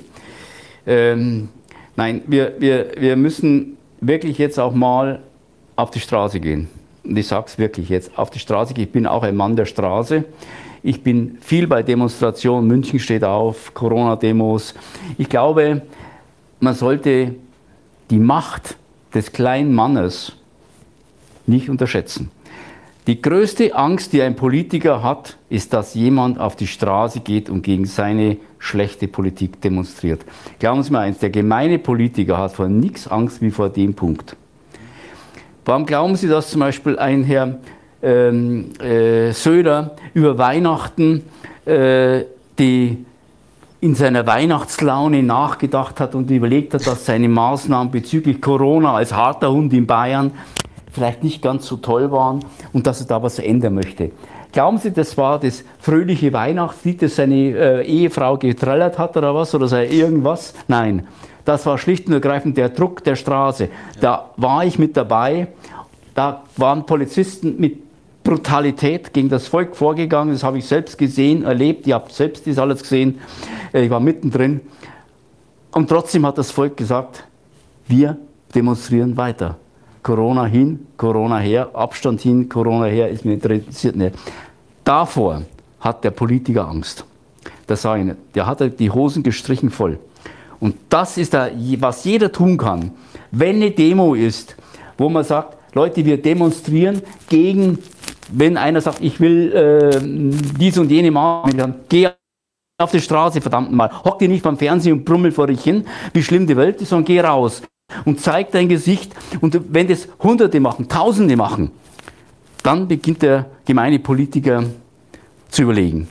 S2: Ähm, nein, wir, wir, wir müssen wirklich jetzt auch mal auf die Straße gehen. Und ich sage es wirklich jetzt, auf die Straße gehen. Ich bin auch ein Mann der Straße. Ich bin viel bei Demonstrationen. München steht auf, Corona-Demos. Ich glaube, man sollte die Macht des kleinen Mannes nicht unterschätzen. Die größte Angst, die ein Politiker hat, ist, dass jemand auf die Straße geht und gegen seine schlechte Politik demonstriert. Glauben Sie mir eins, der gemeine Politiker hat vor nichts Angst wie vor dem Punkt. Warum glauben Sie, dass zum Beispiel ein Herr ähm, äh, Söder über Weihnachten äh, die in seiner Weihnachtslaune nachgedacht hat und überlegt hat, dass seine Maßnahmen bezüglich Corona als harter Hund in Bayern vielleicht nicht ganz so toll waren und dass er da was ändern möchte. Glauben Sie, das war das fröhliche Weihnachtslied, das seine äh, Ehefrau getrellert hat oder was oder sei irgendwas? Nein, das war schlicht und ergreifend der Druck der Straße. Da war ich mit dabei. Da waren Polizisten mit Brutalität gegen das Volk vorgegangen. Das habe ich selbst gesehen, erlebt. Ihr habt selbst das alles gesehen. Äh, ich war mittendrin. Und trotzdem hat das Volk gesagt, wir demonstrieren weiter. Corona hin, Corona her, Abstand hin, Corona her, ist mir interessiert nicht. Davor hat der Politiker Angst. Das sage ich nicht. Der hat die Hosen gestrichen voll. Und das ist, da, was jeder tun kann. Wenn eine Demo ist, wo man sagt, Leute, wir demonstrieren gegen, wenn einer sagt, ich will äh, dies und jene machen, dann geh auf die Straße, verdammt mal. Hock dir nicht beim Fernsehen und brummel vor dich hin, wie schlimm die Welt ist, sondern geh raus und zeig dein Gesicht. Und wenn das Hunderte machen, Tausende machen, dann beginnt der gemeine Politiker zu überlegen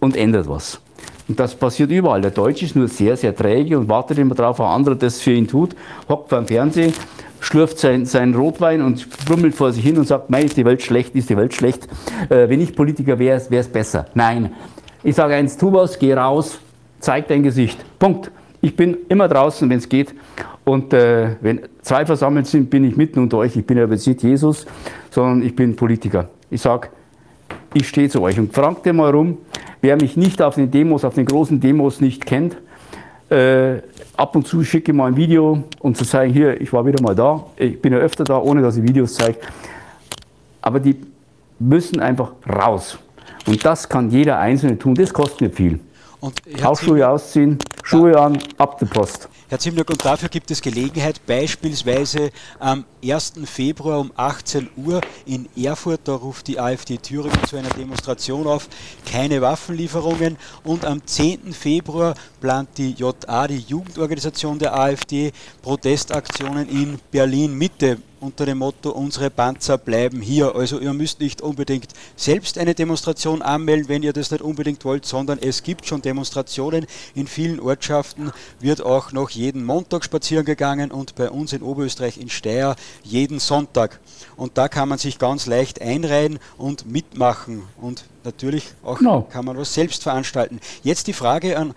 S2: und ändert was. Und das passiert überall. Der Deutsche ist nur sehr, sehr träge und wartet immer darauf, dass andere das für ihn tut, hockt beim Fernsehen, schlürft seinen sein Rotwein und brummelt vor sich hin und sagt, mei, ist die Welt schlecht, ist die Welt schlecht. Äh, wenn ich Politiker wäre, wäre es besser. Nein, ich sage eins, tu was, geh raus, zeig dein Gesicht. Punkt. Ich bin immer draußen, wenn es geht. Und äh, wenn zwei versammelt sind, bin ich mitten unter euch. Ich bin ja jetzt nicht Jesus, sondern ich bin Politiker. Ich sage, ich stehe zu euch. Und fragt ihr mal rum, wer mich nicht auf den Demos, auf den großen Demos nicht kennt. Äh, ab und zu schicke ich mal ein Video, um zu zeigen, hier, ich war wieder mal da. Ich bin ja öfter da, ohne dass ich Videos zeige. Aber die müssen einfach raus. Und das kann jeder Einzelne tun. Das kostet nicht viel. Und Hausschuhe ausziehen, Schuhe ja. an, ab der Post.
S1: Herr Zimnock, und dafür gibt es Gelegenheit, beispielsweise am 1. Februar um 18 Uhr in Erfurt, da ruft die AfD Thüringen zu einer Demonstration auf, keine Waffenlieferungen. Und am 10. Februar plant die JA, die Jugendorganisation der AfD, Protestaktionen in Berlin Mitte unter dem Motto, unsere Panzer bleiben hier. Also ihr müsst nicht unbedingt selbst eine Demonstration anmelden, wenn ihr das nicht unbedingt wollt, sondern es gibt schon Demonstrationen. In vielen Ortschaften wird auch noch jeden Montag spazieren gegangen und bei uns in Oberösterreich in Steyr jeden Sonntag. Und da kann man sich ganz leicht einreihen und mitmachen. Und natürlich auch no. kann man was selbst veranstalten. Jetzt die Frage an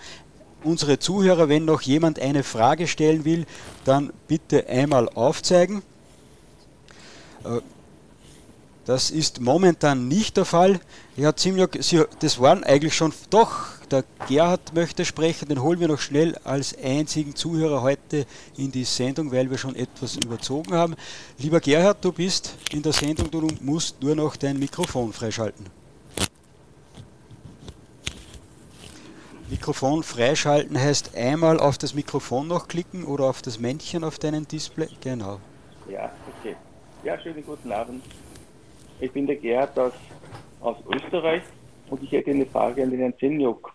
S1: unsere Zuhörer, wenn noch jemand eine Frage stellen will, dann bitte einmal aufzeigen. Äh, das ist momentan nicht der Fall. Ja, ziemlich, das waren eigentlich schon doch. Der Gerhard möchte sprechen, den holen wir noch schnell als einzigen Zuhörer heute in die Sendung, weil wir schon etwas überzogen haben. Lieber Gerhard, du bist in der Sendung, du musst nur noch dein Mikrofon freischalten. Mikrofon freischalten heißt einmal auf das Mikrofon noch klicken oder auf das Männchen auf deinem Display. Genau.
S5: Ja. Ja, schönen guten Abend. Ich bin der Gerhard aus, aus Österreich und ich hätte eine Frage an den Herrn Zenjuk.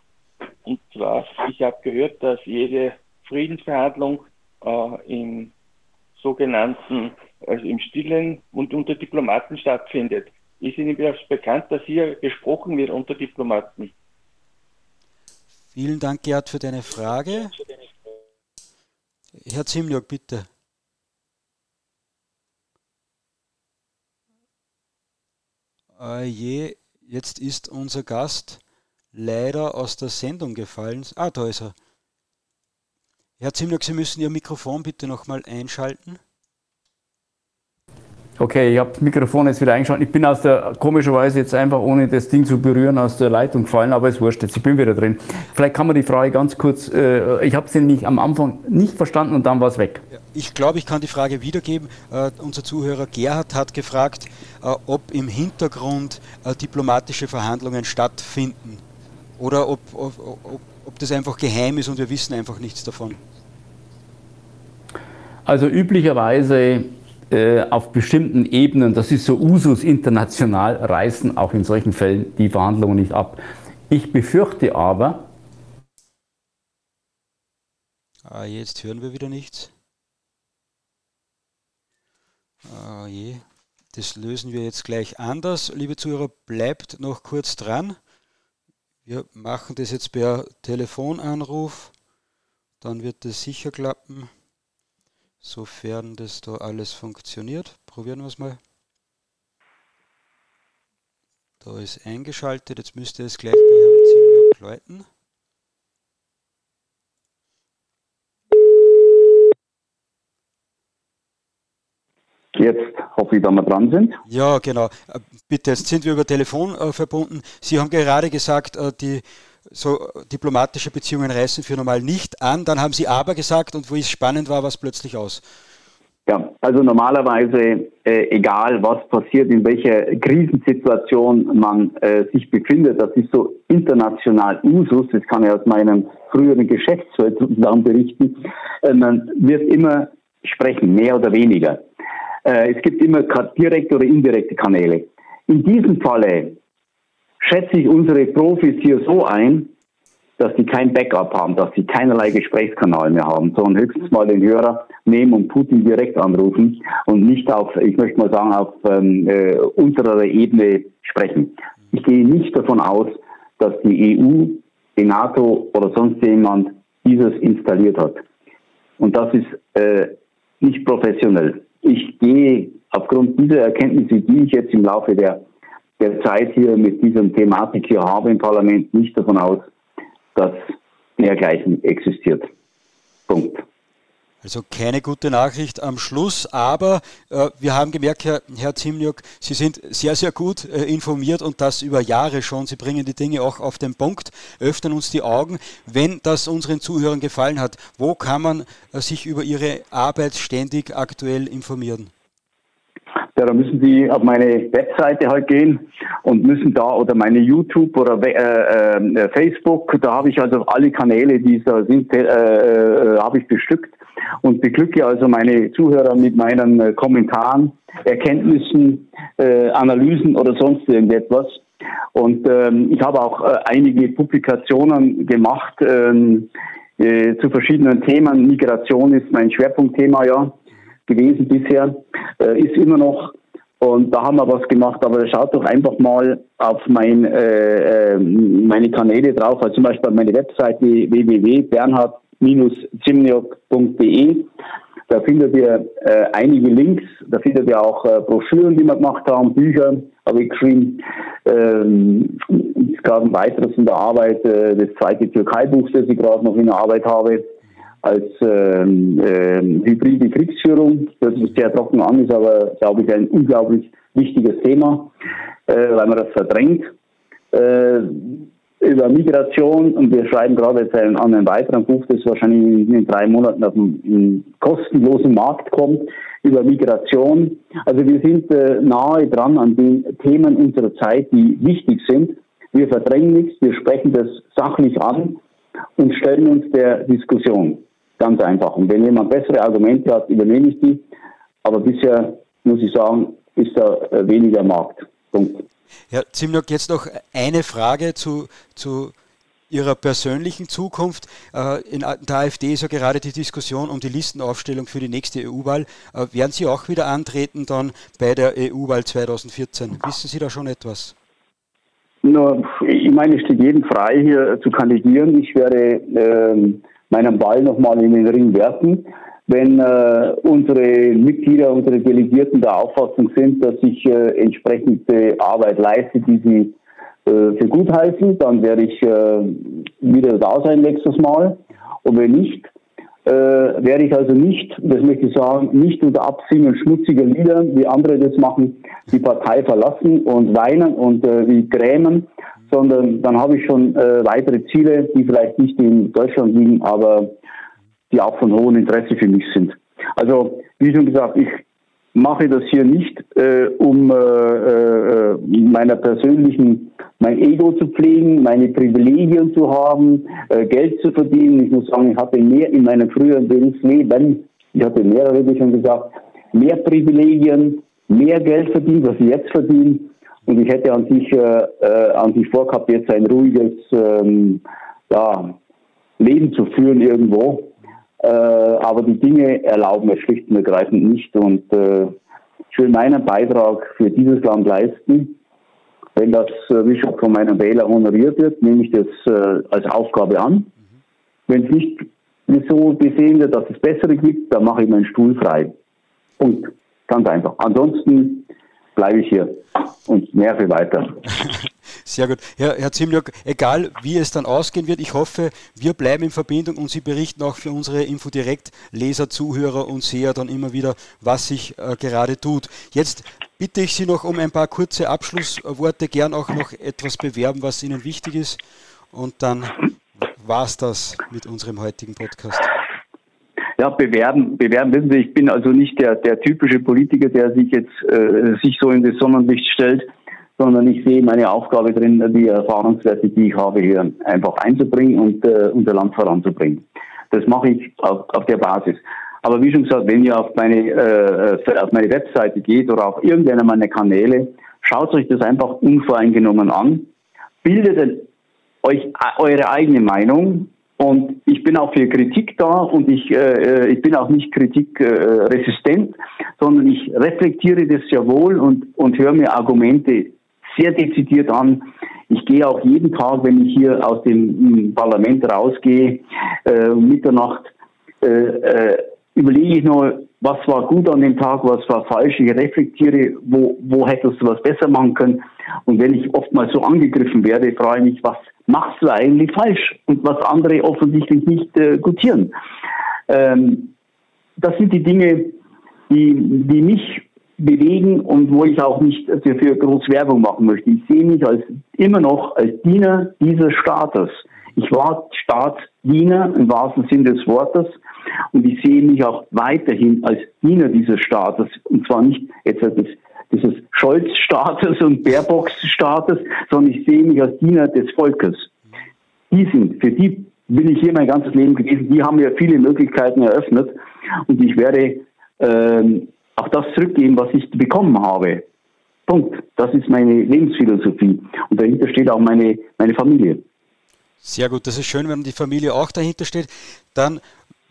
S5: Und zwar, ich habe gehört, dass jede Friedensverhandlung äh, im sogenannten, also im Stillen und unter Diplomaten stattfindet. Ist Ihnen bekannt, dass hier gesprochen wird unter Diplomaten?
S1: Vielen Dank, Gerd, für deine Frage. Herr Zimjok, bitte. Äh, je, jetzt ist unser Gast leider aus der Sendung gefallen. Ah, da ist er. Herr Zimjok, Sie müssen Ihr Mikrofon bitte nochmal einschalten.
S6: Okay, ich habe das Mikrofon jetzt wieder eingeschaltet. Ich bin aus der, komischerweise jetzt einfach, ohne das Ding zu berühren, aus der Leitung gefallen, aber es wurscht jetzt, ich bin wieder drin. Vielleicht kann man die Frage ganz kurz, äh, ich habe sie nämlich am Anfang nicht verstanden und dann war es weg.
S1: Ich glaube, ich kann die Frage wiedergeben. Äh, unser Zuhörer Gerhard hat gefragt, äh, ob im Hintergrund äh, diplomatische Verhandlungen stattfinden oder ob, ob, ob, ob das einfach geheim ist und wir wissen einfach nichts davon.
S6: Also üblicherweise auf bestimmten Ebenen, das ist so Usus international, reißen auch in solchen Fällen die Verhandlungen nicht ab. Ich befürchte aber.
S1: Ah, jetzt hören wir wieder nichts. Ah, je. Das lösen wir jetzt gleich anders. Liebe Zuhörer, bleibt noch kurz dran. Wir machen das jetzt per Telefonanruf. Dann wird das sicher klappen sofern das da alles funktioniert. Probieren wir es mal. Da ist eingeschaltet, jetzt müsste es gleich bei Herrn Zimniok läuten.
S2: Jetzt hoffe ich, dass wir dran sind.
S1: Ja, genau. Äh, bitte, jetzt sind wir über Telefon äh, verbunden. Sie haben gerade gesagt, äh, die so diplomatische Beziehungen reißen für normal nicht an. Dann haben Sie aber gesagt und wo es spannend war, was plötzlich aus.
S2: Ja, also normalerweise, äh, egal was passiert, in welcher Krisensituation man äh, sich befindet, das ist so international Usus, das kann ich aus meinem früheren Geschäftsfeld sozusagen berichten, äh, man wird immer sprechen, mehr oder weniger. Äh, es gibt immer direkte oder indirekte Kanäle. In diesem Falle schätze ich unsere Profis hier so ein, dass sie kein Backup haben, dass sie keinerlei Gesprächskanal mehr haben, sondern höchstens mal den Hörer nehmen und Putin direkt anrufen und nicht auf, ich möchte mal sagen, auf ähm, äh, unterer Ebene sprechen. Ich gehe nicht davon aus, dass die EU, die NATO oder sonst jemand dieses installiert hat. Und das ist äh, nicht professionell. Ich gehe aufgrund dieser Erkenntnisse, die ich jetzt im Laufe der der Zeit hier mit dieser Thematik hier habe im Parlament nicht davon aus, dass dergleichen existiert. Punkt.
S1: Also keine gute Nachricht am Schluss, aber äh, wir haben gemerkt, Herr, Herr Zimniok, Sie sind sehr, sehr gut äh, informiert und das über Jahre schon. Sie bringen die Dinge auch auf den Punkt, öffnen uns die Augen. Wenn das unseren Zuhörern gefallen hat, wo kann man äh, sich über Ihre Arbeit ständig aktuell informieren?
S2: Ja, da müssen Sie auf meine Webseite halt gehen und müssen da oder meine YouTube oder äh, äh, Facebook, da habe ich also alle Kanäle, die da sind, äh, äh, habe ich bestückt und beglücke also meine Zuhörer mit meinen äh, Kommentaren, Erkenntnissen, äh, Analysen oder sonst irgendetwas. Und ähm, ich habe auch äh, einige Publikationen gemacht ähm, äh, zu verschiedenen Themen. Migration ist mein Schwerpunktthema, ja gewesen bisher, äh, ist immer noch. Und da haben wir was gemacht, aber schaut doch einfach mal auf mein, äh, äh meine Kanäle drauf, also zum Beispiel meine Webseite www.bernhard-zimniok.de. Da findet ihr äh, einige Links, da findet ihr auch äh, Broschüren, die wir gemacht haben, Bücher habe ich geschrieben. Ähm, gab ein weiteres in der Arbeit, äh, das zweite Türkei-Buch, das ich gerade noch in der Arbeit habe als ähm, äh, hybride Kriegsführung. Das ist sehr trocken an, ist aber, glaube ich, ein unglaublich wichtiges Thema, äh, weil man das verdrängt. Äh, über Migration und wir schreiben gerade jetzt an einem weiteren Buch, das wahrscheinlich in drei Monaten auf einen kostenlosen Markt kommt, über Migration. Also wir sind äh, nahe dran an den Themen unserer Zeit, die wichtig sind. Wir verdrängen nichts, wir sprechen das sachlich an und stellen uns der Diskussion. Ganz einfach. Und wenn jemand bessere Argumente hat, übernehme ich die. Aber bisher muss ich sagen, ist da äh, weniger Markt. Punkt.
S1: Herr Zimnock, jetzt noch eine Frage zu, zu Ihrer persönlichen Zukunft. Äh, in der AfD ist ja gerade die Diskussion um die Listenaufstellung für die nächste EU-Wahl. Äh, werden Sie auch wieder antreten dann bei der EU-Wahl 2014? Wissen Sie da schon etwas?
S2: ich meine, es steht jedem frei, hier zu kandidieren. Ich werde äh, meinen Ball nochmal in den Ring werfen. Wenn äh, unsere Mitglieder, unsere Delegierten der Auffassung sind, dass ich äh, entsprechende Arbeit leiste, die sie äh, für gut heißen, dann werde ich äh, wieder da sein nächstes Mal. Und wenn nicht, äh, werde ich also nicht, das möchte ich sagen, nicht unter Absingen schmutziger Lieder, wie andere das machen, die Partei verlassen und weinen und äh, wie grämen, sondern dann habe ich schon äh, weitere Ziele, die vielleicht nicht in Deutschland liegen, aber die auch von hohem Interesse für mich sind. Also, wie schon gesagt, ich mache das hier nicht, äh, um äh, äh, meiner persönlichen, mein Ego zu pflegen, meine Privilegien zu haben, äh, Geld zu verdienen. Ich muss sagen, ich hatte mehr in meinem früheren Berufsleben, ich hatte mehrere, wie schon gesagt, mehr Privilegien, mehr Geld verdient, was ich jetzt verdiene. Und ich hätte an sich, äh, äh, an sich vorgehabt, jetzt ein ruhiges ähm, ja, Leben zu führen irgendwo. Äh, aber die Dinge erlauben es schlicht und ergreifend nicht. Und äh, ich will meinen Beitrag für dieses Land leisten. Wenn das, äh, wie schon von meinen Wählern honoriert wird, nehme ich das äh, als Aufgabe an. Wenn es nicht so gesehen wird, dass es bessere gibt, dann mache ich meinen Stuhl frei. Punkt. Ganz einfach. Ansonsten bleibe ich hier und nerve weiter.
S1: Sehr gut. Herr, Herr Zimniok, egal wie es dann ausgehen wird, ich hoffe, wir bleiben in Verbindung und Sie berichten auch für unsere Infodirekt-Leser, Zuhörer und Seher dann immer wieder, was sich äh, gerade tut. Jetzt bitte ich Sie noch um ein paar kurze Abschlussworte, gern auch noch etwas bewerben, was Ihnen wichtig ist. Und dann war es das mit unserem heutigen Podcast.
S2: Ja, bewerben, bewerben, wissen Sie, ich bin also nicht der, der typische Politiker, der sich jetzt äh, sich so in das Sonnenlicht stellt, sondern ich sehe meine Aufgabe drin, die Erfahrungswerte, die ich habe, hier einfach einzubringen und äh, unser Land voranzubringen. Das mache ich auf, auf der Basis. Aber wie schon gesagt, wenn ihr auf meine, äh, auf meine Webseite geht oder auf irgendeiner meiner Kanäle, schaut euch das einfach unvoreingenommen an, bildet euch eure eigene Meinung und ich bin auch für Kritik da und ich, äh, ich bin auch nicht kritikresistent, äh, sondern ich reflektiere das sehr wohl und, und höre mir Argumente sehr dezidiert an. Ich gehe auch jeden Tag, wenn ich hier aus dem Parlament rausgehe, äh, Mitternacht, äh, äh, überlege ich nur, was war gut an dem Tag, was war falsch. Ich reflektiere, wo, wo hättest du was besser machen können. Und wenn ich oftmals so angegriffen werde, frage ich mich, was machst du eigentlich falsch? Und was andere offensichtlich nicht äh, gutieren. Ähm, das sind die Dinge, die, die mich bewegen und wo ich auch nicht dafür groß Werbung machen möchte. Ich sehe mich als immer noch als Diener dieses Staates. Ich war Staatsdiener im wahrsten Sinne des Wortes und ich sehe mich auch weiterhin als Diener dieses Staates und zwar nicht jetzt des, dieses Scholz-Staates und Baerbock-Staates, sondern ich sehe mich als Diener des Volkes. Die sind, für die bin ich hier mein ganzes Leben gewesen, die haben mir viele Möglichkeiten eröffnet und ich werde ähm, auch das zurückgeben, was ich bekommen habe. Punkt. Das ist meine Lebensphilosophie. Und dahinter steht auch meine, meine Familie.
S1: Sehr gut, das ist schön, wenn die Familie auch dahinter steht. Dann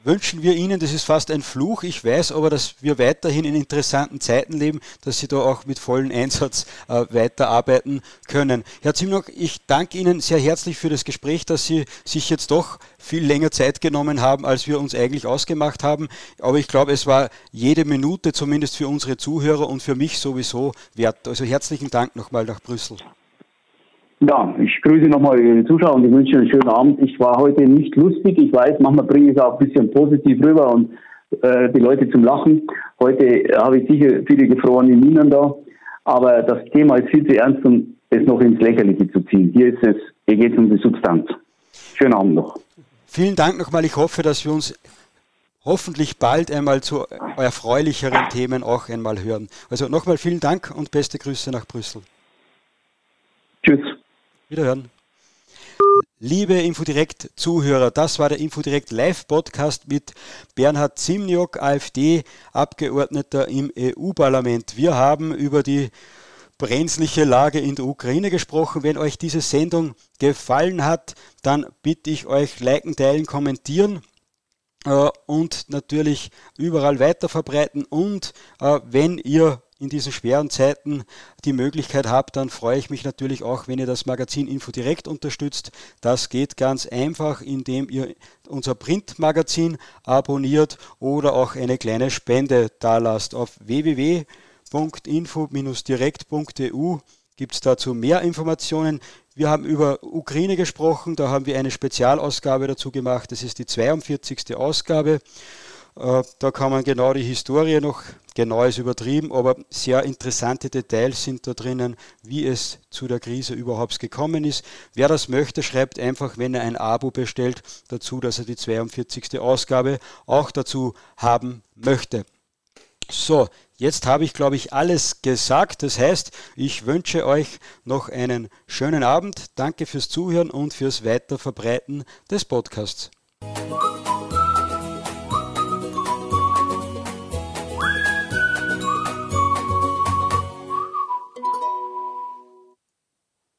S1: wünschen wir Ihnen, das ist fast ein Fluch, ich weiß aber, dass wir weiterhin in interessanten Zeiten leben, dass Sie da auch mit vollem Einsatz äh, weiterarbeiten können. Herr Zimnock, ich danke Ihnen sehr herzlich für das Gespräch, dass Sie sich jetzt doch viel länger Zeit genommen haben, als wir uns eigentlich ausgemacht haben. Aber ich glaube, es war jede Minute zumindest für unsere Zuhörer und für mich sowieso wert. Also herzlichen Dank nochmal nach Brüssel.
S2: Ja, ich grüße nochmal die Zuschauer und ich wünsche einen schönen Abend. Ich war heute nicht lustig. Ich weiß, manchmal bringe ich es auch ein bisschen positiv rüber und äh, die Leute zum Lachen. Heute habe ich sicher viele gefrorene Minen da. Aber das Thema ist viel zu ernst, um es noch ins Lächerliche zu ziehen. Hier ist es, hier geht es um die Substanz. Schönen Abend noch.
S1: Vielen Dank nochmal. Ich hoffe, dass wir uns hoffentlich bald einmal zu erfreulicheren Themen auch einmal hören. Also nochmal vielen Dank und beste Grüße nach Brüssel.
S2: Tschüss.
S1: Wiederhören. Liebe Infodirekt-Zuhörer, das war der Infodirekt Live-Podcast mit Bernhard Zimniok, AfD-Abgeordneter im EU-Parlament. Wir haben über die brenzliche Lage in der Ukraine gesprochen. Wenn euch diese Sendung gefallen hat, dann bitte ich euch liken, teilen, kommentieren äh, und natürlich überall weiter verbreiten. Und äh, wenn ihr in diesen schweren Zeiten die Möglichkeit habt, dann freue ich mich natürlich auch, wenn ihr das Magazin Info direkt unterstützt. Das geht ganz einfach, indem ihr unser Printmagazin abonniert oder auch eine kleine Spende dalasst. Auf www.info-direkt.eu gibt es dazu mehr Informationen. Wir haben über Ukraine gesprochen, da haben wir eine Spezialausgabe dazu gemacht. Das ist die 42. Ausgabe. Äh, da kann man genau die Historie noch, genau ist übertrieben, aber sehr interessante Details sind da drinnen, wie es zu der Krise überhaupt gekommen ist. Wer das möchte, schreibt einfach, wenn er ein Abo bestellt, dazu, dass er die 42. Ausgabe auch dazu haben möchte. So, jetzt habe ich, glaube ich, alles gesagt. Das heißt, ich wünsche euch noch einen schönen Abend. Danke fürs Zuhören und fürs Weiterverbreiten des Podcasts.